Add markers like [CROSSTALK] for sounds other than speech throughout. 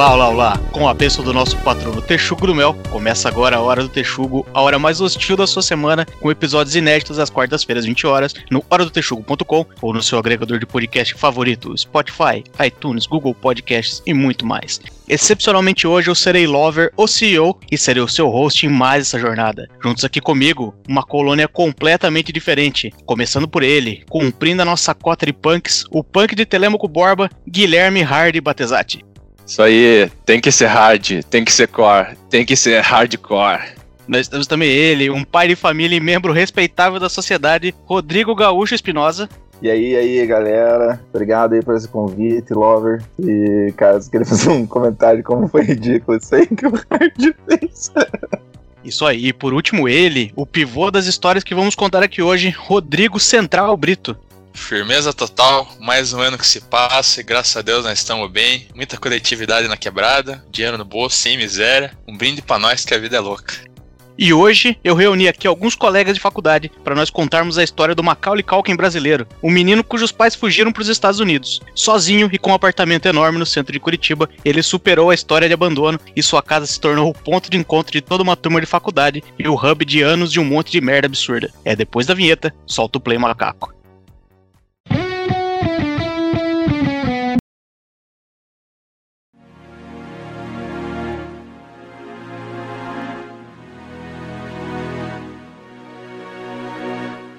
Olá, olá, olá! Com a bênção do nosso patrono Texugo do Mel, começa agora a Hora do Texugo, a hora mais hostil da sua semana, com episódios inéditos às quartas-feiras, 20 horas, no horadotexugo.com ou no seu agregador de podcast favorito, Spotify, iTunes, Google Podcasts e muito mais. Excepcionalmente hoje eu serei Lover, o CEO, e serei o seu host em mais essa jornada. Juntos aqui comigo, uma colônia completamente diferente, começando por ele, cumprindo a nossa cota de punks, o punk de Telemaco Borba, Guilherme Hardy Batezati. Isso aí, tem que ser hard, tem que ser core, tem que ser hardcore. Nós temos também ele, um pai de família e membro respeitável da sociedade, Rodrigo Gaúcho Espinosa. E aí, e aí, galera, obrigado aí por esse convite, Lover. E, cara, eu queria fazer um comentário de como foi ridículo isso aí que o Hard fez. Isso aí, e por último ele, o pivô das histórias que vamos contar aqui hoje, Rodrigo Central Brito. Firmeza total, mais um ano que se passa e graças a Deus nós estamos bem. Muita coletividade na quebrada, dinheiro no bolso, sem miséria. Um brinde pra nós que a vida é louca. E hoje eu reuni aqui alguns colegas de faculdade para nós contarmos a história do Macaulay Culkin brasileiro, um menino cujos pais fugiram para os Estados Unidos. Sozinho e com um apartamento enorme no centro de Curitiba, ele superou a história de abandono e sua casa se tornou o ponto de encontro de toda uma turma de faculdade e o hub de anos de um monte de merda absurda. É depois da vinheta, solta o play macaco.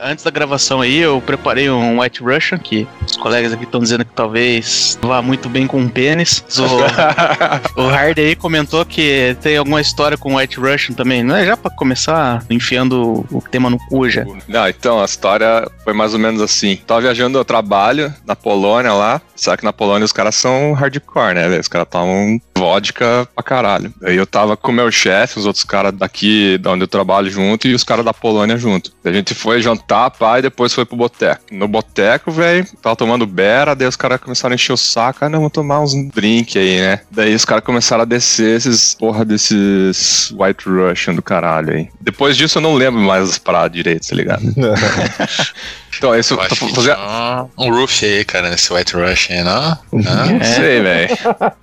Antes da gravação aí, eu preparei um White Russian, que os colegas aqui estão dizendo que talvez vá muito bem com o pênis. O, [LAUGHS] o Hard aí comentou que tem alguma história com White Russian também, não é? Já pra começar enfiando o tema no cu já. Não, então, a história foi mais ou menos assim. Tava viajando ao trabalho na Polônia lá, só que na Polônia os caras são hardcore, né? Os caras tomam vodka pra caralho. Aí eu tava com o meu chefe, os outros caras daqui, da onde eu trabalho junto, e os caras da Polônia junto. A gente foi jantar, e depois foi pro boteco. No boteco, velho, tava tomando beira, daí os caras começaram a encher o saco, ah, não, vamos tomar uns drink aí, né? Daí os caras começaram a descer esses, porra, desses White Russian do caralho aí. Depois disso eu não lembro mais as paradas direito, tá ligado? [LAUGHS] então, isso... Fazendo- tinha um, um roof aí, cara, nesse White Rush aí, não? Não Não? sei, velho.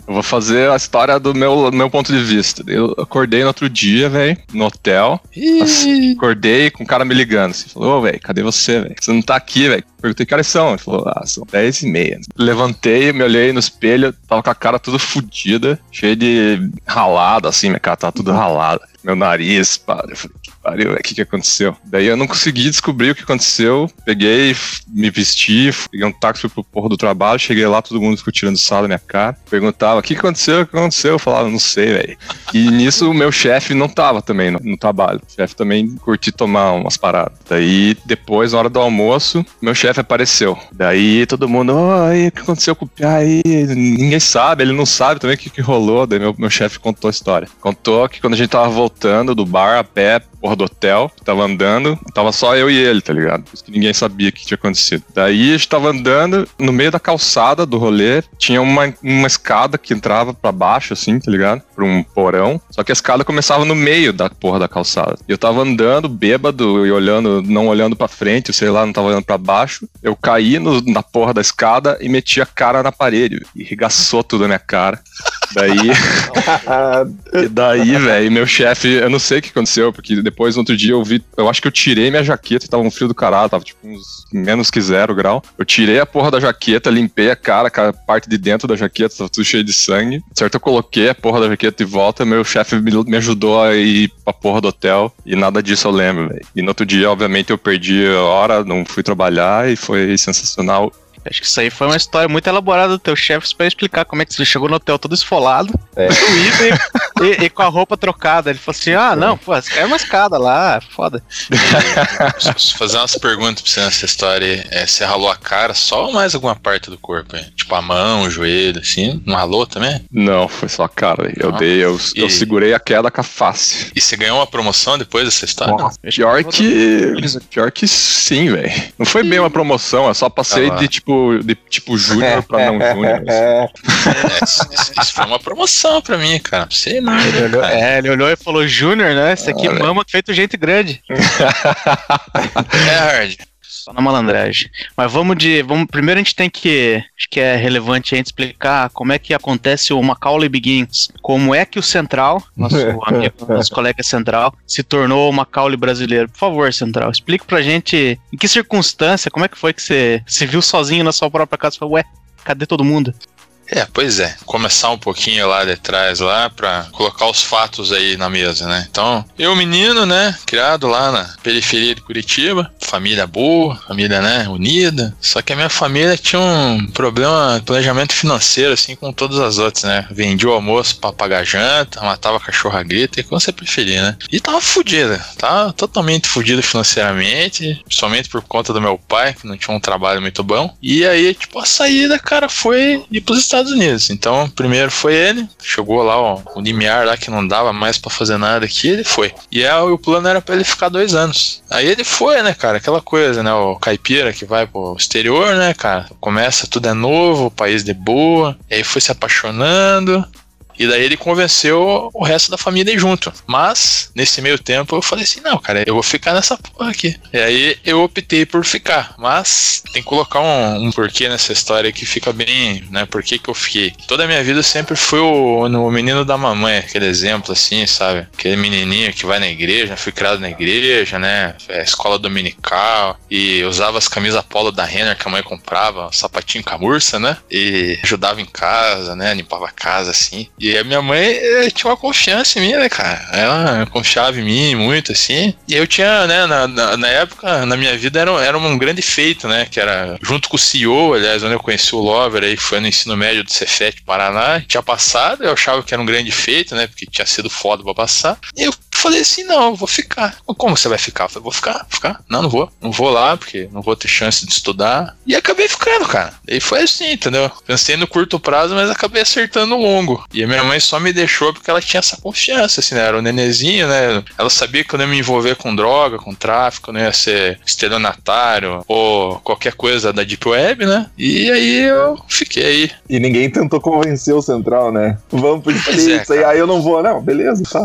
Eu vou fazer a história do meu, meu ponto de vista. Eu acordei no outro dia, velho, no hotel. Ih, Acordei com o cara me ligando. Assim, falou, ô, velho, cadê você, velho? Você não tá aqui, velho. Perguntei que horas são. Ele falou, ah, são 10 e meia. Levantei, me olhei no espelho, tava com a cara toda fodida, cheia de ralada, assim, minha cara tava tudo ralada. Meu nariz, pá. Eu falei, que pariu, o que que aconteceu? Daí eu não consegui descobrir o que aconteceu. Peguei, me vesti, peguei um táxi, pro porro do trabalho, cheguei lá, todo mundo ficou tirando sal da minha cara. Perguntava, o que aconteceu, o que aconteceu? Eu falava, não sei, velho. E nisso o meu chefe não tava também no, no trabalho. O chefe também curti tomar umas paradas. Daí, depois, na hora do almoço, meu chefe apareceu. Daí todo mundo, oi, o que aconteceu com o Pia aí? Ninguém sabe, ele não sabe também o que, que rolou. Daí meu, meu chefe contou a história. Contou que quando a gente tava voltando do bar a pé, porra do hotel, tava andando, tava só eu e ele, tá ligado? Por isso que ninguém sabia o que tinha acontecido. Daí a gente tava andando, no meio da calçada do rolê, tinha uma, uma escada que entrava pra baixo, assim, tá ligado? Pra um porão. Só que a escada começava no meio da porra da calçada. Eu tava andando, bêbado, e olhando, não olhando pra frente, sei lá, não tava olhando pra baixo. Eu caí no- na porra da escada e meti a cara na parede. E regaçou tudo na minha cara. Daí. [LAUGHS] E daí, velho, meu chefe, eu não sei o que aconteceu, porque depois no outro dia eu vi, eu acho que eu tirei minha jaqueta e tava um frio do caralho, tava tipo uns menos que zero grau. Eu tirei a porra da jaqueta, limpei a cara, a parte de dentro da jaqueta, tava tudo cheio de sangue. Certo, eu coloquei a porra da jaqueta de volta, meu chefe me, me ajudou a ir pra porra do hotel e nada disso eu lembro, velho. E no outro dia, obviamente, eu perdi a hora, não fui trabalhar e foi sensacional. Acho que isso aí foi uma história muito elaborada do teu chefe pra explicar como é que você chegou no hotel todo esfolado, É. doído e, e- com a roupa trocada. Ele falou assim: ah, não, pô, você caiu uma escada lá, foda. Fazer umas perguntas pra você nessa história aí. É, você ralou a cara só ou mais alguma parte do corpo? hein? Tipo a mão, o joelho, assim? Não ralou também? Não, foi só a cara. Eu Nossa. dei, eu, eu E- segurei a queda com a face. E você ganhou uma promoção depois dessa história? Pior que. Pior que sim, velho. Não foi bem uma promoção, eu só passei Ah de tipo de tipo júnior pra não júnior. assim. É, isso, isso- isso foi uma promoção pra mim, cara. Não Ele olhou, é, ele olhou e falou: Júnior, né? Esse aqui Ah, mama feito gente grande. É, Hard. Só na malandragem. Mas vamos de. Vamos, primeiro a gente tem que. Acho que é relevante a gente explicar como é que acontece o Macaulay Begins. Como é que o Central, nosso [LAUGHS] amigo, nosso colega Central, se tornou o Macaulay brasileiro. Por favor, Central, explique pra gente em que circunstância, como é que foi que você se viu sozinho na sua própria casa e falou, ué, cadê todo mundo? É, pois é. Começar um pouquinho lá de trás lá para colocar os fatos aí na mesa, né? Então, eu menino, né, criado lá na periferia de Curitiba, família boa, família, né, unida. Só que a minha família tinha um problema planejamento financeiro assim com todas as outras, né? Vendia o almoço para pagar janta, matava cachorro a grita, e como você preferir, né? E tava fodida, tava totalmente fodida financeiramente, principalmente por conta do meu pai, que não tinha um trabalho muito bom. E aí, tipo, a saída, cara, foi ir pros Estados Estados Unidos. Então, primeiro foi ele, chegou lá ó, o limiar lá que não dava mais para fazer nada aqui, ele foi. E aí, o plano era para ele ficar dois anos. Aí ele foi, né, cara? Aquela coisa, né? O caipira que vai pro exterior, né, cara? Começa, tudo é novo, o país de boa. E aí foi se apaixonando. E daí ele convenceu o resto da família junto. Mas, nesse meio tempo, eu falei assim: não, cara, eu vou ficar nessa porra aqui. E aí eu optei por ficar. Mas tem que colocar um, um porquê nessa história que fica bem, né? Por que, que eu fiquei? Toda a minha vida sempre fui o, o menino da mamãe, aquele exemplo assim, sabe? Aquele menininho que vai na igreja, fui criado na igreja, né? É, escola dominical. E usava as camisas polo da Renner que a mãe comprava, sapatinho camurça, né? E ajudava em casa, né? Limpava a casa assim. E e a minha mãe eh, tinha uma confiança em mim, né, cara? Ela confiava em mim muito, assim. E eu tinha, né, na, na, na, época, na minha vida, era, era um grande feito, né? Que era, junto com o CEO, aliás, onde eu conheci o Lover, aí foi no ensino médio do Cefet Paraná, tinha passado, eu achava que era um grande feito, né? Porque tinha sido foda pra passar. E eu falei assim, não, vou ficar. Como você vai ficar? Eu falei, vou ficar, vou ficar. Não, não vou. Não vou lá, porque não vou ter chance de estudar. E acabei ficando, cara. E foi assim, entendeu? Pensei no curto prazo, mas acabei acertando no longo. E a minha mãe só me deixou porque ela tinha essa confiança, assim, né? Era o um nenezinho, né? Ela sabia que eu não ia me envolver com droga, com tráfico, não ia ser estelionatário ou qualquer coisa da Deep Web, né? E aí eu fiquei aí. E ninguém tentou convencer o Central, né? Vamos pro é, aí eu não vou, não. Beleza, tá.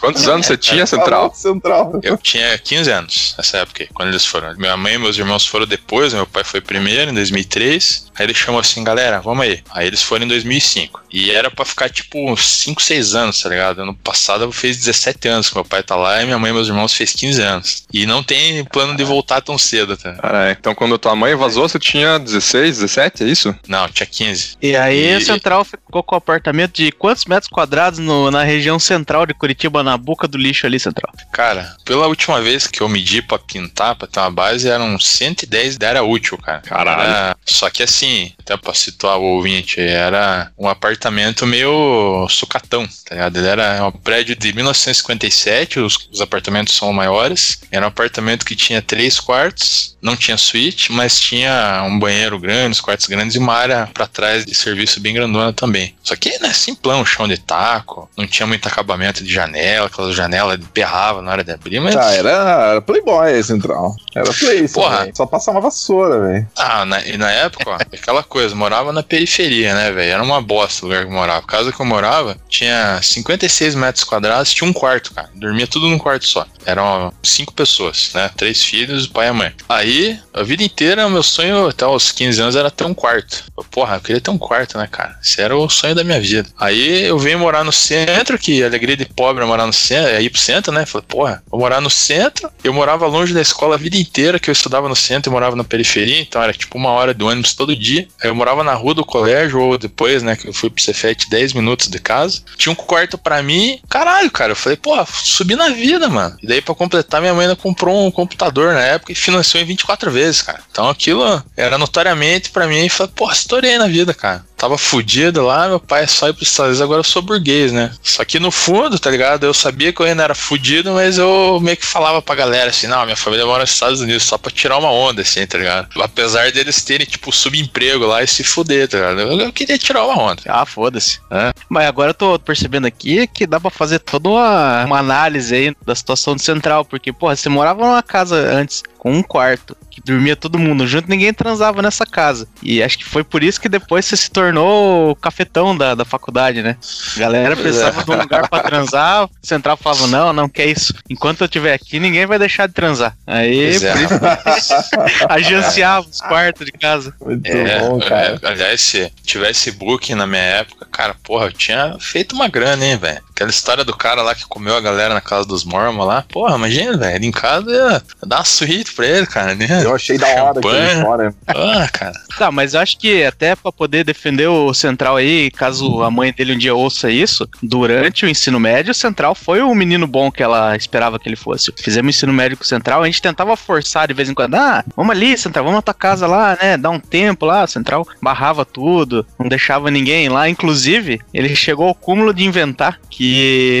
Quantos Quantos anos você tinha, Central? Central? Eu tinha 15 anos nessa época, quando eles foram. Minha mãe e meus irmãos foram depois, meu pai foi primeiro, em 2003. Aí ele chamou assim, galera, vamos aí. Aí eles foram em 2005. E era pra ficar tipo uns 5, 6 anos, tá ligado? Ano passado eu fiz 17 anos que meu pai tá lá e minha mãe e meus irmãos fez 15 anos. E não tem plano de voltar tão cedo, tá? Cara, então quando tua mãe vazou, você tinha 16, 17, é isso? Não, tinha 15. E aí e... o Central ficou com o apartamento de quantos metros quadrados no, na região central de Curitiba, na boca do lixo ali, Central? Cara, pela última vez que eu medi pra pintar, pra ter uma base, eram 110 de área útil, cara. Caralho. Era... Só que assim, até pra situar o ouvinte, era um apartamento meio sucatão, tá ligado? Ele era um prédio de 1957, os, os apartamentos são maiores. Era um apartamento que tinha três quartos, não tinha suíte, mas tinha um banheiro grande, os quartos grandes e uma área pra trás de serviço bem grandona também. Só que, né, simplão, chão de taco, não tinha muito acabamento de janela, aquelas janelas berrava na hora de abrir, mas. Ah, era, era Playboy central. Era Play, Porra. Só passar uma vassoura, velho. Ah, na, e na época, ó, [LAUGHS] aquela coisa, morava na periferia, né, velho? Era uma bosta o lugar que eu morava. A casa que eu morava tinha 56 metros quadrados, tinha um quarto, cara. Dormia tudo num quarto só. Eram cinco pessoas, né? Três filhos, o pai e a mãe. Aí, a vida inteira, meu sonho até os 15 anos era ter um quarto. Eu, porra, eu queria ter um quarto, né, cara? Esse era o sonho da minha vida. Aí eu vim morar no centro, que alegria de pobre é morar no centro, ir pro centro, né? Falei, porra, vou morar no centro. Eu morava longe da escola a vida inteira, que eu estudava no centro e morava na periferia, então era tipo uma hora de ônibus todo dia. Aí eu morava na rua do colégio, ou depois, né, que eu fui pro Cefet 10 minutos de casa. Tinha um quarto para mim, caralho, cara. Eu falei, porra, subi na vida, mano. E daí, pra completar, minha mãe ainda comprou um computador na época e financiou em 24 vezes, cara. Então aquilo era notoriamente para mim falei, porra, estourei na vida, cara tava fudido lá, meu pai só ia pros Estados Unidos, agora eu sou burguês, né? Só que no fundo, tá ligado? Eu sabia que eu ainda era fudido, mas eu meio que falava pra galera assim, não, minha família mora nos Estados Unidos só pra tirar uma onda, assim, tá ligado? Apesar deles terem, tipo, subemprego lá e se fuder, tá ligado? Eu, eu queria tirar uma onda. Ah, foda-se. É. Mas agora eu tô percebendo aqui que dá pra fazer toda uma, uma análise aí da situação do Central, porque, porra, você morava numa casa antes com um quarto, que dormia todo mundo junto, ninguém transava nessa casa. E acho que foi por isso que depois você se tornou o cafetão da, da faculdade, né? A galera precisava de um lugar pra transar, o central falava, não, não quer isso. Enquanto eu estiver aqui, ninguém vai deixar de transar. Aí, é. por isso, [LAUGHS] agenciava os quartos de casa. Muito É, bom, cara. é, aliás, se tivesse booking na minha época, cara, porra, eu tinha feito uma grana, hein, velho. Aquela história do cara lá que comeu a galera na casa dos Mormons lá, porra, imagina, velho, ele em casa ia dar uma suíte pra ele, cara, né? Eu achei da hora aquela Champanhe. história. Ah, cara. Tá, mas eu acho que até pra poder defender o Central aí, caso a mãe dele um dia ouça isso, durante o ensino médio, o Central foi o menino bom que ela esperava que ele fosse. Fizemos ensino médio com o Central, a gente tentava forçar de vez em quando, ah, vamos ali, Central, vamos na tua casa lá, né, dá um tempo lá, Central barrava tudo, não deixava ninguém lá, inclusive, ele chegou ao cúmulo de inventar que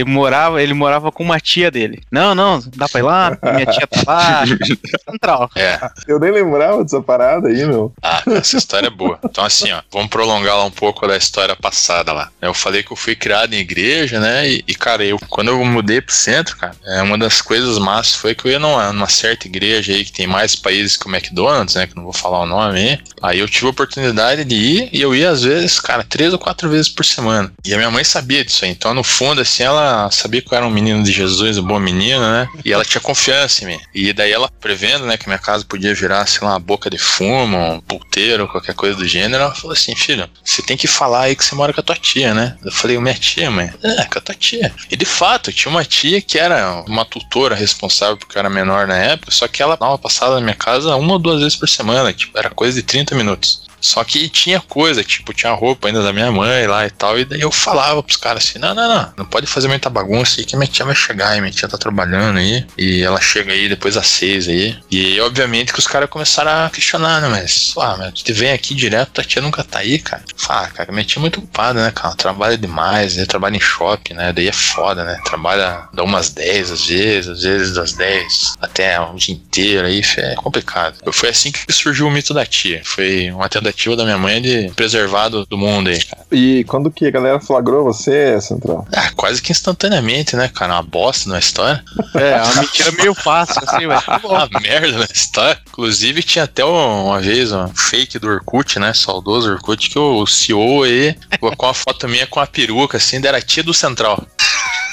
morava, ele morava com uma tia dele. Não, não, dá pra ir lá, minha tia tá lá, [LAUGHS] Central. É. Eu nem lembrava dessa parada aí, meu. Ah, essa história é boa. Então, assim, ó, vamos prolongar lá um pouco da história passada lá. Eu falei que eu fui criado em igreja, né? E, e, cara, eu, quando eu mudei pro centro, cara, é, uma das coisas massas foi que eu ia numa, numa certa igreja aí que tem mais países que o McDonald's, né? Que não vou falar o nome aí. Aí eu tive a oportunidade de ir e eu ia às vezes, cara, três ou quatro vezes por semana. E a minha mãe sabia disso aí. Então, no fundo, assim, ela sabia que eu era um menino de Jesus, um bom menino, né? E ela tinha confiança em mim. E daí ela, prevendo, né, que minha casa podia virar, sei lá, uma boca de fumo, um puteiro, qualquer coisa do gênero, ela falou assim, filho, você tem que falar aí que você mora com a tua tia, né? Eu falei, minha tia, mãe? É, com a tua tia. E de fato, tinha uma tia que era uma tutora responsável porque eu era menor na época, só que ela dava passada na minha casa uma ou duas vezes por semana, tipo, era coisa de 30 minutos. Só que tinha coisa, tipo, tinha roupa ainda da minha mãe lá e tal. E daí eu falava pros caras assim: não, não, não, não pode fazer muita bagunça aí que minha tia vai chegar. E minha tia tá trabalhando aí. E ela chega aí depois das seis aí. E obviamente que os caras começaram a questionar, né? Mas, ah, mas tu vem aqui direto, tua tia nunca tá aí, cara. Fala, cara, minha tia é muito ocupada, né, cara? Trabalha demais, né? Trabalha em shopping, né? Daí é foda, né? Trabalha dá umas 10 às vezes, às vezes das 10 até o dia inteiro aí, é complicado. Foi assim que surgiu o mito da tia. Foi uma tentativa da minha mãe de preservar do, do mundo aí, cara. E quando que a galera flagrou você, Central? Ah, quase que instantaneamente, né, cara? Uma bosta na história. [LAUGHS] É, uma mentira meio fácil, assim, mas tá bom. Uma merda na história. Inclusive, tinha até um- uma vez um fake do Orkut, né? Saudoso Orkut, que o CEO aí colocou uma foto minha com a peruca, assim, da era tia do Central.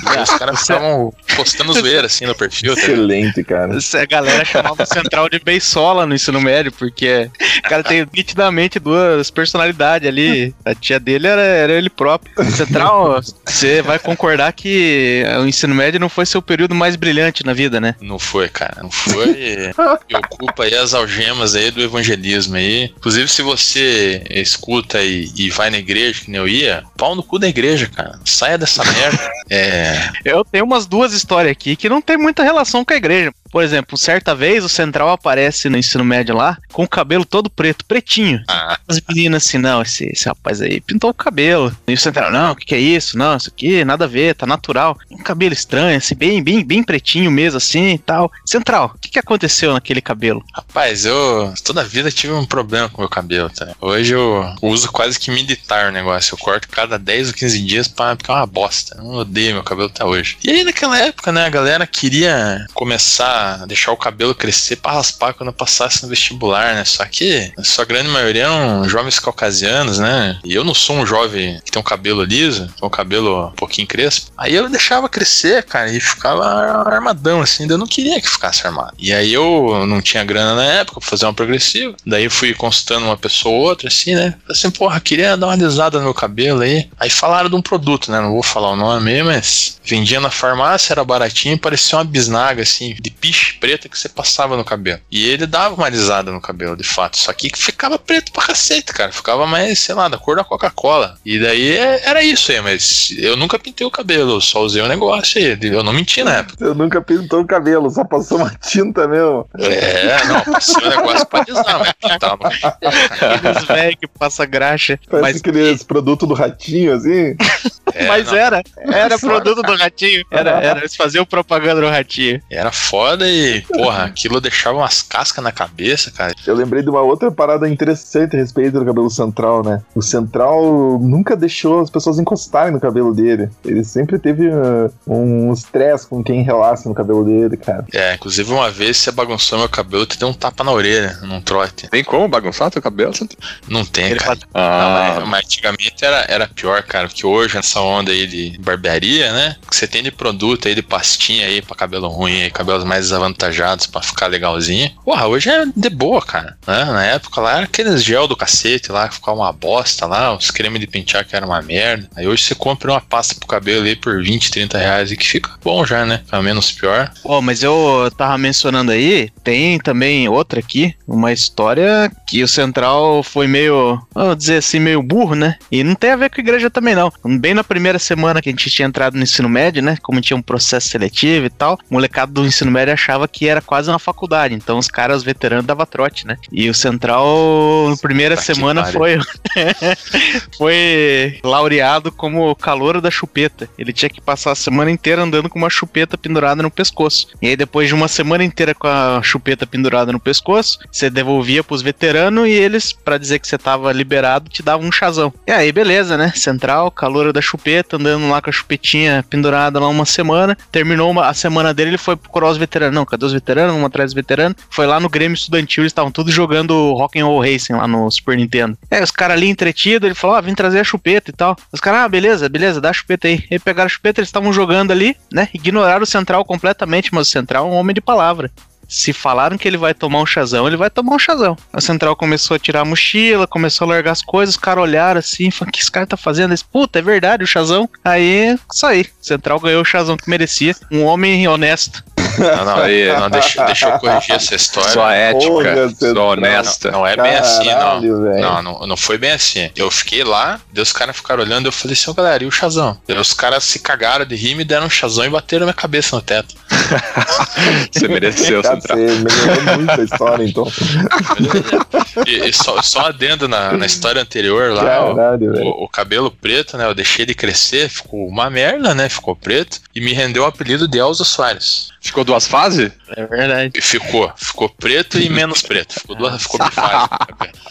E os caras estavam postando zoeira, assim, no perfil. Tá? Excelente, cara. Essa galera chamava o Central de beisola no ensino médio, porque o cara tem nitidamente duas personalidades ali. A tia dele era, era ele próprio. Central, você vai concordar que o ensino médio não foi seu período mais brilhante na vida, né? Não foi, cara. Não foi. E ocupa aí as algemas aí do evangelismo aí. Inclusive, se você escuta e, e vai na igreja, que nem eu ia, pau no cu da igreja, cara. Saia dessa merda. É. Eu tenho umas duas histórias aqui que não tem muita relação com a igreja. Por exemplo, certa vez o Central aparece no ensino médio lá com o cabelo todo preto, pretinho. Ah, As meninas assim, não, esse, esse rapaz aí pintou o cabelo. E o Central, não, o que, que é isso? Não, isso aqui nada a ver, tá natural. Um cabelo estranho, assim, bem, bem, bem pretinho mesmo, assim e tal. Central, o que, que aconteceu naquele cabelo? rapaz, eu toda a vida tive um problema com o meu cabelo, tá? Hoje eu uso quase que militar o negócio. Eu corto cada 10 ou 15 dias pra ficar uma bosta. Eu odeio meu cabelo até hoje. E aí, naquela época, né, a galera queria começar deixar o cabelo crescer pra raspar quando passasse no vestibular, né? Só que a sua grande maioria eram jovens caucasianos, né? E eu não sou um jovem que tem um cabelo liso, tem um cabelo um pouquinho crespo. Aí eu deixava crescer, cara, e ficava armadão, assim. Eu não queria que ficasse armado. E aí eu não tinha grana na época pra fazer uma progressiva. Daí fui consultando uma pessoa ou outra, assim, né? Falei assim, porra, queria dar uma alisada no meu cabelo aí. Aí falaram de um produto, né? Não vou falar o nome mas vendia na farmácia, era baratinho, parecia uma bisnaga, assim, de preta que você passava no cabelo. E ele dava uma alisada no cabelo, de fato. Só que ficava preto pra cacete, cara. Ficava mais, sei lá, da cor da Coca-Cola. E daí é- era isso aí, mas eu nunca pintei o cabelo, eu só usei o negócio aí. Eu não menti na época. Eu nunca pintou o cabelo, só passou uma tinta mesmo. É, não, passei o negócio pra alisar, mas cara. Aqueles velhos que passa graxa. Parece Mas, aqueles produtos do ratinho, assim. É, mas não, era, era produto do ratinho. Era, era, eles faziam propaganda do ratinho. Era foda e, porra, aquilo deixava umas cascas na cabeça, cara. Eu lembrei de uma outra parada interessante a respeito do cabelo central, né? O central nunca deixou as pessoas encostarem no cabelo dele. Ele sempre teve uh, um estresse com quem relaxa no cabelo dele, cara. É, inclusive uma vez você bagunçou meu cabelo, tu deu um tapa na orelha, num trote. Tem como bagunçar teu cabelo? Não tem, Ele cara. Ah, Não, mas, mas antigamente era, era pior, cara, porque hoje essa onda aí de barbearia, né? Que você tem de produto aí, de pastinha aí pra cabelo ruim, aí, cabelos mais desavantajados pra ficar legalzinho. Porra, hoje é de boa, cara. né? Na época lá era aqueles gel do cacete lá, que ficava uma bosta lá, os cremes de pentear que era uma merda. Aí hoje você compra uma pasta pro cabelo aí por 20, 30 reais e que fica bom já, né? Fica menos pior. Ó, mas eu tava mencionando aí, tem também outra aqui, uma história que o Central foi meio, vamos dizer assim, meio burro, né? E não tem a ver com a igreja também, não. Bem na primeira semana que a gente tinha entrado no ensino médio, né? Como tinha um processo seletivo e tal, o molecado do ensino médio achava que era quase uma faculdade. Então os caras, os veteranos, dava trote, né? E o Central, na primeira semana, foi, [LAUGHS] foi laureado como calouro da chupeta. Ele tinha que passar a semana inteira andando com uma chupeta pendurada no pescoço. E aí, depois de uma semana inteira com a chupeta pendurada no pescoço, você devolvia pros veteranos e eles, pra dizer que você tava liberado, te davam um chazão. E aí, beleza, né? Central, calouro da chupeta, andando lá com a chupetinha pendurada lá uma semana. Terminou uma- a semana dele, ele foi procurar os Não, cadê os veteranos? Vamos atrás dos veteranos. Foi lá no Grêmio Estudantil, eles estavam todos jogando Rock'n'Roll Racing lá no Super Nintendo. É, os caras ali entretidos, ele falou, ah, vim trazer a chupeta e tal. Os caras, ah, beleza, beleza, dá a chupeta aí. Aí pegaram a chupeta, eles estavam jogando ali, né? Ignoraram o Central completamente, mas o Central é um homem de palavra. Se falaram que ele vai tomar um chazão, ele vai tomar um chazão. A central começou a tirar a mochila, começou a largar as coisas, os caras olharam assim, falaram, o que esse cara tá fazendo? Eles, Puta, é verdade, o chazão. Aí, isso aí. A central ganhou o chazão que merecia. Um homem honesto. Não, não, Aí. não deixa, deixa eu corrigir essa história. só ética, Porra, você- só honesta. Não, não é bem assim, não. Caralho. Não, não, não foi bem assim. Eu fiquei lá, daí os caras ficaram olhando, eu falei assim, ô galera, e o chazão? Daí os caras se cagaram de rir, me deram um chazão e bateram minha cabeça no teto. [LAUGHS] Você mereceu, você melhorou muito a história, então. [LAUGHS] E, e só, só adendo na, na história anterior lá, Caralho, o, o cabelo preto, né? Eu deixei ele crescer, ficou uma merda, né? Ficou preto. E me rendeu o apelido de Elza Soares. Ficou duas fases? É verdade. E ficou. Ficou preto e menos preto. Ficou, duas, ficou cabelo. [LAUGHS]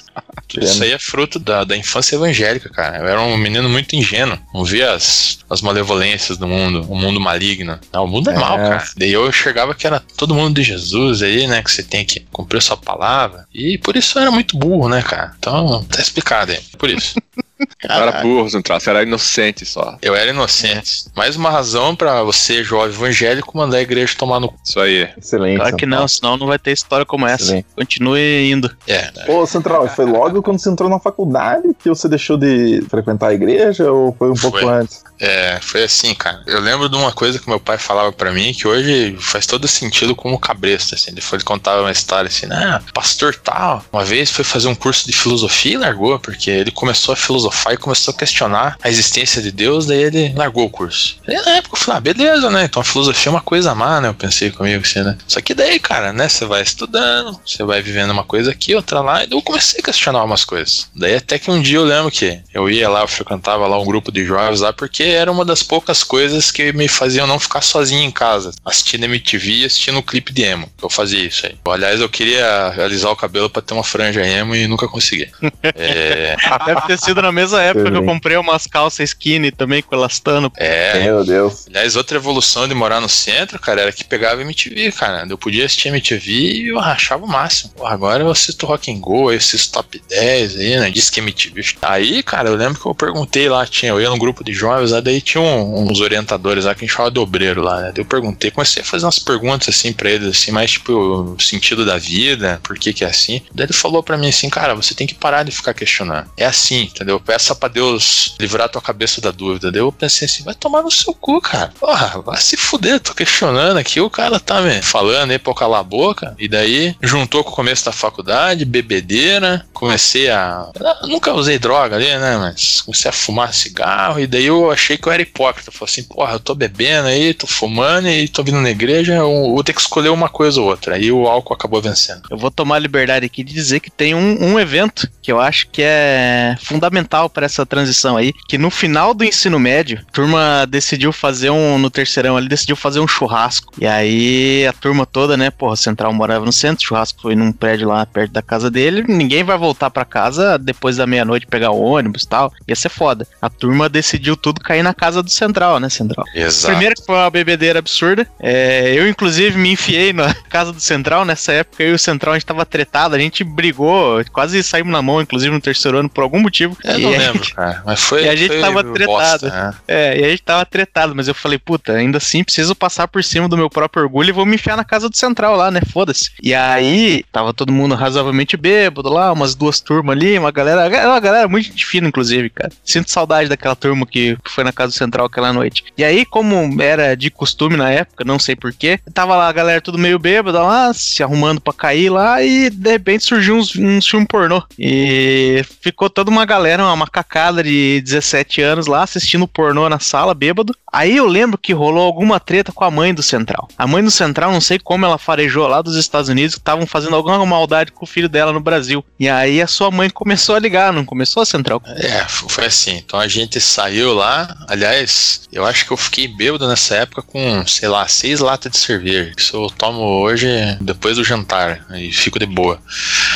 Isso aí é fruto da, da infância evangélica, cara. Eu era um menino muito ingênuo. Não via as, as malevolências do mundo, o mundo maligno. Não, o mundo é, É. mau, cara. Daí eu enxergava que era todo mundo de Jesus aí, né? Que você tem que cumprir a sua palavra. E por isso eu era muito burro, né, cara? Então, tá explicado aí. Por isso. [LAUGHS] Não era burro, Central. Você era inocente só. Eu era inocente. Mais uma razão pra você, jovem evangélico, mandar a igreja tomar no cu. Isso aí. Excelente. Claro que não, senão não vai ter história como essa. Excelente. Continue indo. É, Ô, Central, foi logo quando você entrou na faculdade que você deixou de frequentar a igreja ou foi um pouco Foi. antes? É, foi assim, cara. Eu lembro de uma coisa que meu pai falava pra mim que hoje faz todo sentido como cabresto, assim. Ele foi ele contava uma história assim, ah, pastor tal, uma vez foi fazer um curso de filosofia e largou, porque ele começou a filosofar e começou a questionar a existência de Deus, daí ele largou o curso. E na época eu falei, ah, beleza, né? Então a filosofia é uma coisa má, né? Eu pensei comigo assim, né? Só que daí, cara, né? Você vai estudando, você vai vivendo uma coisa aqui, outra lá, e eu comecei a questionar umas coisas. Daí até que um dia eu lembro que eu ia lá, eu frequentava lá um grupo de jovens lá, porque era uma das poucas coisas que me faziam não ficar sozinho em casa, assistindo MTV e assistindo um clipe de emo. Eu fazia isso aí. Aliás, eu queria alisar o cabelo pra ter uma franja emo e nunca consegui. [LAUGHS] É, Deve ter sido na mesma época que eu comprei umas calças skinny também com elastano. é, Meu Deus. Aliás, outra evolução de morar no centro, cara, era que pegava MTV, cara. Eu podia assistir MTV e eu rachava o máximo. Pô, agora eu assisto Rock and Go, eu assisto Top 10 aí, né? Diz que MTV. Aí, cara, eu lembro que eu perguntei lá, tinha, eu ia num grupo de jovens, lá daí tinha um- uns orientadores lá que a gente chamava de obreiro lá, né? Daí eu perguntei, comecei a fazer umas perguntas assim pra eles, assim, mais tipo o sentido da vida, por que que é assim. Daí ele falou pra mim assim, cara, você tem que parar de ficar questionando. É assim, entendeu? Peça pra Deus livrar tua cabeça da dúvida. Daí eu pensei assim, vai tomar no seu cu, cara. Porra, vai se fuder, tô questionando aqui, o cara tá me falando aí pra eu calar a boca. E daí, juntou com o começo da faculdade, bebedeira, comecei a... Eu nunca usei droga ali, né, mas comecei a fumar cigarro, e daí eu achei que eu era hipócrita. Falei assim, porra, eu tô bebendo aí, tô fumando e tô vindo na igreja, eu vou ter que escolher uma coisa ou outra. Aí o álcool acabou vencendo. Eu vou tomar a liberdade aqui de dizer que tem um, um evento que eu acho que é fundamental fundamental para essa transição aí, que no final do ensino médio, a turma decidiu fazer um, no terceirão ali, decidiu fazer um churrasco. E aí a turma toda, né, porra, Central morava no centro, o churrasco foi num prédio lá perto da casa dele, ninguém vai voltar para casa depois da meia-noite pegar o ônibus e tal, ia ser foda. A turma decidiu tudo cair na casa do Central, né, Central? Exato. Primeiro que foi uma bebedeira absurda. É, eu, inclusive, me enfiei na [LAUGHS] casa do Central. Nessa época, eu e o Central, a gente tava tretado. A gente brigou, quase saímos na mão, inclusive, no terceiro ano, por algum motivo. Eu e não lembro, cara. Mas foi. E a gente foi tava bosta, tretado. né? É, e a gente tava tretado, mas eu falei, puta, ainda assim preciso passar por cima do meu próprio orgulho e vou me enfiar na casa do Central lá, né? Foda-se. E aí, tava todo mundo razoavelmente bêbado lá, umas duas turmas ali, uma galera. Uma galera muito gente fina, inclusive, cara. Sinto saudade daquela turma que que foi na casa do Central aquela noite. E aí, como era de costume na época, não sei porquê, tava lá a galera tudo meio bêbada lá, se arrumando pra cair lá, e de repente surgiu uns, uns filmes pornô. E ficou toda uma galera, uma macacada de 17 anos lá assistindo pornô na sala, bêbado. Aí eu lembro que rolou alguma treta com a mãe do Central. A mãe do Central, não sei como ela farejou lá dos Estados Unidos, que estavam fazendo alguma maldade com o filho dela no Brasil. E aí a sua mãe começou a ligar, não começou, Central? É, foi assim. Então a gente saiu lá. Aliás, eu acho que eu fiquei bêbado nessa época com, sei lá, seis latas de cerveja. Isso eu tomo hoje depois do jantar. E fico de boa.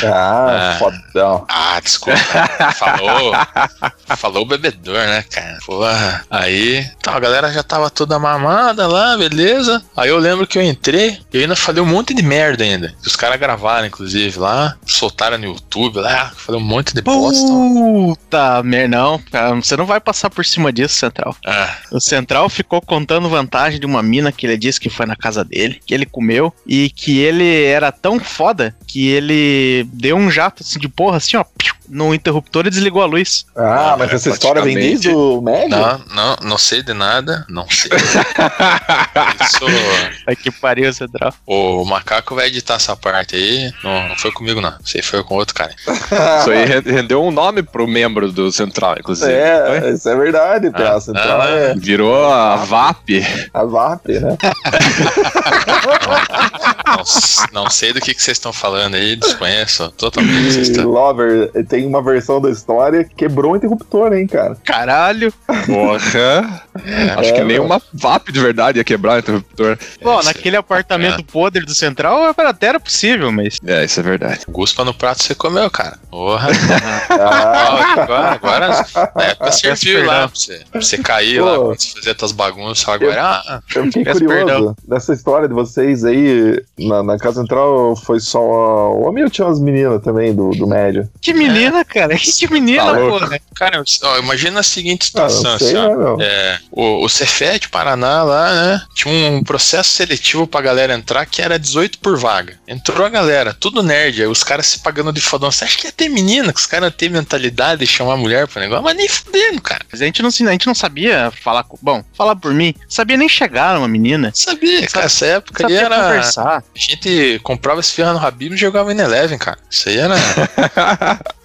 Ah, Ah. fodão. Ah, desculpa. falou. [LAUGHS] [LAUGHS] Falou o bebedor, né, cara? Porra. Aí, então, a galera já tava toda mamada lá, beleza. Aí eu lembro que eu entrei e eu ainda falei um monte de merda ainda. Que os caras gravaram, inclusive, lá. Soltaram no YouTube lá. Falei um monte de bosta. Puta merda, não. cara, Você não vai passar por cima disso, Central. Ah, O Central ficou contando vantagem de uma mina que ele disse que foi na casa dele, que ele comeu, e que ele era tão foda que ele deu um jato assim de porra, assim, ó, piu, no interruptor e desligou a luz. Ah, Ah, mas é essa história vem desde o médio? não, não, não sei de nada. Não sei. [LAUGHS] Isso. Ai que pariu, Central. O macaco vai editar essa parte aí. Não, não foi comigo, não. Isso aí foi com outro cara. Isso aí re- rendeu um nome pro membro do Central, inclusive. É, isso é verdade, Pia. Ah, A central ah, é Virou a VAP. a VAP, né? Não, s- não sei do que, que vocês estão falando aí, desconheço totalmente. Vocês estão... Lover tem uma versão da história que quebrou o interruptor, hein, cara? Caralho. Porra. [LAUGHS] [LAUGHS] Acho que É, nem mano. uma VAP de verdade ia quebrar o interruptor. Bom, naquele apartamento podre do Central até era possível, mas. É, isso é verdade. Guspa no prato você comeu, cara. Porra. [LAUGHS] Ah, agora, agora, na época serviu lá pra você, pra você cair Pô. lá, quando você fazia tuas bagunças. Agora, ah, eu fiquei curioso. perdão. Nessa história de vocês aí, na, na casa central, foi só o homem ou tinha umas meninas também do, do médio? Que menina, cara. Que menina, Tá porra. cara, ó, imagina a seguinte Ah, situação, não sei, assim, ó. né? É, o, o Cefet Paraná lá, né? Tinha um processo seletivo pra galera entrar que era 18 por vaga. Entrou a galera, tudo nerd, aí os caras se pagando de fodão. Você acha que ia ter menina, que os caras ter mentalidade de chamar mulher pro negócio? Mas nem fudendo, cara. A gente não, a gente não sabia falar com. Bom, falar por mim. Sabia nem chegar uma menina. Sabia, cara, essa época ali Sabia era. conversar. A gente comprava esse ferro no Habib e jogava em Eleven, cara. Isso aí era. [LAUGHS]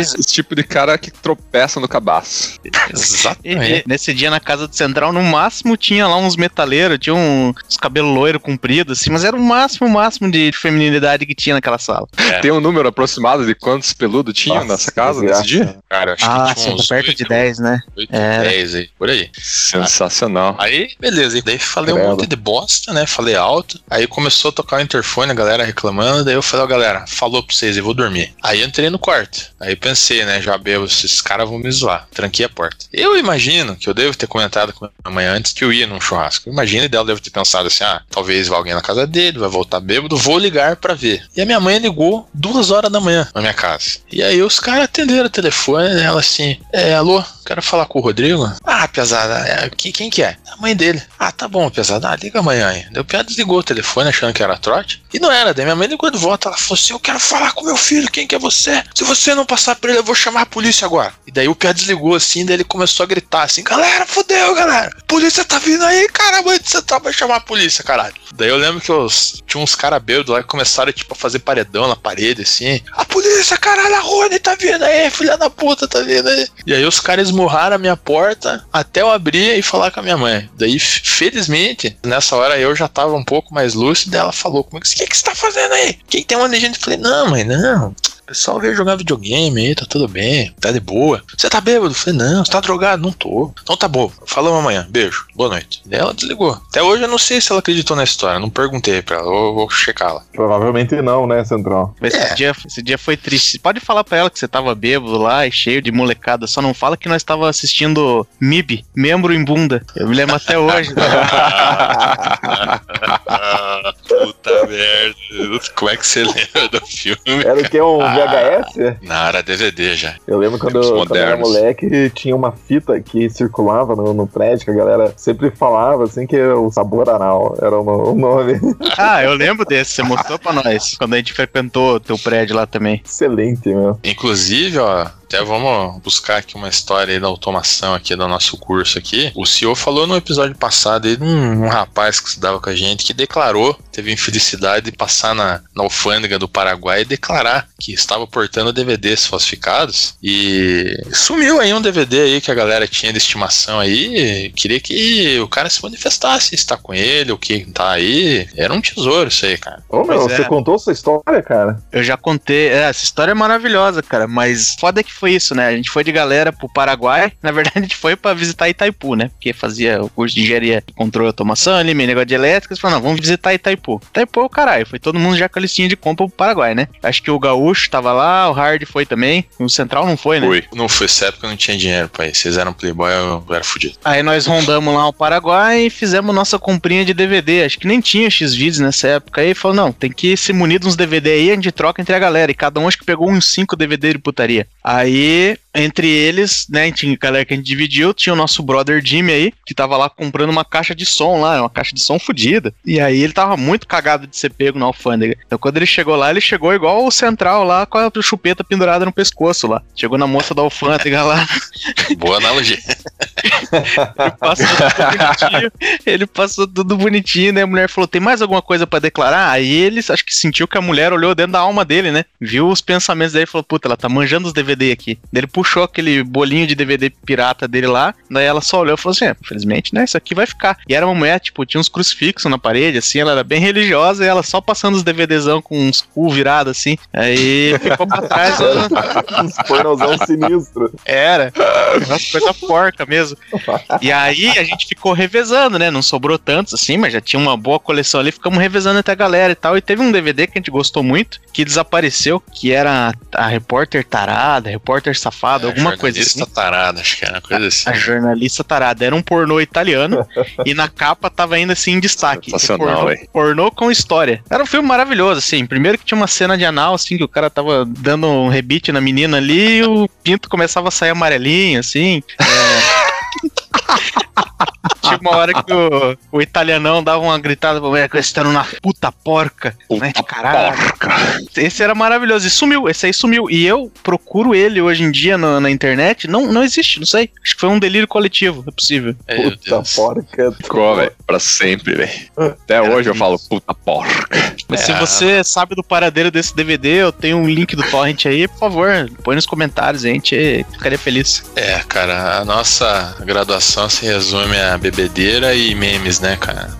Esse tipo de cara que tropeça no cabaço. Exatamente. e nesse dia na casa do Central, no máximo tinha lá uns metaleiros, tinha um- uns cabelos loiro compridos, assim, mas era o máximo, o máximo de feminilidade que tinha naquela sala. Tem um número aproximado de quantos peludos tinham Nossa, nessa casa nesse dia? Cara, acho Ah, que tinha uns perto 8, de 10, né? 8, Era. 10 aí, por aí. Sensacional. Aí, beleza. E daí falei um monte de bosta, né? Falei alto. Aí começou a tocar o interfone, a galera reclamando. Daí eu falei, ó, galera, falou pra vocês, eu vou dormir. Aí entrei no quarto. Aí pensei, né? Já bebo, esses caras vão me zoar. Tranquei a porta. Eu imagino que eu devo ter comentado com a minha mãe antes que eu ia num churrasco. Imagina dela deve ter pensado assim: ah, talvez vá alguém na casa dele, vai voltar bêbado, vou ligar pra ver. E a minha mãe ligou duas horas da manhã na minha casa. E aí os caras atenderam o telefone, ela assim, é, alô, quero falar com o Rodrigo. Ah, pesada, é, quem, quem que é? A mãe dele. Ah, tá bom, pesada, ah, liga amanhã aí. Daí o Pia desligou o telefone achando que era trote. E não era, daí minha mãe ligou de volta, ela falou assim, eu quero falar com meu filho, quem que é você? Se você não passar pra ele, eu vou chamar a polícia agora. E daí o Pia desligou assim, daí ele começou a gritar assim, galera, fodeu, galera. Polícia tá vindo aí, cara, de central vai chamar a polícia, caralho. Daí eu lembro que os, tinha uns caras bêbados lá que começaram, tipo, a fazer paredão na parede, assim. A polícia, caralho, a Rony tá vindo aí, filha da puta, tá vindo aí. E aí os caras esmurraram a minha porta até eu abrir e falar com a minha mãe. Daí, felizmente, nessa hora eu já tava um pouco mais lúcido, e ela falou comigo, o que que você tá fazendo aí? Quem tem uma legenda? Eu falei, não, mãe, não. Pessoal veio jogar videogame aí, tá tudo bem, tá de boa. Você tá bêbado? Eu falei, não, você tá drogado? Não tô. Então tá bom, falamos amanhã, beijo, boa noite. Daí ela desligou. Até hoje eu não sei se ela acreditou na história, não perguntei pra ela, vou, vou checá-la. Provavelmente não, né, Central? Esse, É. dia, esse dia foi triste. Pode falar pra ela que você tava bêbado lá e cheio de molecada. Só não fala que nós tava assistindo MIB, Membro em Bunda. Eu me lembro até hoje. [LAUGHS] Puta merda. Como é que você [LAUGHS] lembra do filme? Era o que? Um VHS? Na era DVD já. Eu lembro quando, quando eu era moleque, tinha uma fita que circulava no, no prédio, que a galera sempre falava assim que o sabor anal era o, o nome. [LAUGHS] ah, eu lembro desse. Você mostrou pra nós. Quando a gente frequentou teu prédio lá também. Excelente, meu. Inclusive, ó, até vamos buscar aqui uma história aí da automação aqui do nosso curso aqui. O senhor falou no episódio passado aí de um, um rapaz que estudava com a gente que declarou, teve infelicidade de passar na, na alfândega do Paraguai e declarar que estava portando DVDs falsificados e sumiu aí um DVD aí que a galera tinha de estimação aí. Queria que o cara se manifestasse, se está com ele, o que tá aí. Era um tesouro isso aí, cara. Ô, meu, Pois é. você contou sua história, cara? Eu já contei. é, essa história é maravilhosa, cara. Mas foda que foi isso, né? A gente foi de galera pro Paraguai. Na verdade, a gente foi pra visitar Itaipu, né? Porque fazia o curso de engenharia de controle e automação ali, meio negócio de elétricas. Falou, não, vamos visitar Itaipu. Itaipu é o caralho. Foi todo mundo já com a listinha de compra pro Paraguai, né? Acho que o Gaúcho tava lá, o Hard foi também. O Central não foi, né? Fui. Não foi essa época, eu não tinha dinheiro pra ir. Vocês eram playboy, eu era fudido. Aí nós rondamos lá o Paraguai e fizemos nossa comprinha de DVD. Acho que nem tinha X-Vídeos nessa época. Aí falou: não, tem que se munir de uns DVD aí, a gente troca entre a galera. E cada um acho que pegou uns 5 DVD de putaria. Aí, Aí entre eles, né, tinha a galera que a gente dividiu, tinha o nosso brother Jimmy aí, que tava lá comprando uma caixa de som lá, uma caixa de som fodida. E aí ele tava muito cagado de ser pego na alfândega. Então quando ele chegou lá, ele chegou igual o central lá, com a chupeta pendurada no pescoço lá. Chegou na moça da alfândega lá. [LAUGHS] Boa analogia. Ele passou tudo bonitinho. Ele passou tudo bonitinho, né? A mulher falou: tem mais alguma coisa pra declarar? Aí ele acho que sentiu que a mulher olhou dentro da alma dele, né? Viu os pensamentos dele e falou: puta, ela tá manjando os DVD aqui. Daí ele puxou aquele bolinho de DVD pirata dele lá. Daí ela só olhou e falou assim: é, infelizmente, né? Isso aqui vai ficar. E era uma mulher, tipo, tinha uns crucifixos na parede, assim, ela era bem religiosa e ela só passando os DVDzão com uns cu virados assim. Aí ficou pra trás. [LAUGHS] ela- Uns pornozão sinistro. Era. Uma coisa porca mesmo. E aí a gente ficou revezando, né? Não sobrou tantos assim, mas já tinha uma boa coleção ali. Ficamos revezando até a galera e tal. E teve um DVD que a gente gostou muito, que desapareceu, que era a repórter tarada, repórter alguma coisa assim. Jornalista tarada, acho que era uma coisa assim. A jornalista tarada era um pornô italiano [LAUGHS] e na capa tava ainda assim em destaque. Sensacional, pornô, pornô com história. Era um filme maravilhoso, assim. Primeiro que tinha uma cena de anal, assim, que o cara tava dando um rebite na menina ali e o pinto começava a sair amarelinho, assim. [LAUGHS] É... [LAUGHS] Tinha uma hora que o, o italianão dava uma gritada pra mulher, você tá numa puta porca, né? De caralho. Esse era maravilhoso. E sumiu, esse aí sumiu. E eu procuro ele hoje em dia na, na internet. Não, não existe, não sei. Acho que foi um delírio coletivo, é possível. Meu Puta Deus. porca. Ficou, velho, pra sempre, velho. Até hoje eu falo, puta porca. Mas se É. você sabe do paradeiro desse DVD, eu tenho um link do torrent aí, por favor, põe nos comentários, a gente ficaria feliz. É, cara, a nossa graduação se resume a bebedeira e memes, né, cara?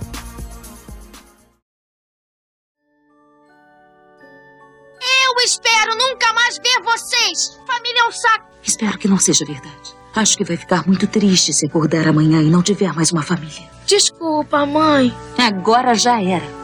Eu espero nunca mais ver vocês. Família é um saco. Espero que não seja verdade. Acho que vai ficar muito triste se acordar amanhã e não tiver mais uma família. Desculpa, mãe. Agora já era.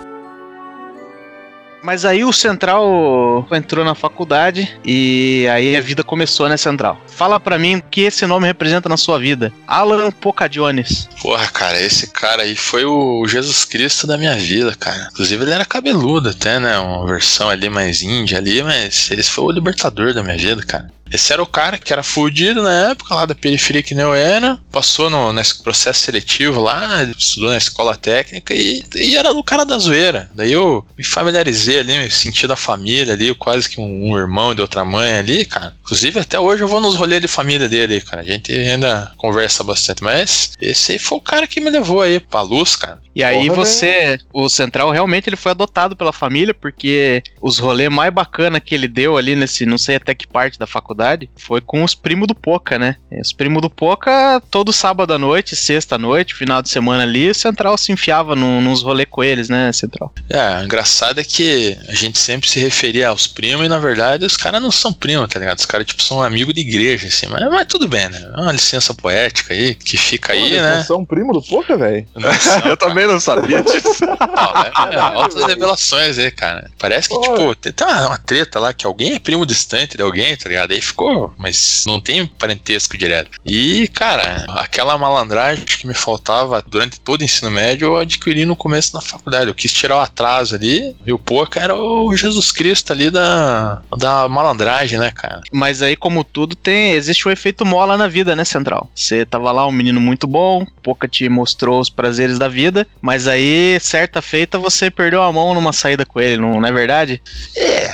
Mas aí o Central entrou na faculdade e aí a vida começou, né, Central? Fala pra mim o que esse nome representa na sua vida. Alan Pocadiones. Porra, cara, esse cara aí foi o Jesus Cristo da minha vida, cara. Inclusive ele era cabeludo até, né? Uma versão ali mais índia ali, mas ele foi o libertador da minha vida, cara. Esse era o cara que era fudido na época, lá da periferia que nem eu era, passou no, nesse processo seletivo lá, estudou na escola técnica e, e era o cara da zoeira. Daí eu me familiarizei ali, me senti da família ali, quase que um, um irmão de outra mãe ali, cara. Inclusive até hoje eu vou nos rolês de família dele, cara. A gente ainda conversa bastante, mas esse aí foi o cara que me levou aí pra luz, cara. E aí Porra, você, o Central realmente ele foi adotado pela família porque os rolês mais bacana que ele deu ali nesse, não sei até que parte da faculdade faculdade foi com os primos do Poca, né? Os primos do Poca, todo sábado à noite, sexta à noite, final de semana ali, o Central se enfiava num, nos rolê com eles, né, Central? É, engraçado é que a gente sempre se referia aos primos e na verdade os caras não são primos, tá ligado? Os caras, tipo, são amigos de igreja, assim. Mas, mas tudo bem, né? É uma licença poética aí que fica aí, Pô, eles né? não são primo do Poca, velho? [LAUGHS] Eu também não sabia disso. Não, né? É, altas revelações aí, cara. Parece que, Pô. tipo, tem tem uma, uma treta lá que alguém é primo distante de alguém, tá ligado? Aí ficou, mas não tem parentesco direto. E, cara, aquela malandragem que me faltava durante todo o ensino médio, eu adquiri no começo da faculdade. Eu quis tirar o atraso ali, e o Poca era o Jesus Cristo ali da, da malandragem, né, cara? Mas aí, como tudo, tem existe o efeito mola na vida, né, Central? Você tava lá, um menino muito bom, Poca te mostrou os prazeres da vida, mas aí, certa feita, você perdeu a mão numa saída com ele, não, não é verdade? É,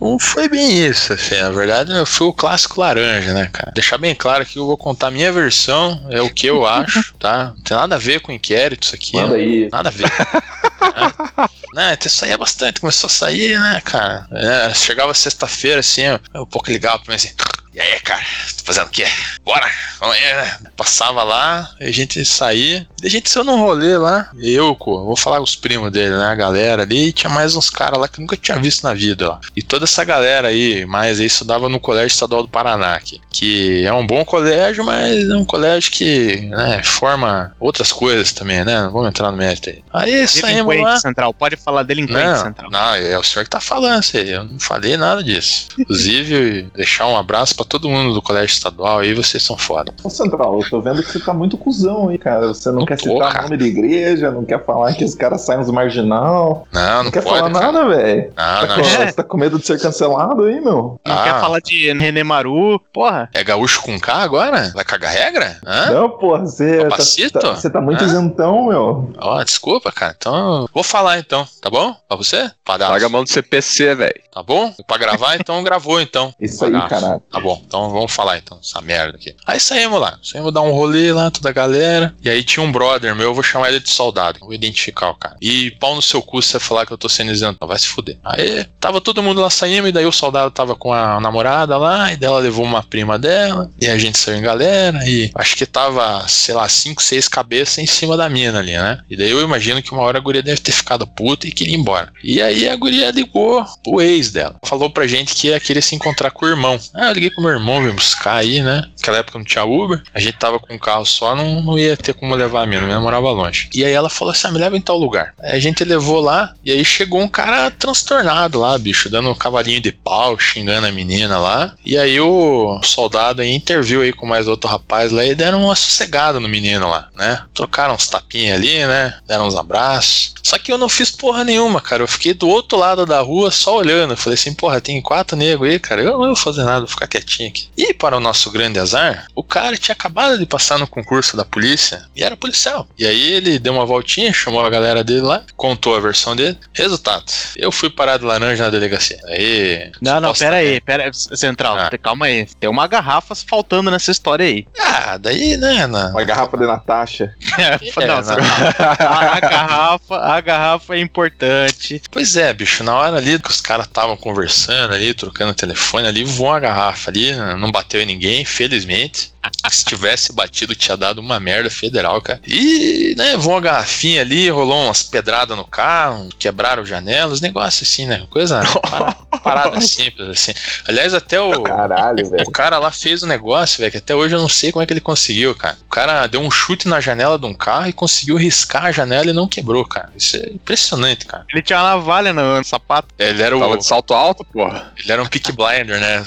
não foi bem isso, assim. Na verdade, eu fui o clássico laranja, né, cara? Deixar bem claro que eu vou contar a minha versão, é o que eu [LAUGHS] acho, tá? Não tem nada a ver com inquérito isso aqui. Manda aí. Nada a ver. [LAUGHS] né? Né, até saía bastante, começou a sair, né, cara? É, chegava sexta-feira, assim, eu, eu um pouco ligava pra mim assim. E aí, cara, tá fazendo o quê? Bora! Vamos aí, né? Passava lá, a gente saía. A gente saiu num rolê lá. Eu, co, vou falar os primos dele, né? A galera ali. E tinha mais uns caras lá que eu nunca tinha visto na vida lá. E toda essa galera aí, mais aí, estudava no Colégio Estadual do Paraná, aqui, que é um bom colégio, mas é um colégio que né, forma outras coisas também, né? Não vamos entrar no mérito aí. Aí saímos lá. Central, pode falar delinquente Não, Central. não, é o senhor que tá falando, eu não falei nada disso. Inclusive, deixar um abraço pra todo mundo do colégio estadual aí, vocês são foda. Ô, Central, eu tô vendo que você tá muito cuzão aí, cara. Você não Não quer tô, citar cara. nome de igreja, não quer falar que os caras saem dos marginal. Não, Não, não quer pode. falar cara. nada, velho. Não, Tá não, com- isso Você tá com medo de ser cancelado aí, meu? Não Ah. quer falar de René Maru, porra. é gaúcho com K agora? Vai cagar regra? Hã? Não, porra, você tá, tá- você tá muito Hã? isentão, meu. Ó, desculpa, cara. Então, vou falar então, tá bom? Pra você? Pra Larga a mão do CPC, velho. Tá bom? Pra gravar, então gravou então. Isso aí, caralho. Tá bom, então vamos falar então, essa merda aqui. Aí saímos lá, saímos dar um rolê lá, toda a galera. E aí tinha um brother meu, eu vou chamar ele de soldado, vou identificar o cara. E pau no seu cu você falar que eu tô sendo isentão, vai se fuder. Aí tava todo mundo lá saindo, e daí o soldado tava com a namorada lá, e dela levou uma prima dela, e a gente saiu em galera, e acho que tava, sei lá, cinco, seis cabeças em cima da mina ali, né? E daí eu imagino que uma hora a guria deve ter ficado puta e queria ir embora. E aí a guria ligou o ex dela. Falou pra gente que ia querer se encontrar com o irmão. Ah, eu liguei com meu irmão, vim buscar aí, né? Naquela época não tinha Uber. A gente tava com um carro só, não, não ia ter como levar a mina. A mina morava longe. E aí ela falou assim: ah, me leva em tal lugar. Aí a gente levou lá, e aí chegou um cara transtornado lá, bicho, dando um cavalinho de pau, xingando a menina lá. E aí o soldado aí interviu aí com mais outro rapaz lá e deram uma sossegada no menino lá, né? Trocaram uns tapinhas ali, né? Deram uns abraços. Só que eu não fiz porra nenhuma, cara. Eu fiquei do outro lado da rua só olhando. Falei assim, porra, tem quatro negros aí, cara. Eu não vou fazer nada, vou ficar quietinho E para o nosso grande azar, o cara tinha acabado de passar no concurso da polícia e era policial. E aí ele deu uma voltinha, chamou a galera dele lá, contou a versão dele. Resultado, eu fui parar de laranja na delegacia. Aí. Não, não, pera aí, pera aí, Central, Ah. calma aí. Tem uma garrafa faltando nessa história aí. [LAUGHS] Ah, daí, né? Na... Uma garrafa de Natasha. É, [LAUGHS] não, na- Central, [LAUGHS] a, a garrafa, a garrafa é importante. Pois é, bicho, na hora ali que os caras estavam conversando ali, trocando telefone ali, voou uma garrafa ali, não bateu em ninguém, felizmente. Se tivesse batido, tinha dado uma merda federal, cara. E, né, voou uma garrafinha ali, rolou umas pedradas no carro, quebraram janelas, negócio assim, né? Coisa parada, parada [LAUGHS] simples, assim. Aliás, até o. Caralho, velho. O cara lá fez um negócio, velho, que até hoje eu não sei como é que ele conseguiu, cara. O cara deu um chute na janela de um carro e conseguiu riscar a janela e não quebrou, cara. Isso é impressionante, cara. Ele tinha uma navalha no, no sapato. Ele era, Tava o, de salto alto, porra. ele era um pick blinder, né?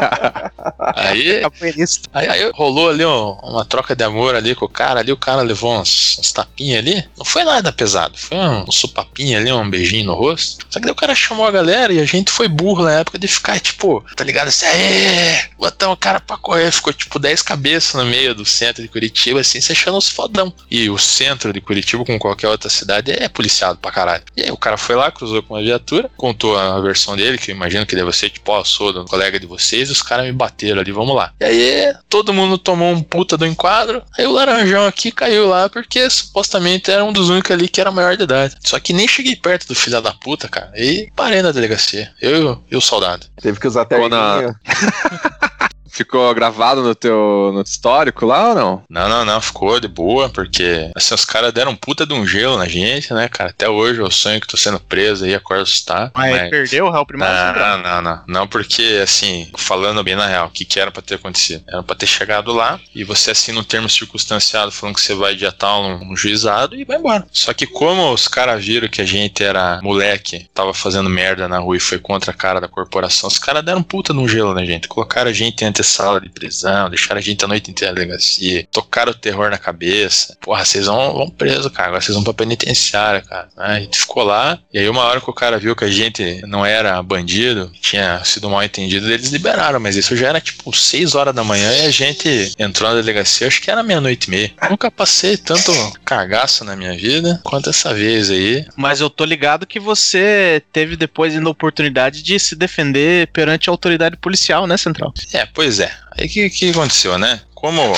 [LAUGHS] aí, Capoeirista. Aí, aí rolou ali um- uma troca de amor ali com o cara ali, o cara levou uns, uns tapinhas ali. Não foi nada pesado, foi um, um supapinho ali, um beijinho no rosto. Só que daí o cara chamou a galera e a gente foi burro na época de ficar, tipo, tá ligado? Assim, aê, botamos o cara pra correr. Ficou tipo 10 cabeças no meio do centro de Curitiba, assim, se achando os fodão. E o centro de Curitiba, como qualquer outra cidade, é policiado pra caralho. E aí o cara foi lá, cruzou com uma viatura, contou a versão dele, que eu imagino que deve ser, tipo, ó, eu sou do colega de vocês, os caras me bateram ali, vamos lá. E aí, todo mundo tomou um puta do enquadro, aí o laranjão aqui caiu lá, porque supostamente era um dos únicos ali que era maior de idade. Só que nem cheguei perto do filho da puta, cara, e parei na delegacia. Eu e o soldado. Teve que usar na- terninho. [LAUGHS] ficou gravado no teu no histórico lá ou não? Não, não, não, ficou de boa, porque assim, os caras deram um puta de um gelo na gente, né, cara? Até hoje eu sonho que tô sendo preso aí, acordo assustado. Mas, mas... perdeu o réu primário? Não, Central? não, não, não. Não, porque, assim, falando bem na real, o que, que era pra ter acontecido? Era pra ter chegado lá e você assina um termo circunstanciado falando que você vai dia tal no, no juizado e vai embora. Só que como os caras viram que a gente era moleque, tava fazendo merda na rua e foi contra a cara da corporação, os caras deram um puta no gelo na gente. Colocaram a gente em antessala de prisão, deixaram a gente a noite inteira na delegacia, tocaram o terror na cabeça. Porra, vocês vão, vão preso, cara. Agora vocês vão pra penitenciária, cara. A gente ficou lá, e aí uma hora que o cara viu que a gente não era bandido, tinha sido mal entendido, eles liberaram, mas isso já era tipo 6 horas da manhã e a gente entrou na delegacia, acho que era meia-noite e meia. Nunca passei tanto cagaço na minha vida quanto essa vez aí. Mas eu tô ligado que você teve depois ainda a oportunidade de se defender perante a autoridade policial, né, Central? É, pois é. Aí que, que aconteceu, né? Como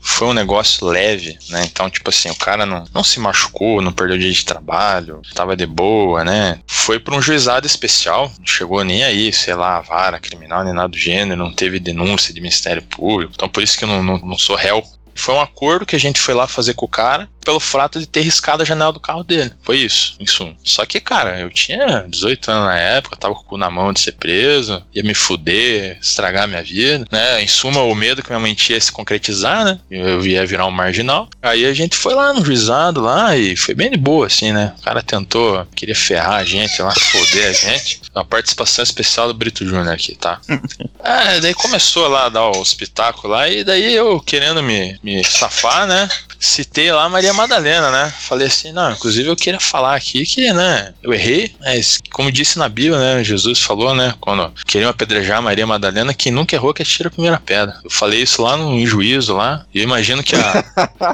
foi um negócio leve, né? Então, tipo assim, o cara não, não se machucou, não perdeu dia de trabalho, tava de boa, né? Foi pra um juizado especial, não chegou nem aí, sei lá, vara criminal, nem nada do gênero, não teve denúncia de Ministério Público. Então, por isso que eu não, não, não sou réu. Foi um acordo que a gente foi lá fazer com o cara pelo fato de ter riscado a janela do carro dele. Foi isso, em suma. Só que, cara, eu tinha 18 anos na época, tava com o cu na mão de ser preso, ia me fuder, estragar minha vida, né? Em suma, o medo que minha mãe tinha se concretizar, né? Eu ia virar um marginal. Aí a gente foi lá no juizado lá e foi bem de boa, assim, né? O cara tentou, queria ferrar a gente lá, foder a gente. Uma participação especial do Brito Júnior aqui, tá? [LAUGHS] é, daí começou lá a dar o espetáculo lá, e daí eu querendo me, me safar, né? Citei lá Maria Madalena, né? Falei assim, não, inclusive eu queria falar aqui que, né, eu errei, mas como disse na Bíblia, né, Jesus falou, né, quando queriam apedrejar Maria Madalena, quem nunca errou que atira a primeira pedra. Eu falei isso lá no juízo lá, e eu imagino que a...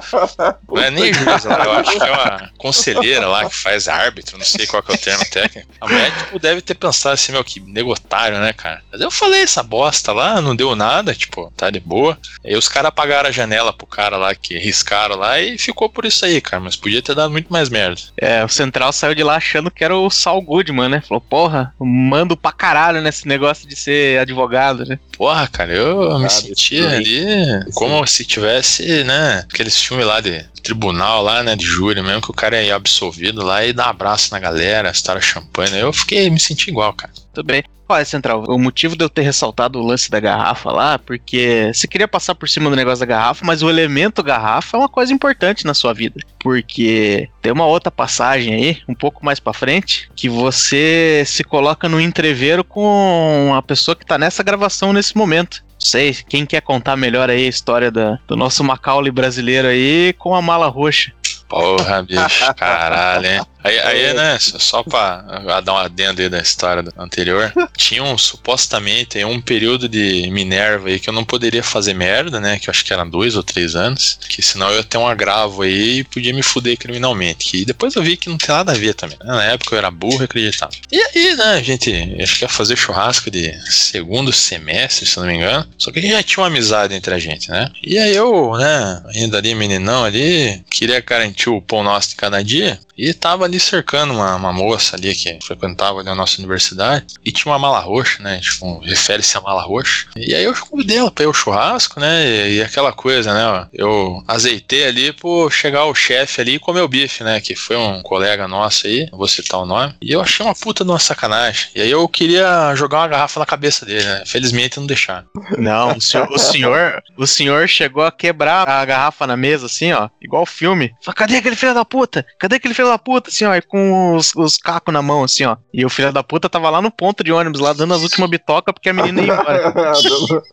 [LAUGHS] não é nem juízo lá, eu acho que é uma conselheira lá que faz árbitro, não sei qual que é o termo técnico. A mulher, tipo, deve ter pensado assim, meu, que negotário, né, cara? Mas eu falei essa bosta lá, não deu nada, tipo, tá de boa. Aí os caras apagaram a janela pro cara lá que riscaram lá e ficou por isso aí, cara. Mas podia ter dado muito mais merda. É, o Central saiu de lá achando que era o Saul Goodman, né? Falou, porra, mando pra caralho nesse negócio de ser advogado, né? Porra, cara, eu me Ah, senti isso aí. ali como se tivesse, né, aqueles filmes lá de tribunal lá, né, de júri mesmo, que o cara é absolvido lá e dá um abraço na galera, estoura champanhe. Eu fiquei, me senti igual, cara. Tudo bem. Olha, Central, o motivo de eu ter ressaltado o lance da garrafa lá, porque você queria passar por cima do negócio da garrafa, mas o elemento garrafa é uma coisa importante na sua vida. Porque tem uma outra passagem aí, um pouco mais pra frente, que você se coloca no entreveiro com a pessoa que tá nessa gravação nesse momento. Sei, quem quer contar melhor aí a história da- do nosso Macaulay brasileiro aí com a mala roxa? Porra, bicho, caralho, hein? Aí, aí, né, só- pra dar um adendo aí da história anterior, [LAUGHS] tinha um, supostamente um período de Minerva aí que eu não poderia fazer merda, né, que eu acho que eram dois ou três anos, que senão eu ia ter um agravo aí e podia me fuder criminalmente, que depois eu vi que não tem nada a ver também, né? na época eu era burro e acreditava. E aí, né, a gente, acho que ia fazer churrasco de segundo semestre, se não me engano, só que a gente já tinha uma amizade entre a gente, né, e aí eu, né, ainda ali meninão ali, queria garantir o pão nosso de cada dia, e tava ali cercando uma, uma moça ali que frequentava ali a nossa universidade e tinha uma mala roxa, né? Tipo, refere-se a mala roxa. E aí eu convidei ela pra ir ao churrasco, né? E, e aquela coisa, né? Eu azeitei ali por chegar o chefe ali e comer o bife, né? Que foi um colega nosso aí, não vou citar o nome. E eu achei uma puta de uma sacanagem. E aí eu queria jogar uma garrafa na cabeça dele, né? Felizmente não deixaram. Não, o senhor, o senhor, o senhor chegou a quebrar a garrafa na mesa, assim, ó, igual filme. Fala, cadê aquele filho da puta? Cadê aquele filho da puta? Assim, ó, e com os, os cacos na mão, assim, ó. E o filho da puta tava lá no ponto de ônibus, lá dando as últimas bitocas, porque a menina ia embora. [LAUGHS] dando,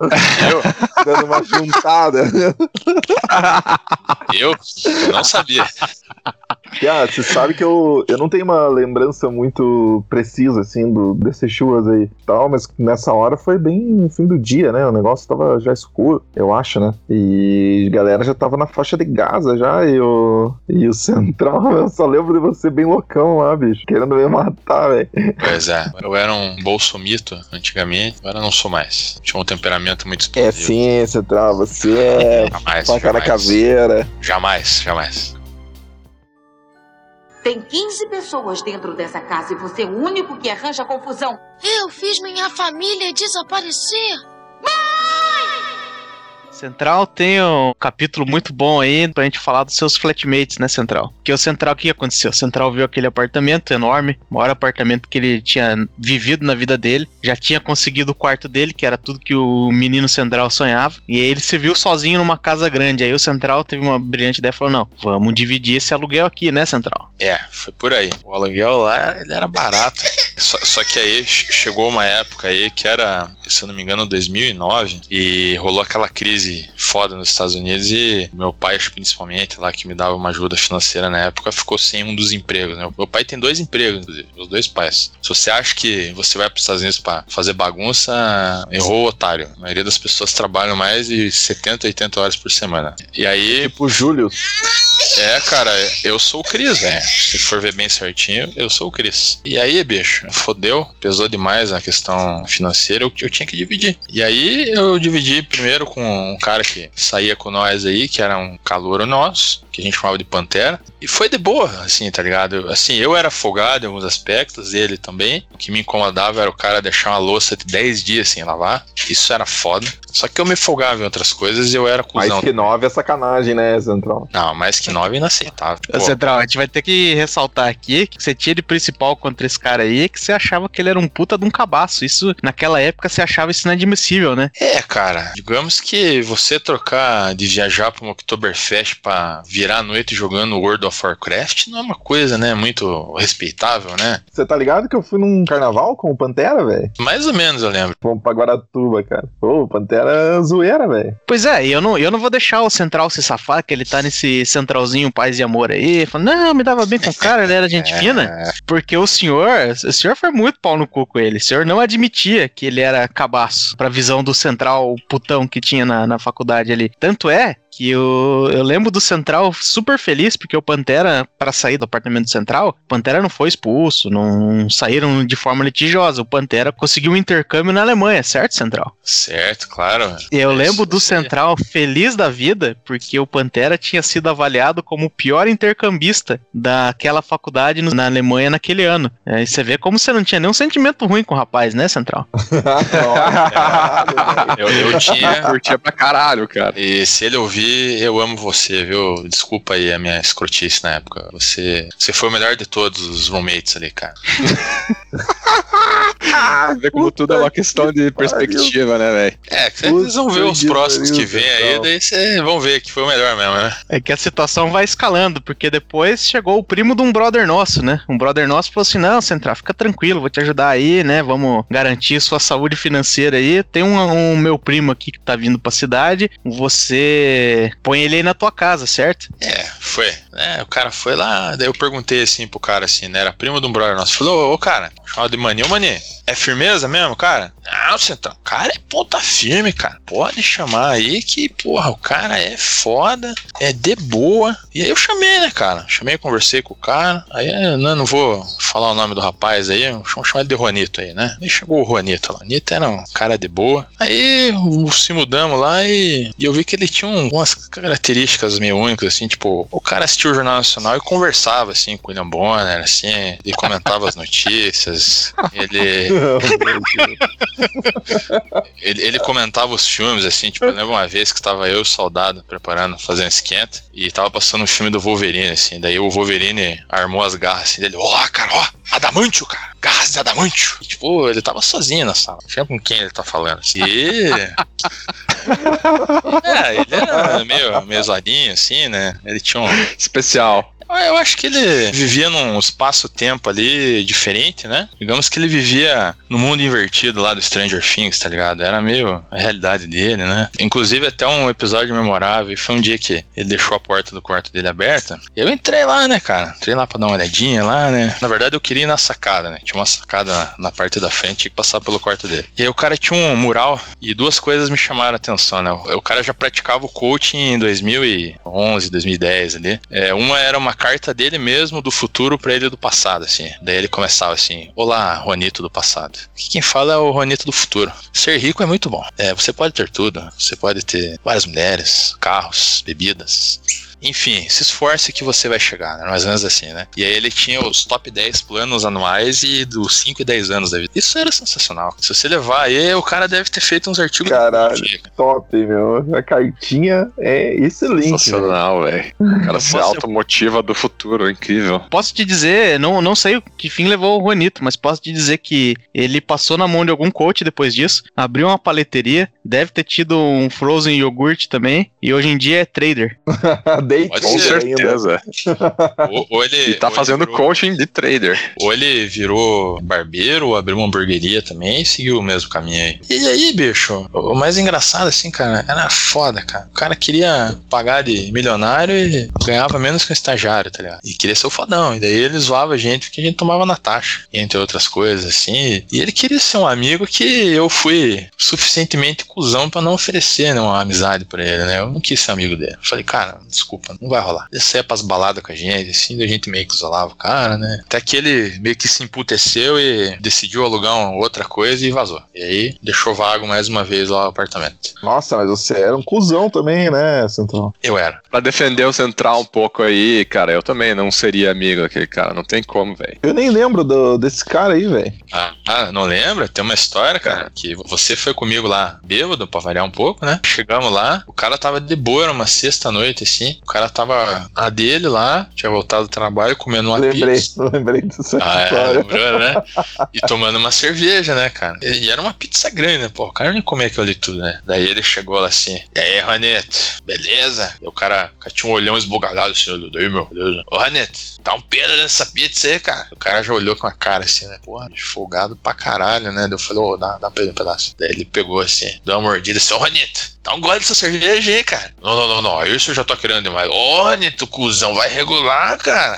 dando uma juntada. [LAUGHS] Eu, eu não sabia. [LAUGHS] Ah, você sabe que eu, eu não tenho uma lembrança muito precisa, assim, do, desses churras aí e tal, mas nessa hora foi bem no fim do dia, né? O negócio tava já escuro, eu acho, né? E a galera já tava na faixa de Gaza já, e o, e o Central, [LAUGHS] eu só lembro de você bem loucão lá, bicho, querendo me matar, velho. Pois é, eu era um bolsomito antigamente, agora não sou mais. Tinha um temperamento muito É explosivo. sim, Central, você [LAUGHS] é Jamais, na jamais, caveira. jamais, jamais. Tem 15 pessoas dentro dessa casa e você é o único que arranja confusão. Eu fiz minha família desaparecer. Central tem um capítulo muito bom aí pra gente falar dos seus flatmates, né, Central? Que o Central, o que aconteceu? O Central viu aquele apartamento enorme, o maior apartamento que ele tinha vivido na vida dele, já tinha conseguido o quarto dele, que era tudo que o menino Central sonhava, e aí ele se viu sozinho numa casa grande. Aí o Central teve uma brilhante ideia e falou: não, vamos dividir esse aluguel aqui, né, Central? É, foi por aí. O aluguel lá, ele era barato. Só, só que aí che- chegou uma época aí que era, se eu não me engano, 2009, e rolou aquela crise foda nos Estados Unidos e meu pai, principalmente, lá que me dava uma ajuda financeira na época, ficou sem um dos empregos, né? Meu pai tem dois empregos, inclusive, os dois pais. Se você acha que você vai para os Estados Unidos para fazer bagunça, errou, otário. A maioria das pessoas trabalham mais de 70, 80 horas por semana. E aí, Tipo o Júlio. É, cara, eu sou o Cris, velho. Se for ver bem certinho, eu sou o Cris. E aí, bicho, fodeu, pesou demais a questão financeira, eu, eu tinha que dividir. E aí eu dividi primeiro com um cara que saía com nós aí, que era um calouro nosso, que a gente chamava de Pantera. E foi de boa, assim, tá ligado? Assim, eu era folgado em alguns aspectos, ele também. O que me incomodava era o cara deixar uma louça de 10 dias sem lavar. Isso era foda. Só que eu me folgava em outras coisas e eu era Mais cuzão. que nove é sacanagem, né, Central? Não, mais que 9 inaceitável. Ô, Pô, Central, a gente vai ter que ressaltar aqui que você tinha de principal contra esse cara aí que você achava que ele era um puta de um cabaço. Isso, naquela época, você achava isso inadmissível, né? É, cara, digamos que você trocar de viajar pra um Oktoberfest pra virar a noite jogando World of Warcraft não é uma coisa, né, muito respeitável, né? Você tá ligado que eu fui num carnaval com o Pantera, velho? Mais ou menos eu lembro. Fomos pra Guaratuba, cara. Pô, o Pantera é zoeira, velho. Pois é, e eu não, eu não vou deixar o Central se safar, que ele tá nesse centralzinho paz e amor aí, falando, não, me dava bem com o cara, ele era gente fina. É, Porque o senhor, o senhor foi muito pau no cu com ele. O senhor não admitia que ele era cabaço pra visão do central putão que tinha na, na faculdade ali. Tanto é que eu, eu lembro do Central super feliz, porque o Pantera, para sair do apartamento central, o Pantera não foi expulso, não saíram de forma litigiosa. O Pantera conseguiu um intercâmbio na Alemanha, certo, Central? certo, claro. Eu É lembro do. Central feliz da vida, porque o Pantera tinha sido avaliado como o pior intercambista daquela faculdade no- na Alemanha naquele ano. Aí você vê como você não tinha nenhum sentimento ruim com o rapaz, né, Central? [LAUGHS] Eu, eu tinha. Curtia pra caralho, cara. E se ele ouvir, eu amo você, viu? Desculpa aí a minha escrotice na época. Você, você foi o melhor de todos os roommates ali, cara. [LAUGHS] Vê como tudo é uma questão de perspectiva, né, velho? É, vocês vão ver os próximos que vem aí, daí vocês vão ver que foi o melhor mesmo, né? É que a situação vai escalando, porque depois chegou o primo de um brother nosso, né? Um brother nosso falou assim: não, Central, fica tranquilo, vou te ajudar aí, né? Vamos garantir sua saúde financeira aí. Tem um, um meu primo aqui que tá vindo pra cidade, você põe ele aí na tua casa, certo? É, foi. É, o cara foi lá, daí eu perguntei assim pro cara, assim, né? Era primo de um brother nosso. Falou, ô cara, chamado de Mani, ô Mani, é firmeza mesmo, cara? Não, Central, o cara é ponta firme, cara. Pode chamar aí que, porra, o cara é foda, é de boa. E aí eu chamei, né, cara? Chamei, conversei com o cara. Aí, eu não, não vou falar o nome do rapaz aí, vamos chamar ele de Juanito aí, né? Aí chegou o Juanito lá. O Juanito era um cara de boa. Aí se mudamos lá e, e eu vi que ele tinha um- umas características meio únicas, assim, tipo, o cara assistia o Jornal Nacional e conversava, assim, com o William Bonner, assim, ele comentava as [LAUGHS] notícias, ele, ele, ele comentava os filmes, assim, tipo, eu lembro uma vez que estava eu soldado preparando, fazendo esquenta, e tava passando o filme do Wolverine, assim, daí o Wolverine armou as garras, assim, dele, ó, cara, ó, adamantio, cara, garras de adamantio. E, tipo, ele tava sozinho na sala, não com quem ele tá falando, e... [LAUGHS] É, ele era meio, meio zoadinho, assim, né? Ele tinha um. Especial. Eu acho que ele vivia num espaço-tempo ali diferente, né? Digamos que ele vivia no mundo invertido lá do Stranger Things, tá ligado? Era meio a realidade dele, né? Inclusive, até um episódio memorável. Foi um dia que ele deixou a porta do quarto dele aberta. E eu entrei lá, né, cara? Entrei lá pra dar uma olhadinha lá, né? Na verdade, eu queria ir na sacada, né? Tinha uma sacada na, parte da frente, que passar pelo quarto dele. E aí o cara tinha um mural e duas coisas me chamaram a atenção, né? O, o cara já praticava o coaching em 2011, 2010 ali. É, uma era uma carta dele mesmo do futuro pra ele do passado, assim. Daí ele começava assim: Olá, Juanito do passado. Que quem fala é o Juanito do futuro. Ser rico é muito bom. É, você pode ter tudo. Você pode ter várias mulheres, carros, bebidas. Enfim, se esforce que você vai chegar, né? Mais ou menos assim, né? E aí ele tinha os top 10 planos anuais e dos 5 e 10 anos da vida. Isso era sensacional. Se você levar aí, o cara deve ter feito uns artigos. Caralho. Top, meu. A cartinha é excelente. Sensacional, velho. O cara se automotiva do futuro, incrível. Posso te dizer, não, não sei que fim levou o Juanito, mas posso te dizer que ele passou na mão de algum coach depois disso, abriu uma paleteria, deve ter tido um frozen iogurte também, e hoje em dia é trader. [LAUGHS] Day Pode Com certeza. [LAUGHS] Ou, ou ele, E tá ou ele fazendo virou- coaching de trader. Ou ele virou barbeiro, ou abriu uma hamburgueria também e seguiu o mesmo caminho aí. E aí, bicho, o mais engraçado assim, cara, era foda, cara. O cara queria pagar de milionário e ganhava menos que um estagiário, tá ligado? E queria ser o fodão. E daí ele zoava a gente porque a gente tomava na taxa, entre outras coisas, assim. E ele queria ser um amigo que eu fui suficientemente cuzão pra não oferecer né, uma amizade pra ele, né? Eu não quis ser amigo dele. Eu falei, cara, desculpa, não vai rolar. Ele saia pras baladas com a gente, assim, a gente meio que isolava o cara, né? Até que ele meio que se emputeceu e decidiu alugar uma outra coisa e vazou. E aí deixou vago mais uma vez lá o apartamento. Nossa, mas você era um cuzão também, né, Central? Eu era. Pra defender o Central um pouco aí, cara, eu também não seria amigo daquele cara. Não tem como, velho. Eu nem lembro do- desse cara aí, velho. Ah, ah, não lembra? Tem uma história, cara, que você foi comigo lá bêbado, pra variar um pouco, né? Chegamos lá, o cara tava de boa, era uma sexta-noite, assim. O cara tava a dele lá, tinha voltado do trabalho, comendo uma Lembrei, pizza. [LAUGHS] lembrei dessa Ah, é, lembrou, né? E tomando uma cerveja, né, cara? E, era uma pizza grande, né? Pô, o cara nem comia aquilo ali tudo, né? Daí ele chegou lá assim, e aí, Ranete, beleza? E o cara, o cara tinha um olhão esbugalhado assim, olhou, daí, meu, beleza? Ô, Ranete, tá um pedo nessa pizza aí, cara. O cara já olhou com a cara assim, né? Porra, folgado pra caralho, né? Daí eu falei, ô, dá, dá pra ele um pedaço. Daí ele pegou assim, deu uma mordida assim, ô, Ranete, dá um gole dessa cerveja aí, cara. Não, não, não, não, isso eu já tô querendo demais. Ô, o cuzão, vai regular, cara.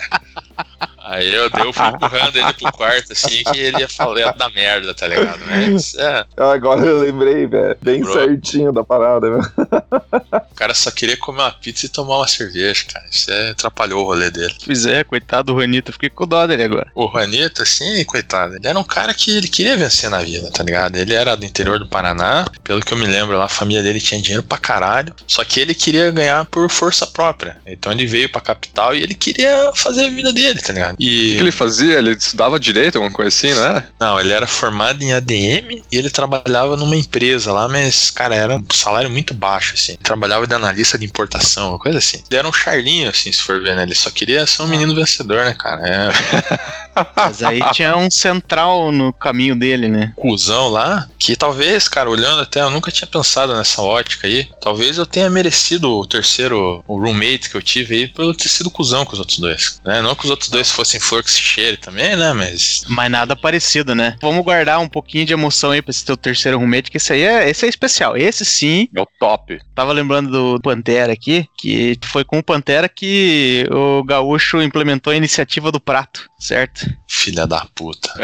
[LAUGHS] Aí eu dei, eu fui empurrando ele pro quarto, assim, que ele ia falar dar merda, tá ligado? Mas, é, Agora eu lembrei, velho. Bem Bro. certinho da parada, né? o cara só queria comer uma pizza e tomar uma cerveja, cara. Isso é, atrapalhou o rolê dele. Pois é, coitado do Juanito, fiquei com dó dele agora. O Juanito, assim, coitado, ele era um cara que ele queria vencer na vida, tá ligado? Ele era do interior do Paraná, pelo que eu me lembro lá, a família dele tinha dinheiro pra caralho, só que ele queria ganhar por força própria. Então ele veio pra capital e ele queria fazer a vida dele, tá ligado? O E. que ele fazia? Ele estudava direito, alguma coisa assim, não era? Não, ele era formado em ADM e ele trabalhava numa empresa lá, mas, cara, era um salário muito baixo, assim. Ele trabalhava de analista de importação, uma coisa assim. Ele era um charlinho, assim, se for ver, né? Ele só queria ser um menino vencedor, né, cara? É, [LAUGHS] Mas aí tinha um central no caminho dele, né? cuzão lá, que talvez, cara, olhando até, eu nunca tinha pensado nessa ótica aí. Talvez eu tenha merecido o terceiro o roommate que eu tive aí por eu ter sido cuzão com os outros dois. Né? Não que os outros dois fossem flor que se cheire também, né? Mas. Mas nada parecido, né? Vamos guardar um pouquinho de emoção aí pra esse teu terceiro roommate, que esse aí é, esse é especial. Esse sim, É o top. tava lembrando do Pantera aqui, que foi com o Pantera que o Gaúcho implementou a iniciativa do prato, certo? Filha da puta. [LAUGHS]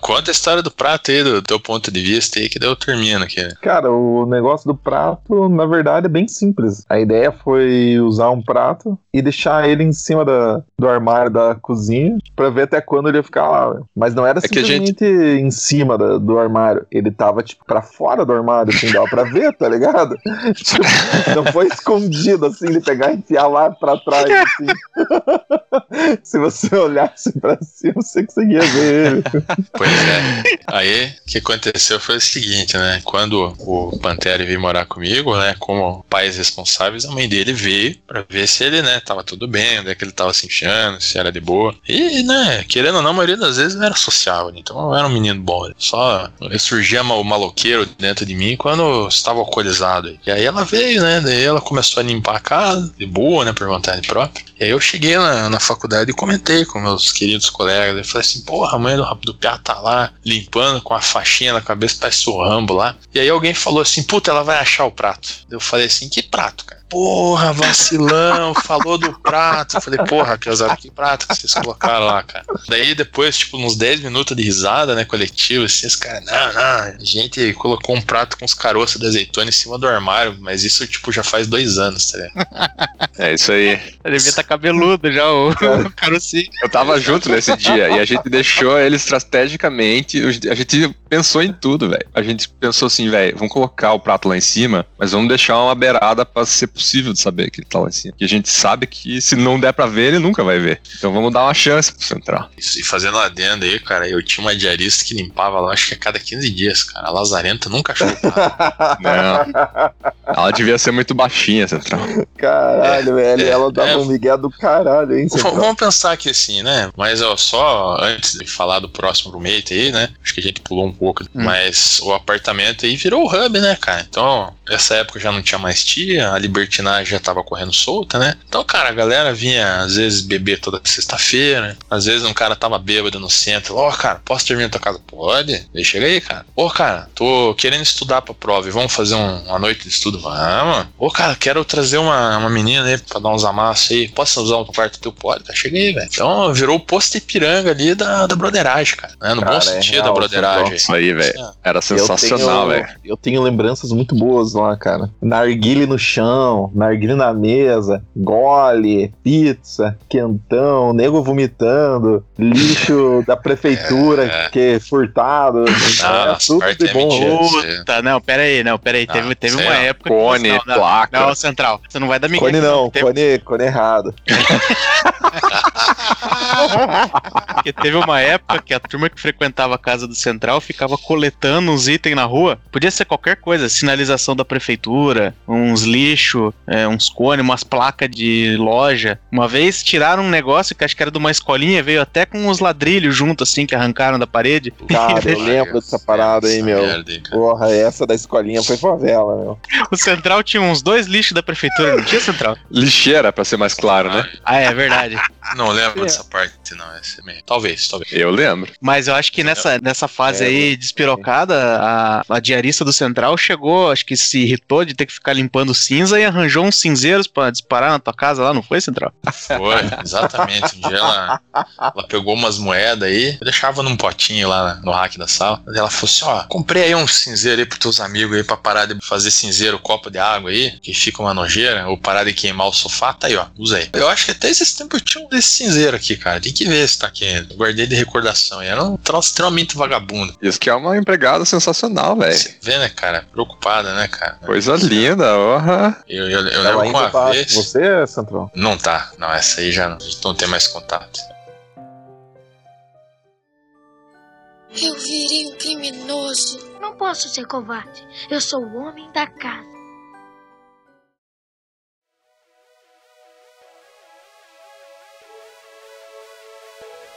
Conta a história do prato aí, do teu ponto de vista aí, que daí eu termino aqui. Cara, o negócio do prato, na verdade, é bem simples. A ideia foi usar um prato e deixar ele em cima da, do armário da cozinha pra ver até quando ele ia ficar lá. velho. Mas não era É simplesmente em cima da- do armário. Ele tava, tipo, pra fora do armário, assim, dava pra ver, tá ligado? [LAUGHS] Tipo, não foi escondido, assim, ele pegar e enfiar lá pra trás, assim. [LAUGHS] Se você olhasse pra cima, você conseguia ver ele. Pois é. Aí, o que aconteceu foi o seguinte, né? Quando o Pantera veio morar comigo, né? Como pais responsáveis, a mãe dele veio pra ver se ele, né, tava tudo bem, onde é que ele tava se enchendo, se era de boa. E, né, querendo ou não, a maioria das vezes eu era sociável, então eu era um menino bom. Só surgia o maloqueiro dentro de mim quando eu estava alcoolizado. E aí ela veio, né? Daí ela começou a limpar a casa, de boa, né, por vontade própria. E aí eu cheguei na, na faculdade e comentei com meus queridos colegas. Eu falei assim, porra, a mãe do, do Piá tá lá limpando com a faixinha na cabeça, parece o Rambo lá. E aí alguém falou assim, puta, ela vai achar o prato. Eu falei assim, que prato, cara? Porra, vacilão, [LAUGHS] falou do prato. Eu falei, porra, pesado, que prato que vocês colocaram lá, cara. Daí depois, tipo, uns 10 minutos de risada, né, coletivo, assim, os caras, não, não, a gente colocou um prato com os caroços de azeitona em cima do armário, mas isso, tipo, já faz dois anos, tá ligado? É isso aí. Ele devia estar cabeludo já, o, [LAUGHS] o carocinho. Eu tava junto nesse dia e a gente deixou ele estrategicamente. A gente pensou em tudo, velho. A gente pensou assim, velho, vamos colocar o prato lá em cima, mas vamos deixar uma beirada pra ser possível de saber que ele tá lá em cima. E a gente sabe que se não der pra ver, ele nunca vai ver. Então vamos dar uma chance pro central. Isso, e fazendo uma adenda aí, cara, eu tinha uma diarista que limpava lá, acho que a cada 15 dias, cara. A Lazarenta nunca achou. [LAUGHS] Não. Ela devia ser muito baixinha, central. Caralho, velho. é, ela dava é. um migué do caralho, hein? Central? Vamos pensar aqui assim, né? Mas ó, só antes de falar do próximo roommate aí, né? Acho que a gente pulou um pouco. Mas o apartamento aí virou o hub, né, cara? Então, essa época já não tinha mais tia, a libertinagem já tava correndo solta, né? Então, cara, a galera vinha às vezes beber toda sexta-feira. Às vezes um cara tava bêbado no centro. Ó, cara, posso terminar na tua casa? Pode. Deixa aí, cara. Ô, cara, tô querendo estudar pra prova e vamos fazer um- uma noite de estudo? Vamos. Ô, cara, quero trazer uma, uma menina aí pra dar uns amassos aí. Posso usar o quarto teu? Pode. Tá, chega aí, velho. Então virou o posto Ipiranga ali da, da broderagem, cara. né? No Cara, bom é sentido real, da broderagem. Isso aí, velho. Era sensacional, velho. eu tenho lembranças muito boas lá, cara. Narguile no chão, narguile na mesa, gole, pizza, quentão, nego vomitando, lixo [LAUGHS] da prefeitura É. que é furtado. Ah, é tudo de é bom. Puta, não, pera aí, não, pera aí. Ah, teve teve uma época. que- Cone, não, não, placa. Não, Central, você não vai dar migué. Cone não, Teve, cone, cone errado. [LAUGHS] porque teve uma época que a turma que frequentava a casa do Central ficava coletando uns itens na rua. Podia ser qualquer coisa, sinalização da prefeitura, uns lixo, é, uns cones, umas placas de loja. Uma vez tiraram um negócio que acho que era de uma escolinha, veio até com uns ladrilhos junto, assim, que arrancaram da parede. Cara, eu [LAUGHS] lembro dessa parada aí, meu. merda. Porra, essa da escolinha foi favela, meu. O Central tinha uns dois lixos da prefeitura, não tinha Central? Lixeira, pra ser mais claro, né? Ah, é verdade. Não lembro dessa parte, não. Essa é meio... Talvez, talvez. Eu lembro. Mas eu acho que nessa, nessa fase É, aí despirocada, a, a diarista do Central chegou, acho que se irritou de ter que ficar limpando cinza e arranjou uns cinzeiros pra disparar na tua casa lá, não foi, Central? Foi, [LAUGHS] exatamente. Um dia ela, ela pegou umas moedas aí, deixava num potinho lá no rack da sala. Ela falou assim: ó, comprei aí um cinzeiro aí pros teus amigos aí pra parar de fazer cinzeiro, copo de água aí, que fica uma nojeira, ou parar de queimar o sofá. Tá aí, ó, usa aí. Eu acho que até esses tempos eu tinha um desse cinzeiro aqui, cara. Tem que ver se tá aqui. Guardei de recordação. E era um troço extremamente vagabundo. Isso que é uma empregada sensacional, velho. Você vê, né, cara? Preocupada, né, cara? Coisa linda, orra. Eu, eu, eu Ela lembro uma tá vez. você, Central? Não tá. Não, essa aí já não, a gente não tem mais contato. Eu virei um criminoso. Não posso ser covarde. Eu sou o homem da casa.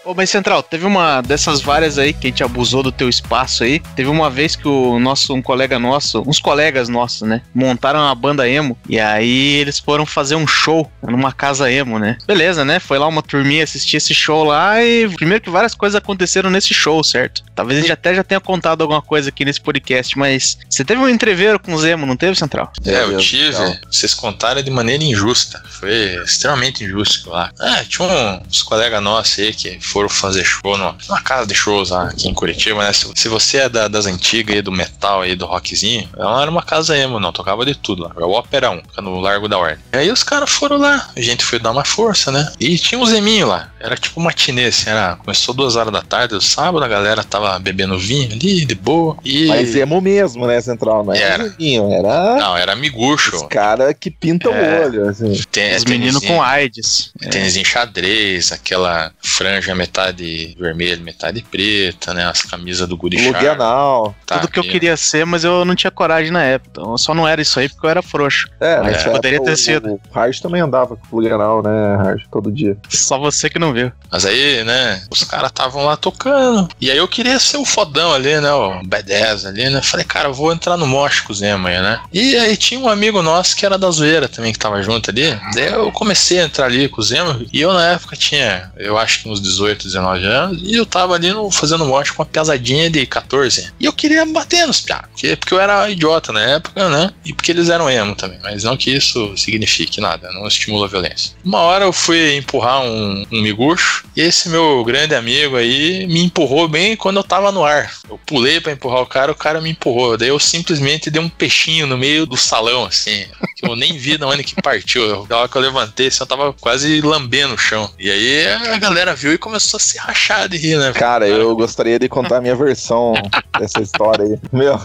Ô, mas Central, teve uma dessas várias aí que a gente abusou do teu espaço aí. Teve uma vez que o nosso, um colega nosso, uns colegas nossos, né, montaram uma banda emo. E aí eles foram fazer um show numa casa emo, né? Beleza, né? Foi lá uma turminha assistir esse show lá e primeiro que várias coisas aconteceram nesse show, certo? Talvez a gente até já tenha contado alguma coisa aqui nesse podcast, mas você teve um entreveiro com os emo, não teve, Central? É, eu tive. Vocês contaram de maneira injusta. Foi extremamente injusto lá. É, tinha uns colegas nossos aí que foram fazer show numa, numa casa de shows lá aqui em Curitiba, né? Se, se você é da- das antigas aí, do metal aí, do rockzinho, ela não era uma casa emo, não. Tocava de tudo lá. Era o Opera 1, fica no Largo da Ordem. E aí os caras foram lá. A gente foi dar uma força, né? E tinha um zeminho lá. Era tipo uma matinê, assim. Era, começou duas horas da tarde, do sábado, a galera tava bebendo vinho ali, de boa. E... Mas emo mesmo, né, Central? Não era Era. era Não, era miguxo. os cara que pinta É. o olho, assim. Tem, Os tem meninos com AIDS. Tênis em xadrez, aquela franja metade vermelha, metade preta, né? As camisas do Guri Plug Sharp. anal. Tá, Tudo que eu queria ser, mas eu não tinha coragem na época. Então eu só não era isso aí porque eu era frouxo. É, Mas nessa poderia ter sido. O, o também andava com plug anal, né, Hard? Todo dia. Só você que não viu. Mas aí, né, os caras estavam lá tocando. E aí eu queria ser o fodão ali, né? O B10 ali, né? Falei, cara, eu vou entrar no mosh com Emo aí, né? E aí tinha um amigo nosso que era da zoeira também, que tava junto ali. Daí eu comecei a entrar ali com os Emo. E eu na época tinha, eu acho que uns 18 18, 19 anos, e eu tava ali no, fazendo mote com uma pesadinha de 14. E eu queria bater nos piá, porque, porque eu era idiota na época, né? E porque eles eram emo também, mas não que isso signifique nada, não estimula a violência. Uma hora eu fui empurrar um, um miguxo, e esse meu grande amigo aí me empurrou bem quando eu tava no ar. Eu pulei para empurrar o cara, o cara me empurrou. Daí eu simplesmente dei um peixinho no meio do salão, assim. Que eu nem vi de onde que partiu. Na hora que eu levantei, assim, eu tava quase lambendo o chão. E aí a galera viu e começou a se rachar de rir, né? Cara, eu gostaria de contar a minha versão dessa história aí. Meu,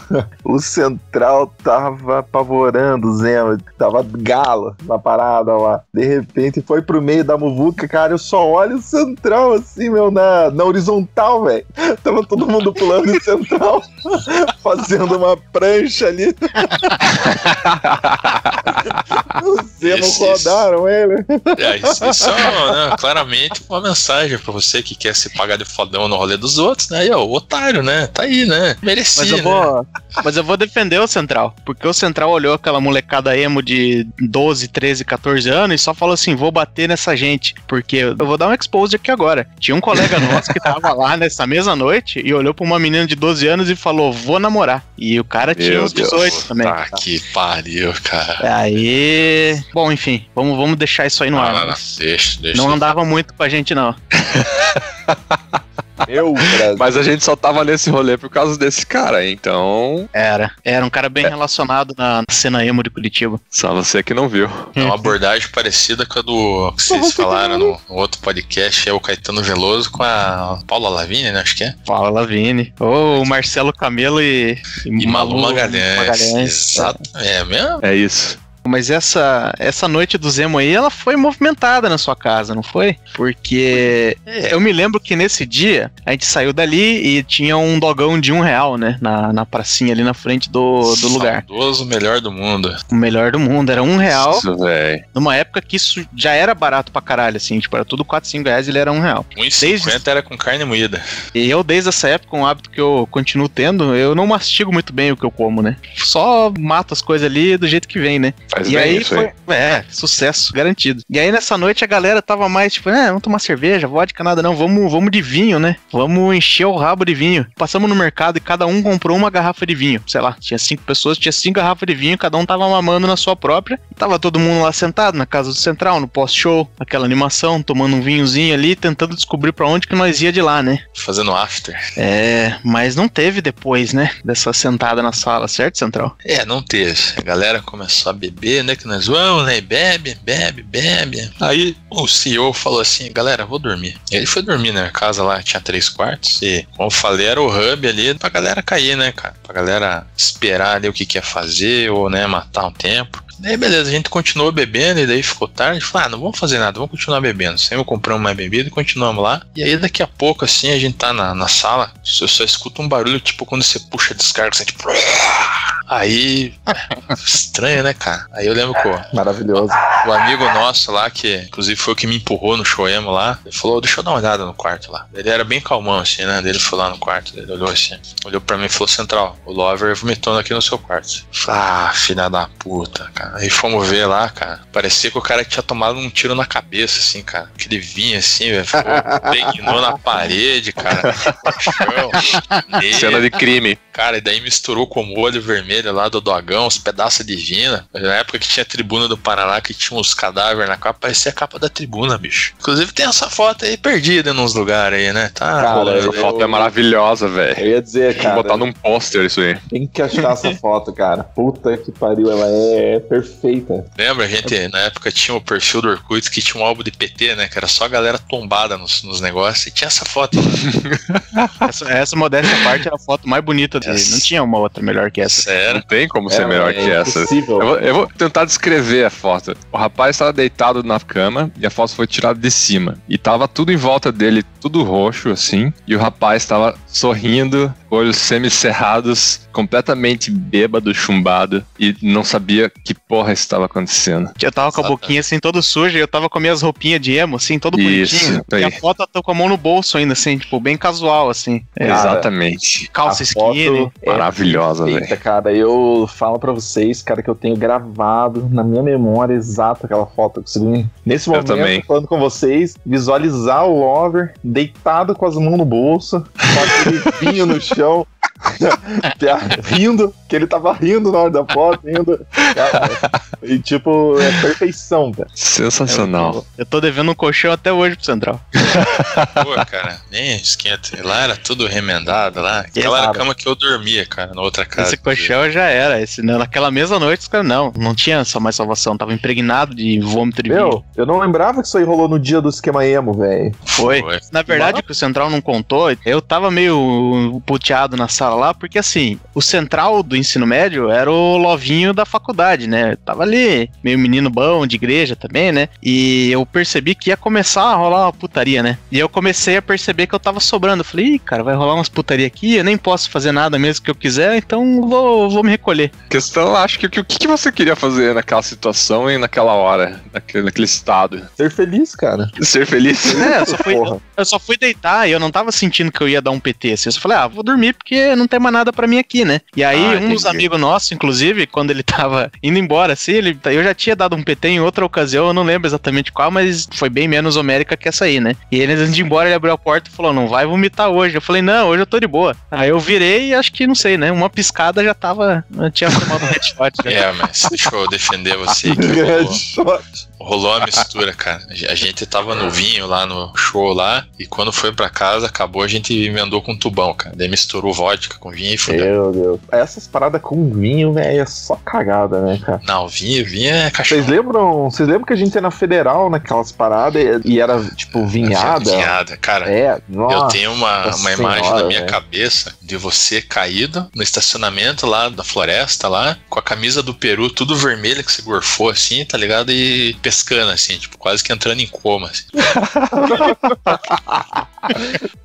o Central tava apavorando o Zema, tava galo na parada lá. De repente foi pro meio da muvuca, cara, eu só olho o Central assim, meu, na, na horizontal, velho. Tava todo mundo pulando o Central, [LAUGHS] fazendo uma prancha ali. [LAUGHS] Os Zema rodaram ele. É, isso, isso é né, claramente uma mensagem pra você que quer se pagar de fodão no rolê dos outros, né? E ó, o otário, né? Tá aí, né? Merecia, Mas eu né? vou, mas eu vou defender o Central, porque o Central olhou aquela molecada emo de 12, 13, 14 anos e só falou assim: vou bater nessa gente, porque eu vou dar um expose aqui agora. Tinha um colega [LAUGHS] nosso que tava lá nessa mesma noite e olhou pra uma menina de 12 anos e falou: vou namorar. E o cara tinha Meu uns 18 Deus. também. Tá que pariu, cara. Aí. Bom, enfim, vamos, vamos deixar isso aí no Não, ar. não, não. Deixa, deixa. Não andava muito com a gente, não. [LAUGHS] [LAUGHS] Meu Brasil. Mas a gente só tava nesse rolê por causa desse cara, então Era. Era um cara bem É. relacionado na cena emo de Curitiba. só você que não viu. É uma abordagem parecida com a do que vocês falaram no, no outro podcast, é o Caetano Veloso com a Paula Lavigne, né? Acho que é. Fala, Lavigne. Ô, o Marcelo Camelo e, E Malu Magalhães. Magalhães. Exato. É mesmo? É isso. Mas essa, essa noite do Zemo aí, ela foi movimentada na sua casa, não foi? Porque eu me lembro que nesse dia a gente saiu dali e tinha um dogão de um real, né? Na, na pracinha ali na frente do, do lugar. Saudoso melhor do mundo. O melhor do mundo. Era um real. Isso, velho. Numa época que isso já era barato pra caralho, assim. Tipo, era tudo 4, 5 reais e ele era um real. 1,50 era com carne moída. E eu, desde essa época, um hábito que eu continuo tendo, eu não mastigo muito bem o que eu como, né? Só mato as coisas ali do jeito que vem, né? Faz e bem aí isso foi. aí. É, sucesso, garantido. E aí nessa noite a galera tava mais tipo, é, vamos tomar cerveja, vodka, nada não, vamos, vamos de vinho, né? Vamos encher o rabo de vinho. Passamos no mercado e cada um comprou uma garrafa de vinho. Sei lá, tinha cinco pessoas, tinha cinco garrafas de vinho, cada um tava mamando na sua própria. Tava todo mundo lá sentado na casa do Central, no pós-show, aquela animação, tomando um vinhozinho ali, tentando descobrir pra onde que nós ia de lá, né? Fazendo after. É, mas não teve depois, né? Dessa sentada na sala, certo, Central? É, não teve. A galera começou a beber, né? Que nós vamos, né? Bebe, bebe, bebe. Aí o CEO falou assim: galera, vou dormir. Ele foi dormir, né? A casa lá tinha três quartos. E, como eu falei, era o hub ali pra galera cair, né, cara? Pra galera esperar ali o que quer fazer ou, né, matar um tempo. Daí, beleza, a gente continuou bebendo e daí ficou tarde. Falei, ah, não vamos fazer nada, vamos continuar bebendo. Sempre compramos mais bebida e continuamos lá. E aí, daqui a pouco, assim, a gente tá na, na sala, você só escuta um barulho, tipo, quando você puxa a descarga, assim, tipo... Aí, estranho, né, cara? Aí eu lembro que o, Maravilhoso. o amigo nosso lá, que inclusive foi o que me empurrou no show-emo lá, ele falou, deixa eu dar uma olhada no quarto lá. Ele era bem calmão, assim, né? Ele foi lá no quarto, ele olhou assim, olhou pra mim e falou, Central, o Lover vomitando aqui no seu quarto. Falei, ah, filha da puta, cara. Aí fomos ver lá, cara, parecia que o cara tinha tomado um tiro na cabeça, assim, cara. Que ele vinha assim, velho, pegnou [LAUGHS] na parede, cara, chão. [LAUGHS] Cena de crime. Cara, e daí misturou com o molho vermelho lá do dogão, os pedaços de gina. Na época que tinha a tribuna do Paraná, que tinha uns cadáveres na capa, parecia a capa da tribuna, bicho. Inclusive tem essa foto aí perdida nos lugares aí, né? Tá Cara, rolando. Essa eu- foto é maravilhosa, Eu velho. ia dizer, Vou cara. botar num pôster isso aí. Tem que achar essa [LAUGHS] foto, cara. Puta que pariu, ela é perfeita. Lembra, a gente, na época tinha o perfil do Orkut que tinha um álbum de PT, né? Que era só a galera tombada nos, nos negócios. E tinha essa foto. [LAUGHS] Essa, essa modéstia parte era a foto mais bonita dele. Essa. Não tinha uma outra melhor que essa. Não Sério. tem como ser É, melhor é que essa. Eu vou, eu vou tentar descrever a foto. O rapaz estava deitado na cama e a foto foi tirada de cima. E tava tudo em volta dele, tudo roxo, assim. E o rapaz estava sorrindo, olhos semicerrados, completamente bêbado, chumbado. E não sabia que porra estava acontecendo. Eu tava com a boquinha assim, todo suja, e eu tava com minhas roupinhas de emo, assim, todo Isso, bonitinho. isso aí. E a foto eu tô com a mão no bolso ainda, assim, tipo, bem casual, assim. É, Cara, Exatamente. calça skinny. é Maravilhosa, velho. cara. Eu falo pra vocês, cara, que eu tenho gravado na minha memória exata aquela foto. Eu consegui, nesse Eu momento, também. falando com vocês, visualizar o Lover deitado com as mãos no bolso, com aquele vinho no chão, [LAUGHS] rindo, que ele tava rindo na hora da foto. Cara, e tipo, é perfeição, cara. Sensacional. Eu tô devendo um colchão até hoje pro Central. [LAUGHS] Pô, cara, nem esquenta. Lá era tudo remendado lá. Aquela era a cama que eu dormia, cara, na outra casa. Esse colchão já era. Esse, né, naquela mesma noite, os caras, não, não tinha só mais salvação. Tava impregnado de vômito de Meu, vinho. eu não lembrava que isso aí rolou no dia do esquema emo, velho. Foi. Foi. Na verdade, o que o Central não contou, eu tava meio puteado na sala lá, porque assim, o Central do ensino médio era o lovinho da faculdade, né? Eu tava ali, meio menino bom, de igreja também, né? E eu percebi que ia começar a rolar uma putaria, né? E eu comecei a perceber que eu tava sobrando. Eu falei, Ih, cara, vai rolar umas putaria aqui, eu nem posso fazer nada mesmo que eu quiser, então vou, vou me recolher. Questão, acho que o que, o que que você queria fazer naquela situação e naquela hora, naquele, naquele estado? Ser feliz, cara. Ser feliz? É, eu só fui, Porra. eu só fui deitar e eu não tava sentindo que eu ia dar um PT. Assim, eu só falei, ah, vou dormir porque não tem mais nada pra mim aqui, né? E aí, Ah, um dos amigos nossos, inclusive, quando ele [LAUGHS] tava indo embora, assim, ele, eu já tinha dado um PT em outra ocasião, eu não lembro exatamente qual, mas foi bem menos homérica que essa aí, né? E ele, antes de ir embora, ele abriu a porta e falou, não vai vomitar hoje. Eu falei, não, hoje eu tô de boa. Aí eu virei e acho que, não sei, né? Uma piscada já tava, eu tinha tomado um headshot. Já. [LAUGHS] É, mas deixa eu defender você que [LAUGHS] rolou, Headshot. rolou a mistura, cara. A gente tava no vinho lá no show lá, e quando foi pra casa, acabou, a gente emendou com tubão, cara. Daí misturou vodka com vinho e fudeu. Meu Deus. Essas paradas com vinho, velho, é só cagada, né, cara? Não, vinho, vinho é cachorro. Vocês lembram, vocês lembram que a gente ia na Federal naquelas paradas e, e era tipo vinhada? Vinhada, cara. É, nossa. Eu tenho uma, uma imagem Senhora, na minha cabeça de você caído no estacionamento lá da floresta lá, com a camisa do Peru tudo vermelha que você gorfou assim, tá ligado? E pescando assim, tipo, quase que entrando em coma. Assim. [LAUGHS]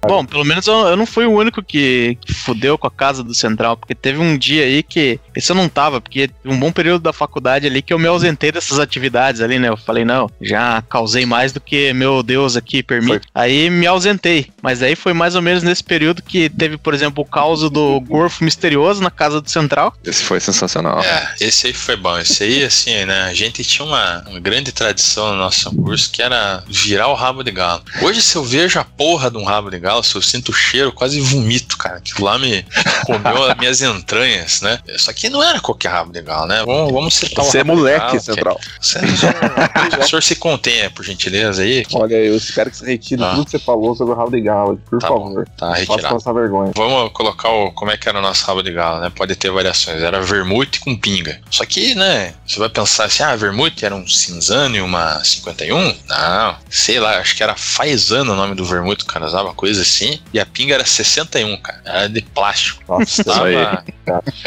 Bom, pelo menos eu, eu não fui o único que, que fudeu com a casa do Central, porque teve um dia aí que. Esse eu não tava, porque um bom período da faculdade ali que eu me ausentei dessas atividades ali, né? Eu falei, não, já causei mais do que meu Deus aqui permite. Aí me ausentei. Mas aí foi mais ou menos nesse período que teve, por exemplo, o caos do Gorfo Misterioso na casa do Central. Esse foi sensacional. É, esse aí foi bom. Esse aí, assim, né? A gente tinha uma, uma grande tradição no nosso curso que era virar o rabo de galo. Hoje, se eu vejo a porra de um rabo de galo, se eu sinto o cheiro, eu quase vomito, cara. Aquilo lá me comeu as minhas entranhas, né? Só que não era qualquer rabo de galo, né? Vamos, vamos citar o Você é rabo de moleque, galo, que- Central. Você- o senhor- o senhor se contenha, por gentileza aí. Olha, eu espero que você retire Ah. tudo que você falou sobre o rabo de galo, por Tá favor. Tá retirado. passar vergonha. Vamos colocar o, como é que era o nosso rabo de galo, né? Pode ter variações. Era vermute com pinga. Só que, né? Você vai pensar assim, ah, vermute era um cinzano e uma 51? Não, sei lá, acho que era faisano o nome do vermute, o cara usava coisa assim. E a pinga era 61, cara. Era de plástico. Nossa, Tava,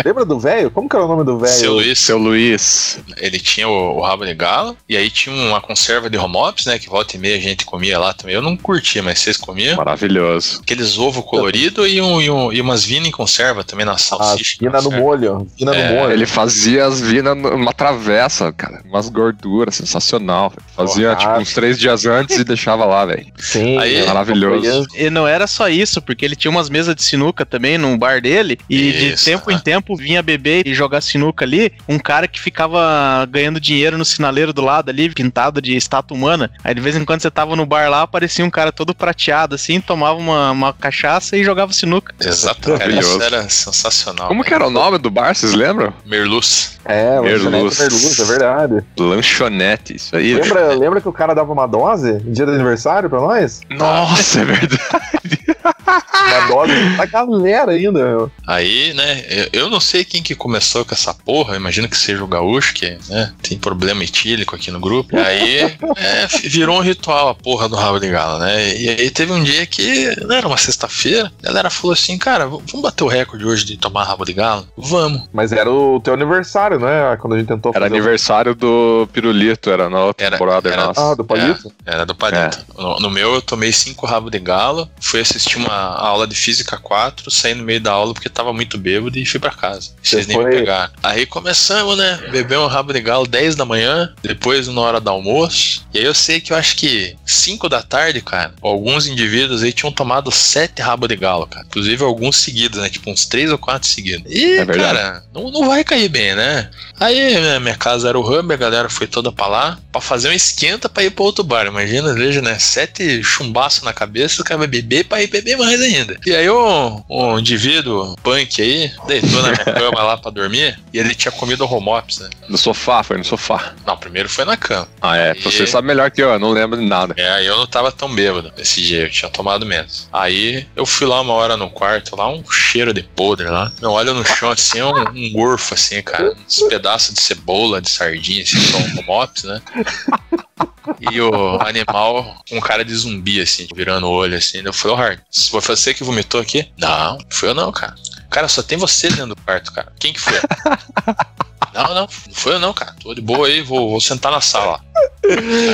lembra do velho? Como que era o nome do velho? seu Luiz, Seu Luiz. ele tinha o, o rabo de galo, e aí tinha uma conserva de homops, né? Que volta e meia a gente comia lá também. Eu não curtia, mas vocês comiam. Maravilhoso. Aqueles ovo colorido e, um, e, um- e umas vinas em conserva também na Ah, salsicha. vina no molho. Vina É, no molho. Ele fazia as vinas numa travessa, cara. Umas gorduras, sensacional. Fazia, Porra. tipo, uns três dias antes e deixava lá, velho. Sim, Aí- é, Maravilhoso. E não era só isso, porque ele tinha umas mesas de sinuca também no bar dele, e de Isso, tempo em tempo vinha beber e jogar sinuca ali, um cara que ficava ganhando dinheiro no sinaleiro do lado ali, pintado de estátua humana. Aí de vez em quando você tava no bar lá, aparecia um cara todo prateado assim, tomava uma, uma cachaça e jogava sinuca. Exato, cara, Maravilhoso. isso era sensacional. Como que era o nome do bar, vocês lembram? Merluz. É, Merluz. Merluz, é verdade. Lanchonete, isso aí. Lembra, lembra que o cara dava uma dose no dia do aniversário pra nós? Nossa, é verdade. Dose pra galera ainda, meu. Aí, né, eu, não sei quem que começou com essa porra, imagino que seja o Gaúcho, que né, tem problema etílico aqui no grupo. E aí, [LAUGHS] é, virou um ritual a porra do rabo de galo, né? E aí teve um dia que, né, era uma sexta-feira, a galera falou assim, cara, vamos bater o recorde hoje de tomar rabo de galo? Vamos. Mas era o teu aniversário, né? Quando a gente tentou Era aniversário do Pirulito, era na outra Era- temporada era- nossa. Ah, do palito? Era do Palito. No, no meu eu tomei cinco rabos de galo, fui assistir uma a aula de Física 4, saí no meio da aula porque tava muito bêbado e fui pra casa. Vocês Você nem me pegaram. Aí começamos, né? Beber um rabo de galo 10 da manhã, depois na hora do almoço. E aí eu sei que eu acho que 5 da tarde, cara, alguns indivíduos aí tinham tomado 7 rabos de galo, cara. Inclusive alguns seguidos, né? Tipo uns 3 ou 4 seguidos. E, É cara, não, não vai cair bem, né? Aí né, minha casa era o hub, a galera foi toda pra lá pra fazer um esquenta pra ir pra outro bar. Imagina, veja, né? Sete chumbaços na cabeça, o cara vai beber pra ir beber mais ainda. E aí o, o indivíduo punk aí deitou na minha [LAUGHS] cama lá pra dormir e ele tinha comido home office, né? No sofá, foi no sofá. Não, primeiro foi na cama. Ah, é. Aí- Você sabe melhor que eu, eu não lembro de nada. É, aí eu não tava tão bêbado desse dia, eu tinha tomado menos. Aí eu fui lá uma hora no quarto, lá um cheiro de podre lá. Eu olho no chão assim, um, um gorfo assim, cara. Uns pedaços de cebola, de sardinha, assim, com um mops, né? [LAUGHS] E o animal com cara de zumbi, assim, virando o olho, assim. Eu falei, ô Hard, foi você que vomitou aqui? Não, foi eu não, cara. Cara, só tem você dentro do quarto, cara. Quem que foi? Não, não, não foi eu não, cara. Tô de boa aí, vou, vou sentar na sala.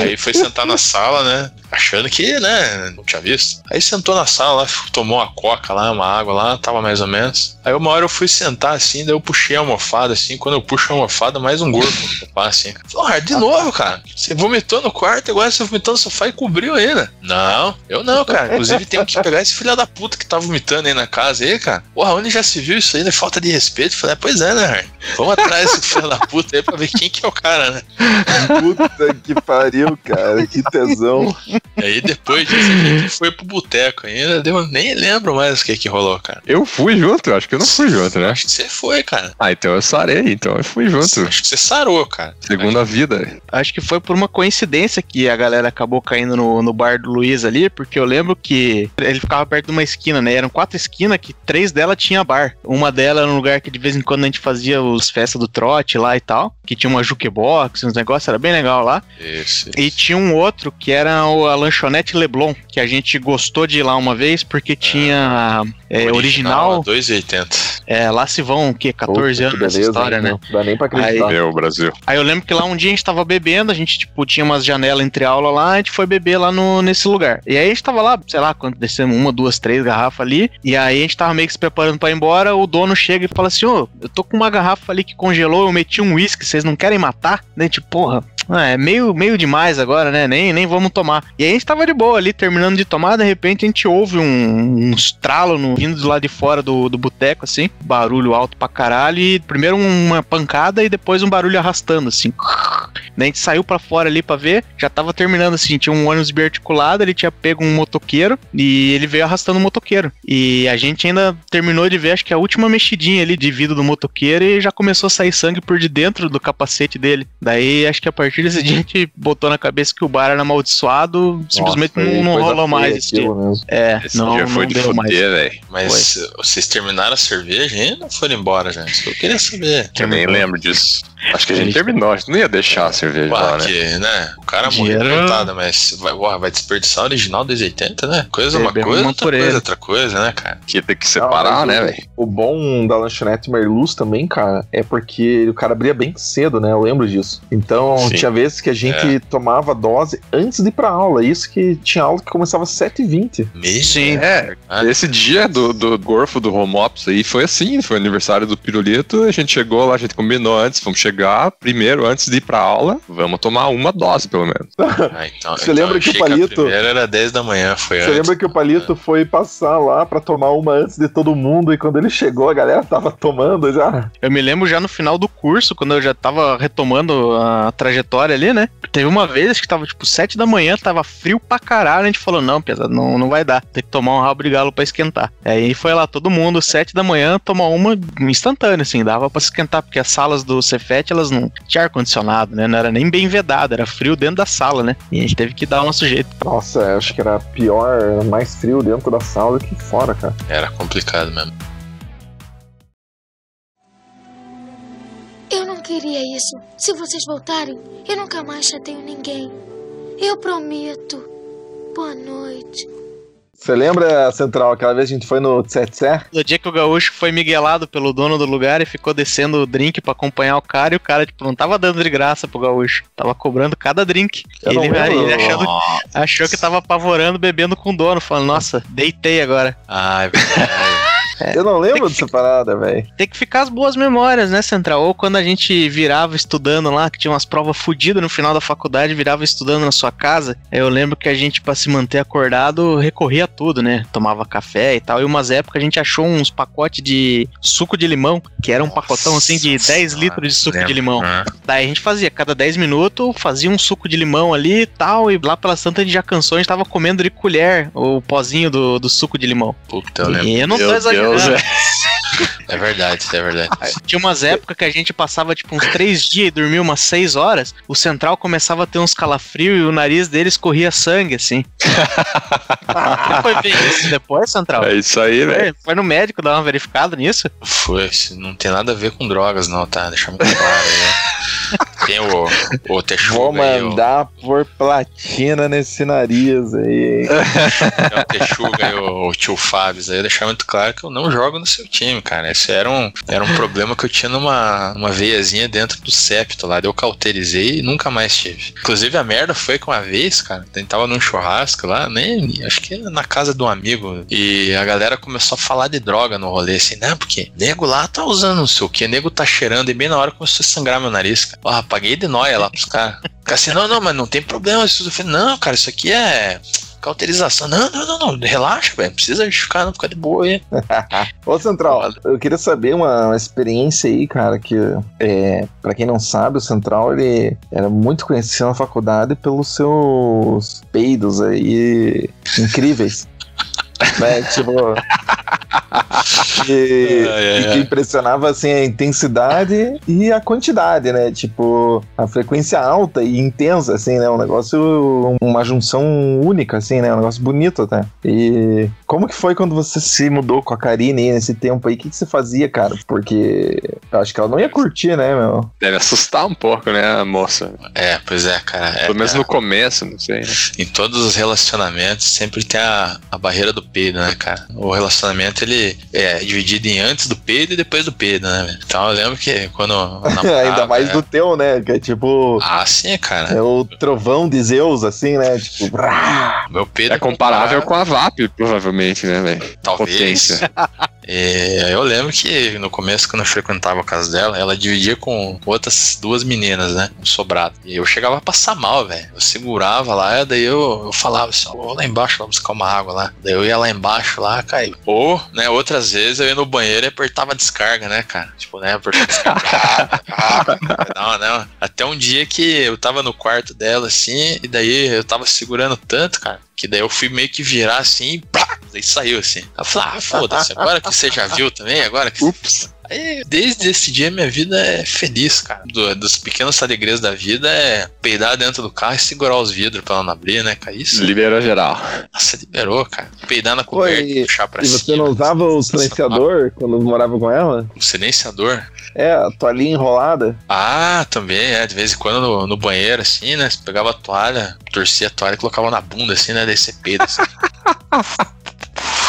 Aí foi sentar na sala, né? Achando que, né, não tinha visto. Aí sentou na sala, tomou uma coca lá, uma água lá, tava mais ou menos. Aí uma hora eu fui sentar assim, daí eu puxei a almofada assim. Quando eu puxo a almofada, mais um gordo assim. Falei, "Ô, de novo, cara. Você vomitou no quarto, agora você vomitou no sofá e cobriu ainda. Não, eu não, cara. Inclusive tenho que pegar esse filho da puta que tá vomitando aí na casa aí, cara. Porra, onde já se viu isso aí, né? Falta de respeito. Falei, "É, pois é, né, Harry? Vamos atrás [LAUGHS] desse filho da puta aí pra ver quem que é o cara, né? Puta que pariu, cara. Que tesão. E aí depois disso a gente foi pro boteco ainda, deu, nem lembro mais o que que rolou, cara. Eu fui junto, eu acho que eu não fui junto, né? Acho que você foi, cara. Ah, então eu sarei, então eu fui junto. Acho que você sarou, cara. Segunda vida. Acho que foi por uma coincidência que a galera acabou caindo no, no bar do Luiz ali, porque eu lembro que ele ficava perto de uma esquina, né? Eram quatro esquinas que três delas tinha bar. Uma delas era um lugar que de vez em quando a gente fazia os festas do trote lá e tal, que tinha uma jukebox, uns negócios, era bem legal lá. Isso. E tinha um outro que era o- a lanchonete Leblon, que a gente gostou de ir lá uma vez porque tinha é, original. 2,80. É, lá se vão, o quê? 14 Puta, anos beleza, história, né? Não dá nem pra acreditar. Meu Brasil. Aí eu lembro que lá um dia a gente tava bebendo, a gente, tipo, tinha umas janelas entre aula lá, a gente foi beber lá no, nesse lugar. E aí a gente tava lá, sei lá, quando descemos uma, duas, três garrafas ali, e aí a gente tava meio que se preparando pra ir embora, o dono chega e fala assim, ô, eu tô com uma garrafa ali que congelou, eu meti um uísque, vocês não querem matar? Daí, tipo, porra, ah, é meio, meio demais agora, né? Nem, nem vamos tomar. E aí a gente tava de boa ali, terminando de tomar, de repente a gente ouve um, um estralo no, vindo do lado de fora do, do boteco, assim, barulho alto pra caralho, e primeiro uma pancada e depois um barulho arrastando, assim. Daí a gente saiu pra fora ali pra ver, já tava terminando assim, tinha um ônibus biarticulado, ele tinha pego um motoqueiro e ele veio arrastando o motoqueiro. E a gente ainda terminou de ver, acho que a última mexidinha ali de vidro do motoqueiro e já começou a sair sangue por de dentro do capacete dele. Daí acho que a partir desse dia a gente botou na cabeça que o bar era amaldiçoado, simplesmente Nossa, aí não, não rolou mais esse dia. É, Esse não, dia foi não de deu mais. fuder, velho. Mas vocês terminaram a cerveja e não foram embora, já. Isso que eu queria saber. Eu nem lembro disso. Acho que a gente terminou, a gente não ia deixar a cerveja lá, Ué, né? que, né? O cara morreu, Dinheiro- coitado, mas vai, ué, vai desperdiçar o original dos 80, né? Coisa uma coisa, uma outra coisa, outra coisa, né, cara? Que tem que Ah, separar, mas né, velho? O bom da lanchonete Merluz também, cara, é porque o cara abria bem cedo, né? Eu lembro disso. Então, Sim. Tinha vezes que a gente tomava dose antes de ir pra aula. Isso que tinha aula que começava às 7h20. Meio, Sim. É, Ah. esse dia do, do gorfo do home office aí foi assim, foi aniversário do Pirulito, a gente chegou lá, a gente combinou antes, vamos chegar primeiro, antes de ir pra aula, vamos tomar uma dose, pelo menos. [LAUGHS] Ah, então, Você então lembra que o palito- era 10 da manhã, foi Você antes. lembra que o Palito foi passar lá pra tomar uma antes de todo mundo e quando ele chegou a galera tava tomando já? Eu me lembro já no final do curso, quando eu já tava retomando a trajetória ali, né? Teve uma vez que tava tipo 7 da manhã, tava frio pra caralho, a gente falou, não, pesado, não, não vai dar, tem que tomar um rabo de galo pra esquentar. Aí foi lá, todo mundo, 7 da manhã, tomar uma instantânea, assim, dava pra esquentar, porque as salas do Cefet, elas não tinham ar-condicionado, né? Não era nem bem vedado, era frio dentro da sala, né? E a gente teve que dar o nosso jeito. Nossa, acho que era pior, era mais frio dentro da sala do que fora, cara. Era complicado mesmo. Queria isso. Se vocês voltarem, eu nunca mais chateio ninguém. Eu prometo. Boa noite. Você lembra, Central, aquela vez que a gente foi no Tsetsé? No dia que o gaúcho foi miguelado pelo dono do lugar e ficou descendo o drink pra acompanhar o cara, e o cara, tipo, não tava dando de graça pro gaúcho. Tava cobrando cada drink. Eu Ele, ele achando- achou que tava apavorando, bebendo com o dono, falando, nossa, deitei agora. Ah, é. Eu não lembro dessa parada, velho. Tem que ficar as boas memórias, né, Central? Ou quando a gente virava estudando lá, que tinha umas provas fodidas no final da faculdade, virava estudando na sua casa. Eu lembro que a gente, pra se manter acordado, recorria a tudo, né? Tomava café e tal. E umas épocas a gente achou uns pacotes de suco de limão, que era um pacotão assim de 10 Senhora, litros de suco de lembro. limão. Ah, Daí a gente fazia, cada 10 minutos, fazia um suco de limão ali e tal, e lá pela Santa a gente já cansou, a gente tava comendo de colher o pozinho do, do suco de limão. Puta, eu lembro. E eu não tô Meu exagerando. Deus, [LAUGHS] velho. É verdade, é verdade. Tinha umas épocas que a gente passava tipo uns três dias e dormia umas seis horas, o central começava a ter uns calafrios e o nariz deles corria sangue, assim. [LAUGHS] Você foi ver isso depois, central? É isso aí, velho. Foi, no médico dar uma verificada nisso? Foi, não tem nada a ver com drogas, não, tá? Deixa muito claro aí. Tem o, o Vou Texuga aí, o, mandar por platina nesse nariz aí. tem o Texuga e o, o tio Fábio aí, deixar muito claro que eu não jogo no seu time, cara. Esse era um, era um problema que eu tinha numa uma veiazinha dentro do septo lá. Eu cauterizei e nunca mais tive. Inclusive a merda foi que uma vez, cara, tava num churrasco lá, nem, acho que na casa de um amigo, e a galera começou a falar de droga no rolê, assim, não, porque nego lá tá usando não sei o que, nego tá cheirando, e bem na hora começou a sangrar meu nariz, cara. Ah, paguei de nóia lá pros caras. Ficar assim, não, não, mas não tem problema. Isso. Eu falei, não, cara, isso aqui é cauterização. Não, não, não, não, relaxa, velho. Precisa justificar, não, fica de boa aí. [LAUGHS] Ô, Central, eu queria saber uma, uma experiência aí, cara, que, é, pra quem não sabe, o Central, ele era muito conhecido na faculdade pelos seus peidos aí incríveis. Né, tipo... [LAUGHS] E, ai, e que impressionava assim a intensidade e a quantidade, né? Tipo, a frequência alta e intensa, assim, né? Um negócio, uma junção única, assim, né? Um negócio bonito até. E como que foi quando você se mudou com a Karine aí nesse tempo aí? O que, que você fazia, cara? Porque eu acho que ela não ia curtir, né, meu? Deve assustar um pouco, né, a moça. É, pois é, cara. É, Pelo menos é, no começo, não sei. né? Em todos os relacionamentos sempre tem a, a barreira do peido, né, cara? O relacionamento ele é dividido em antes do peido e depois do peido, né? velho? Então eu lembro que quando. [LAUGHS] namorava, Ainda mais né? do teu, né? Que é tipo. Ah, sim, cara. É o trovão de Zeus, assim, né? Tipo. Meu peido É comparável com a VAP, provavelmente, né, velho? Talvez. Potência. [LAUGHS] É, eu lembro que no começo, quando eu frequentava a casa dela, ela dividia com outras duas meninas, né? Um sobrado. E eu chegava a passar mal, velho. Eu segurava lá, daí eu, eu falava assim: vou lá embaixo lá buscar uma água lá. Daí eu ia lá embaixo lá, caiu. Ou, né, outras vezes eu ia no banheiro e apertava a descarga, né, cara? Tipo, né, [LAUGHS] não, não. Até um dia que eu tava no quarto dela assim, e daí eu tava segurando tanto, cara. Que daí eu fui meio que virar assim, e daí saiu assim. Eu falei, ah, foda-se, agora que você já viu também, agora que. Ups. Aí, desde esse dia, minha vida é feliz, cara. Do- dos pequenos alegrias da vida é peidar dentro do carro e segurar os vidros pra ela não abrir, né, cara? Isso, Liberou geral. nossa, liberou, cara. Peidar na coberta e- e puxar pra E cima. você não usava o silenciador quando morava com ela? O silenciador? É, a toalhinha enrolada. Ah, também, é. De vez em quando no, no banheiro, assim, né? Você pegava a toalha, torcia a toalha e colocava na bunda, assim, né? Daí você peida, assim. [LAUGHS]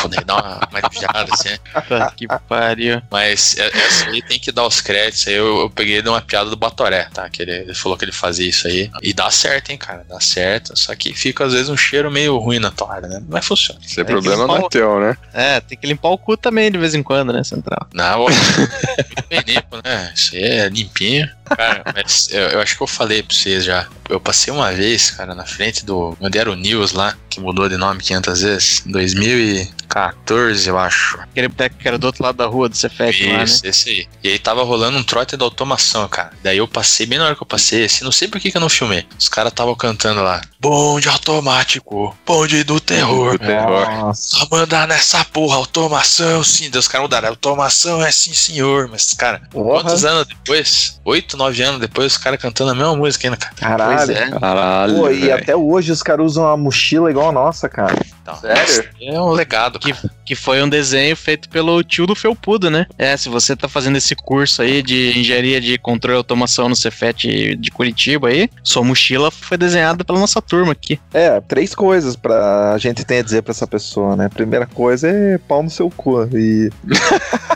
Daí dá uma manejada, assim. Puta que pariu. Mas é- essa aí tem que dar os créditos. Aí eu, eu peguei de uma piada do Batoré, tá? Que ele, ele falou que ele fazia isso aí. E dá certo, hein, cara? Dá certo. Só que fica, às vezes, um cheiro meio ruim na toalha, né? Mas funciona. Esse é problema não é teu, né? É, tem que limpar o cu também de vez em quando, né, Central? Não, [LAUGHS] bem limpo, né? Isso aí é limpinho. Cara, mas eu, eu acho que eu falei pra vocês já. Eu passei uma vez, cara, na frente do. Onde era o News lá, que mudou de nome 500 vezes. Em 2014, eu acho. Aquele boteco que era do outro lado da rua do Cefet lá, né? Isso, esse aí. E aí tava rolando um trote da automação, cara. Daí eu passei, bem na hora que eu passei, assim, não sei por que, que eu não filmei. Os caras estavam cantando lá. Bonde automático, bonde do terror. Do terror. Nossa. Só mandar nessa porra, automação, sim. Deus, os caras mudaram. Automação é sim, senhor. Mas, cara, Porra. quantos anos depois? Oito, nove anos depois, os caras cantando a mesma música ainda, cara. Caralho. Pois é. Caralho. Pô, e até hoje os caras usam uma mochila igual a nossa, cara. Então, Sério? É um legado. Que-. Que foi um desenho feito pelo tio do Felpudo, né? É, se você tá fazendo esse curso aí de engenharia de controle e automação no Cefet de Curitiba aí, sua mochila foi desenhada pela nossa turma aqui. É, três coisas pra gente ter a dizer pra essa pessoa, né? Primeira coisa é pau no seu cu. E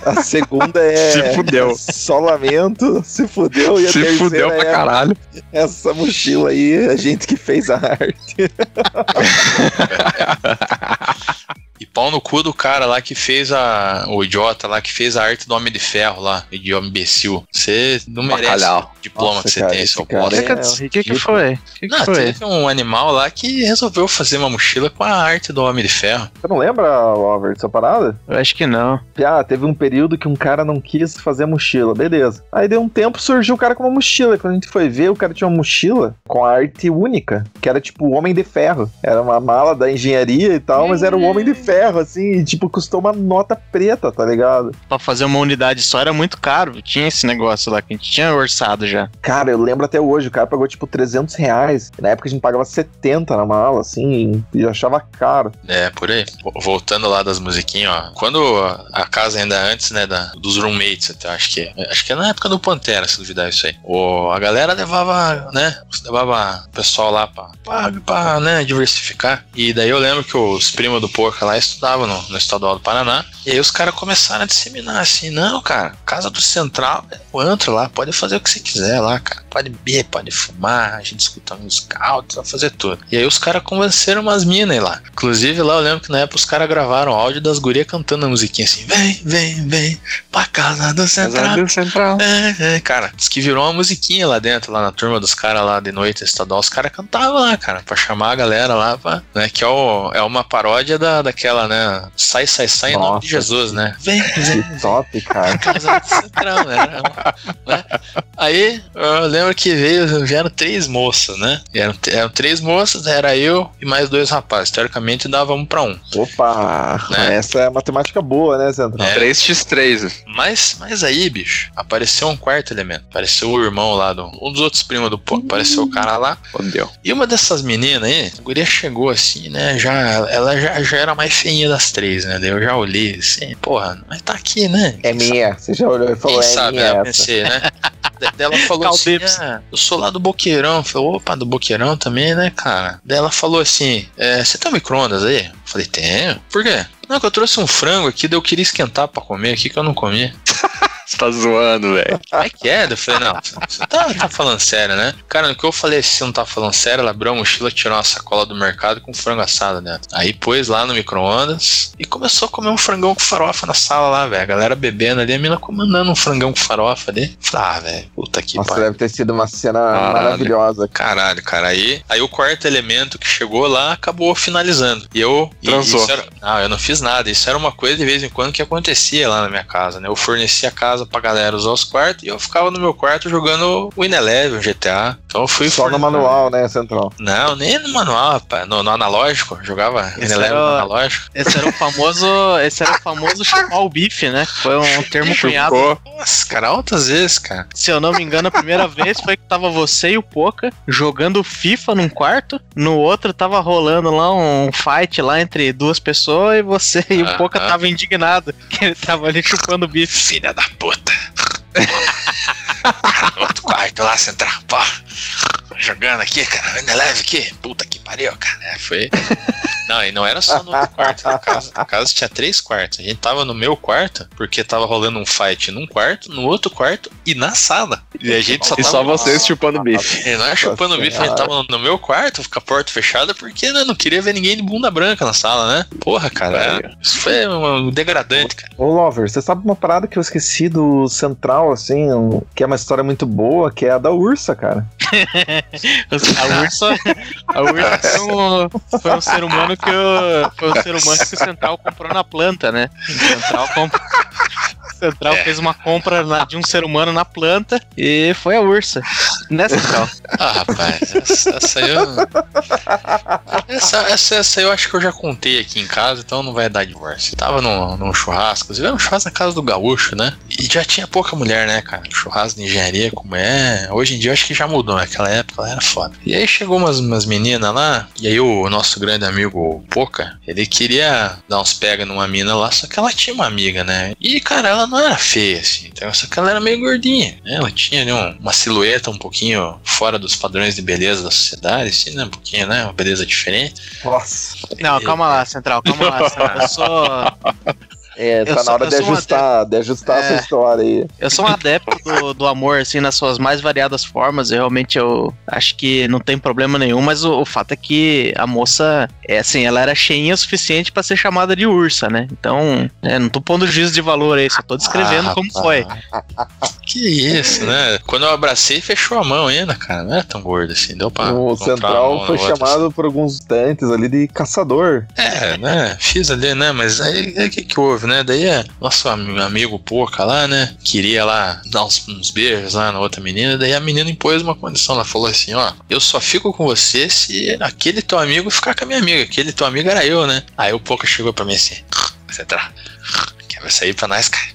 a [LAUGHS] segunda é. Se fudeu. Só lamento, se fudeu. E a Se terceira fudeu pra é caralho. essa mochila aí, a gente que fez a arte. [LAUGHS] E pau no cu do cara lá que fez a. O idiota lá que fez a arte do Homem de Ferro lá, idioma imbecil. Você não merece Bacalhau. o diploma Nossa, que você cara, tem, seu bosta. é- O que, que foi? Que, que Não, foi? teve um animal lá que resolveu fazer uma mochila com a arte do Homem de Ferro. Você não lembra, Lover, dessa parada? Eu acho que não. Ah, teve um período que um cara não quis fazer a mochila, beleza. Aí deu um tempo, surgiu o cara com uma mochila. Quando a gente foi ver, o cara tinha uma mochila com a arte única, que era tipo o Homem de Ferro. Era uma mala da engenharia e tal, mas era o Homem de Ferro, assim, e tipo, custou uma nota preta, tá ligado? Pra fazer uma unidade só era muito caro. Tinha esse negócio lá que a gente tinha orçado já. Cara, eu lembro até hoje, o cara pagou tipo 300 reais. Na época a gente pagava 70 na mala, assim, e achava caro. É, por aí. Vo- Voltando lá das musiquinhas, ó. Quando a casa ainda antes, né, da, dos roommates, até, acho que acho que é na época do Pantera, se duvidar isso aí. O, a galera levava, né, levava o pessoal lá pra, pra, pra, né, diversificar. E daí eu lembro que os primos do Porca lá estudavam no, no Estadual do Paraná. E aí os caras começaram a disseminar assim, não, cara, casa do Central é o antro lá, pode fazer o que você quiser lá, cara. Pode beber, pode fumar, a gente escuta música alta, vai fazer tudo. E aí os caras convenceram umas minas lá. Inclusive lá eu lembro que na época os caras gravaram áudio das gurias cantando a musiquinha assim, vem, vem, vem, pra casa do Central. Central. É, é, cara, diz que virou uma musiquinha lá dentro, lá na turma dos caras lá de noite estadual. Os caras cantavam lá, cara, pra chamar a galera lá, pra, né? Que é, o, é uma paródia da, daquela, né? Sai, sai, sai em nome Nossa, de Jesus, né? Vem, [LAUGHS] vem, Que top, cara. casa central, né? né? Aí eu lembro que veio, vieram três moças, né? Eram, eram três moças, era eu e mais dois rapazes. Teoricamente dava um pra um. Opa, Né? essa é matemática boa, né, Central? É. 3x3. Mas, mas aí, bicho, apareceu um quarto elemento. Apareceu o irmão lá do. Um dos outros primos do pô. Apareceu o cara lá. Fodeu. E uma dessas meninas aí, a guria chegou assim, né? Já, ela já, já era mais feinha das três, né? Daí eu já olhei assim, porra, mas tá aqui, né? É minha. Você já olhou e falou, Quem é sabe, minha né? Eu essa. pensei, né? Da- Daí ela falou assim, ah, eu sou lá do Boqueirão. Eu falei, opa, do Boqueirão também, né, cara? Daí ela falou assim, é, você tem um micro-ondas aí? Eu falei, tenho. Por quê? Não, que eu trouxe um frango aqui, daí eu queria esquentar pra comer aqui, que eu não comi. [LAUGHS] Você tá zoando, velho. Como é que é? Eu falei, não, você tá, tá falando sério, né? Cara, no que eu falei, se você não tá falando sério, ela abriu a mochila, tirou uma sacola do mercado com frango assado dentro. Aí pôs lá no micro-ondas e começou a comer um frangão com farofa na sala lá, velho. A galera bebendo ali, a mina comandando um frangão com farofa ali. Falei, ah, velho, puta que Nossa, pariu. deve ter sido uma cena Caralho. maravilhosa. Caralho, cara. Aí, aí o quarto elemento que chegou lá acabou finalizando. E eu. e Transou. isso era- não, eu não fiz nada. Isso era uma coisa de vez em quando que acontecia lá na minha casa, né? Eu fornecia a casa pra galera usar os quartos e eu ficava no meu quarto jogando o Ineleven, o GTA. Então eu fui Só no manual, né, Central? Não, nem no manual, rapaz. No, no analógico. Jogava Ineleven era no analógico. Esse era o famoso. Esse era o famoso [LAUGHS] chupar o bife, né? Foi um termo cunhado. Nossa, cara, altas vezes, cara. Se eu não me engano, a primeira [LAUGHS] vez foi que tava você e o Poca jogando FIFA num quarto. No outro tava rolando lá um fight lá entre duas pessoas e você e o. Poca tava indignado que ele tava ali chupando o bife. Filha da puta. No outro quarto lá, central, pô. Jogando aqui, cara, ainda leve aqui. Puta que pariu, cara. É, foi. Não, e não era só no outro quarto da casa. A casa tinha três quartos. A gente tava no meu quarto, porque tava rolando um fight num quarto, no outro quarto e na sala. E a gente só E tava. só vocês chupando bife. E não é chupando Nossa bife, a gente tava no meu quarto, com a porta fechada, porque né, não queria ver ninguém de bunda branca na sala, né? Porra, cara. Isso foi um degradante, cara. Ô, Lover, você sabe uma parada que eu esqueci do Central, assim, um- que é uma história muito boa, que é a da Ursa, cara. [LAUGHS] A Ursa, a Ursa foi, um, foi um ser humano que o, foi um ser humano que o Central comprou na planta, né? O Central comprou. [LAUGHS] Central É. fez uma compra na- de um ser humano na planta e foi a ursa. Né, Central? Ah, rapaz, essa, essa aí eu. Essa, essa, essa eu acho que eu já contei aqui em casa, então não vai dar divórcio. Tava num, num churrasco, vê um churrasco na casa do gaúcho, né? E já tinha pouca mulher, né, cara? Churrasco de engenharia, como é. Hoje em dia eu acho que já mudou, naquela época ela era foda. E aí chegou umas, umas meninas lá, e aí o nosso grande amigo Poca, ele queria dar uns pega numa mina lá, só que ela tinha uma amiga, né? E, cara, ela não era feia, assim, então, só que ela era meio gordinha, né? Ela tinha ali um- uma silhueta um pouquinho fora dos padrões de beleza da sociedade, assim, né? Um pouquinho, né? Uma beleza diferente. Nossa. Não, calma lá, Central, calma lá. Central. Eu sou, [LAUGHS] É, Eu tá na sou- hora de ajustar, de ajustar essa É. história aí. eu sou um adepto do, do amor, assim, nas suas mais variadas formas. Eu realmente eu acho que não tem problema nenhum, mas o, o fato é que a moça, é assim, ela era cheinha o suficiente pra ser chamada de ursa, né? Então, é, não tô pondo juízo de valor aí, só tô descrevendo Ah, como rapaz. foi. Que isso, né? Quando eu abracei, fechou a mão ainda, cara. Não é tão gordo assim, deu pra. o Central foi outra, chamado por alguns instantes ali de caçador. É, né? Fiz ali, né? Mas aí o que, que houve, né? Daí é, nosso am- amigo Poca lá, né? Queria lá dar uns, uns beijos lá na outra menina. Daí a menina impôs uma condição. Ela falou assim: Ó, eu só fico com você se aquele teu amigo ficar com a minha amiga. Aquele teu amigo era eu, né? Aí o Poca chegou pra mim assim: Você tá. Quer sair pra nós, cara?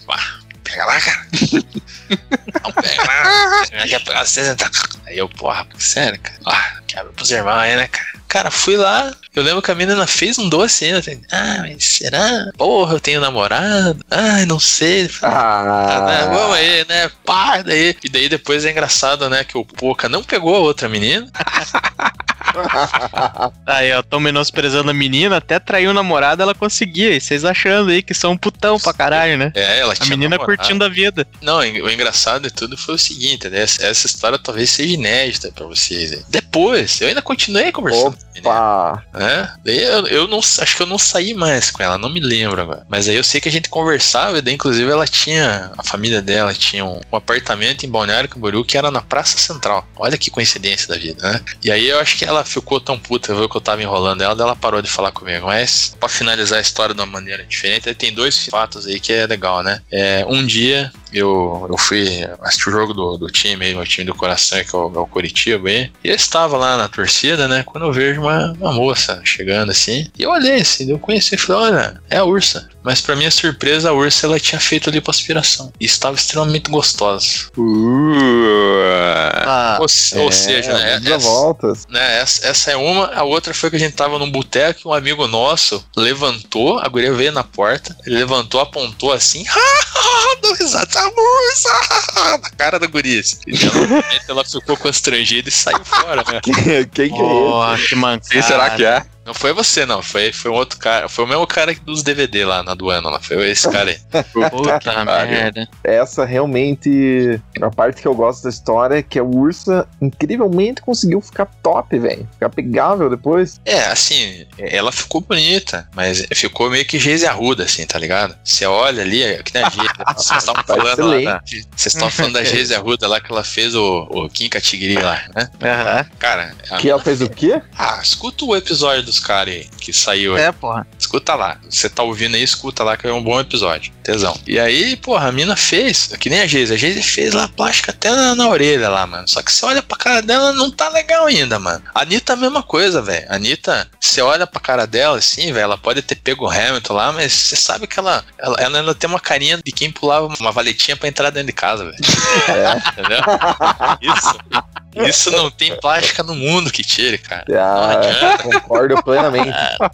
Pega lá, cara. [LAUGHS] Não, pega lá. Quer pegar você, tá? Aí eu, porra, sério, cara. Ah, quebra pros irmãos aí, né, cara? Cara, fui lá, eu lembro que a menina fez um doce ainda. Ah, mas será? Porra, eu tenho namorado? Ai, não sei. Ah, né, Ah, vamos aí, né? Pá, daí. E daí depois é engraçado, né? Que o Poca não pegou a outra menina. [LAUGHS] [LAUGHS] Aí, ó, tão menosprezando a menina, até traiu o namorado, ela conseguia. E vocês achando aí que são um putão pra caralho, né? É, ela A tinha menina namorado. curtindo a vida. Não, o engraçado de tudo foi o seguinte, né? Essa, essa história talvez seja inédita pra vocês. aí. Depois, eu ainda continuei conversando com a menina. Pá. né? Daí eu, eu não acho que eu não saí mais com ela, não me lembro agora. Mas aí eu sei que a gente conversava, e daí inclusive ela tinha, a família dela tinha um, um apartamento em Balneário Camboriú que era na Praça Central. Olha que coincidência da vida, né? E aí eu acho que ela ficou tão puta, viu que eu tava enrolando ela, ela parou de falar comigo. Mas pra finalizar a história de uma maneira diferente, tem dois fatos aí que é legal, né? É, um dia eu, eu fui assistir o jogo do, do time aí, meu time do coração, que é o, é o Curitiba aí. E eu estava lá na torcida, né? Quando eu vejo uma, uma moça chegando assim. E eu olhei assim, eu conheci e falei, olha, é a Ursa. Mas pra minha surpresa, a Ursa ela tinha feito lipoaspiração. E estava extremamente gostosa. Ah, Ou, se- ou seja, né, essa, voltas. né, essa, essa é uma. A outra foi que a gente tava num boteco e um amigo nosso levantou, a guria veio na porta, ele levantou, apontou assim, [LAUGHS] deu risada, "A Ursa! na cara da guria. assim. Ela, [LAUGHS] ela ficou constrangida e saiu fora, né? [LAUGHS] Quem, quem que é esse? porra, que mancada. Quem será que é? Não foi você, não. Foi, foi um outro cara. Foi o mesmo cara dos DVD lá na aduana. Lá. Foi esse cara aí. [LAUGHS] Puta merda. Essa realmente. A parte que eu gosto da história é que a Ursa incrivelmente conseguiu ficar top, velho. Ficar pegável depois. É, assim, ela ficou bonita, mas ficou meio que Geise Arruda, assim, tá ligado? Você olha ali, é que nem a Geise. [LAUGHS] Vocês estavam Tá falando lá. da-. Vocês estavam falando da [LAUGHS] Geise Arruda lá que ela fez o, o Kim Kataguiri lá, né? Aham. Cara, Que ela fez o quê? Ah, escuta o episódio dos caras aí, que saiu aí. É, porra. Escuta lá. Você tá ouvindo aí, escuta lá, que é um bom episódio. Tesão. E aí, porra, a mina fez, que nem a Geise. A Geise fez lá plástica até na, na orelha lá, mano. Só que você olha pra cara dela, não tá legal ainda, mano. A Anitta é a mesma coisa, velho. A Anitta, você olha pra cara dela, assim, velho, ela pode ter pego o Hamilton lá, mas você sabe que ela, ela, ela, ela tem uma carinha de quem pulava uma valetinha pra entrar dentro de casa, velho. [LAUGHS] Entendeu? Isso. [LAUGHS] Isso não tem plástica no mundo que tire, cara. Ah, adianta. concordo plenamente. [LAUGHS]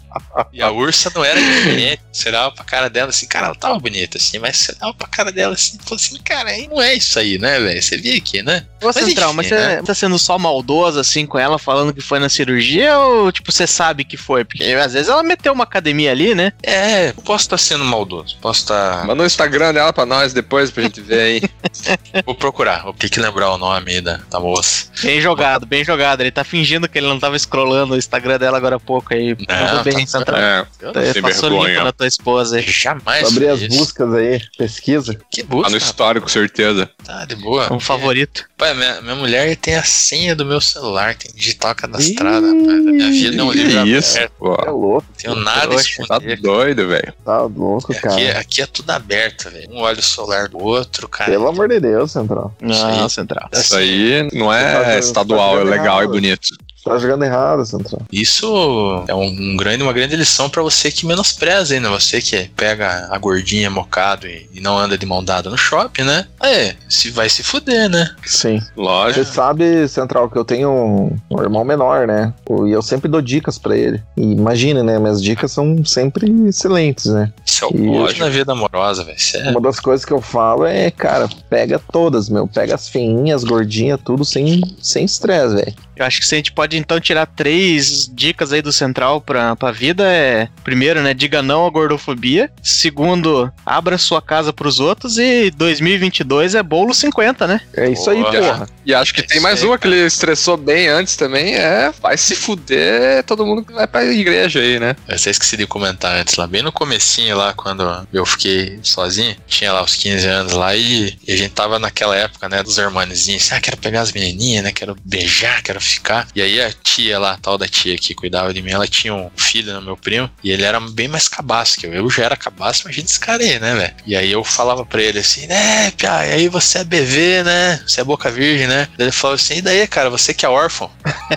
E a ursa não era diferente. Você olhava pra cara dela assim, cara, ela tava bonita assim, mas você olhava pra cara dela assim e falou assim, cara, aí não é isso aí, né, velho? Você via aqui, né? Ô, Mas Central, enfim, mas você né? tá sendo só maldoso assim com ela, falando que foi na cirurgia ou tipo você sabe que foi? Porque às vezes ela meteu uma academia ali, né? É, posso estar sendo maldoso, posso estar. Manda o Instagram dela pra nós depois pra gente ver aí. [LAUGHS] Vou procurar, vou ter que lembrar o nome aí da, da moça. Bem jogado, bem jogado. Ele tá fingindo que ele não tava scrollando o Instagram dela agora há pouco aí. Tudo bem, tá- Central. É, Eu Tá- Passou limpo vergonha. na tua esposa aí. jamais Abrir as isso. buscas aí, pesquisa. Que tá busca? no histórico, certeza. Tá, de boa. Um favorito. Pai, minha, minha mulher tem a senha do meu celular, tem digital cadastrada, rapaz. A minha vida é um livro Que isso, aberto. pô. É louco, Não tenho nada Poxa, Tá doido, velho. tá louco, Aqui, cara. aqui é tudo aberto, velho. Um olha o celular do outro, cara. Pelo amor de Deus, Central. Não, central. Isso aí não tá é estadual, é legal e bonito. Você tá jogando errado, Central. Isso é um grande, uma grande lição pra você que menospreza ainda, você que pega a gordinha mocado e, e não anda de mão dada no shopping, né? É, se vai se fuder, né? Sim. Lógico. Você sabe, Central, que eu tenho um, um irmão menor, né? E eu sempre dou dicas pra ele. E imagine, né? Minhas dicas são sempre excelentes, né? Isso é o pódio na vida amorosa, velho. É Uma das coisas que eu falo é, cara, pega todas, meu. Pega as feinhas, gordinhas, tudo sem sem estresse, velho. Eu acho que se a gente pode então tirar três dicas aí do Central pra, pra vida é: primeiro, né, diga não à gordofobia. Segundo, abra sua casa pros outros. E 2022 é bolo 50, né? É isso aí, Boa. porra. E acho que É tem mais aí, uma que ele estressou bem antes também, é vai se fuder todo mundo que vai pra igreja aí, né? Eu até esqueci de comentar antes lá, bem no comecinho lá, quando eu fiquei sozinho, tinha lá os 15 anos lá e, e a gente tava naquela época, né, dos hermanezinhos, assim, ah, quero pegar as menininhas, né, quero beijar, quero ficar. E aí a tia lá, a tal da tia que cuidava de mim, ela tinha um filho, né, meu primo, e ele era bem mais cabaço que eu. Eu já era cabaço, mas a gente descarei, né, velho? E aí eu falava pra ele assim, né, Pia, aí você é BV, né, você é boca virgem, né? Daí ele falou assim, e daí, cara, você que é órfão?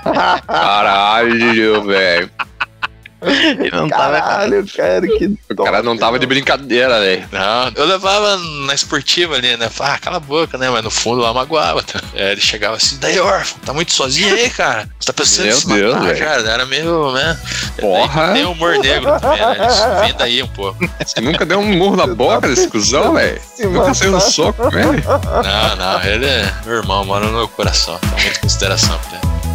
[LAUGHS] Caralho, velho. Ele não tava. Caralho, cara, que. O cara não tava de brincadeira, velho. Não, eu levava na esportiva ali, né? Falava, ah, cala a boca, né? Mas no fundo lá magoava. Tá? É, ele chegava assim, daí, órfão, tá muito sozinho aí, cara? Você tá pensando Meu em se matar, Deus, velho. cara? Era meio, né? Porra. Tem humor negro também, né? Isso vem daí um pouco. Você nunca deu um murro na boca desse cuzão, velho? Nunca saiu no matar. soco com ele? Não, não, ele é meu irmão, mora no meu coração. Tá muita consideração pra ele.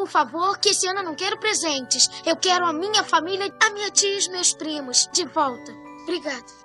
Por favor, que esse ano eu não quero presentes. Eu quero a minha família, a minha tia e os meus primos de volta. Obrigada.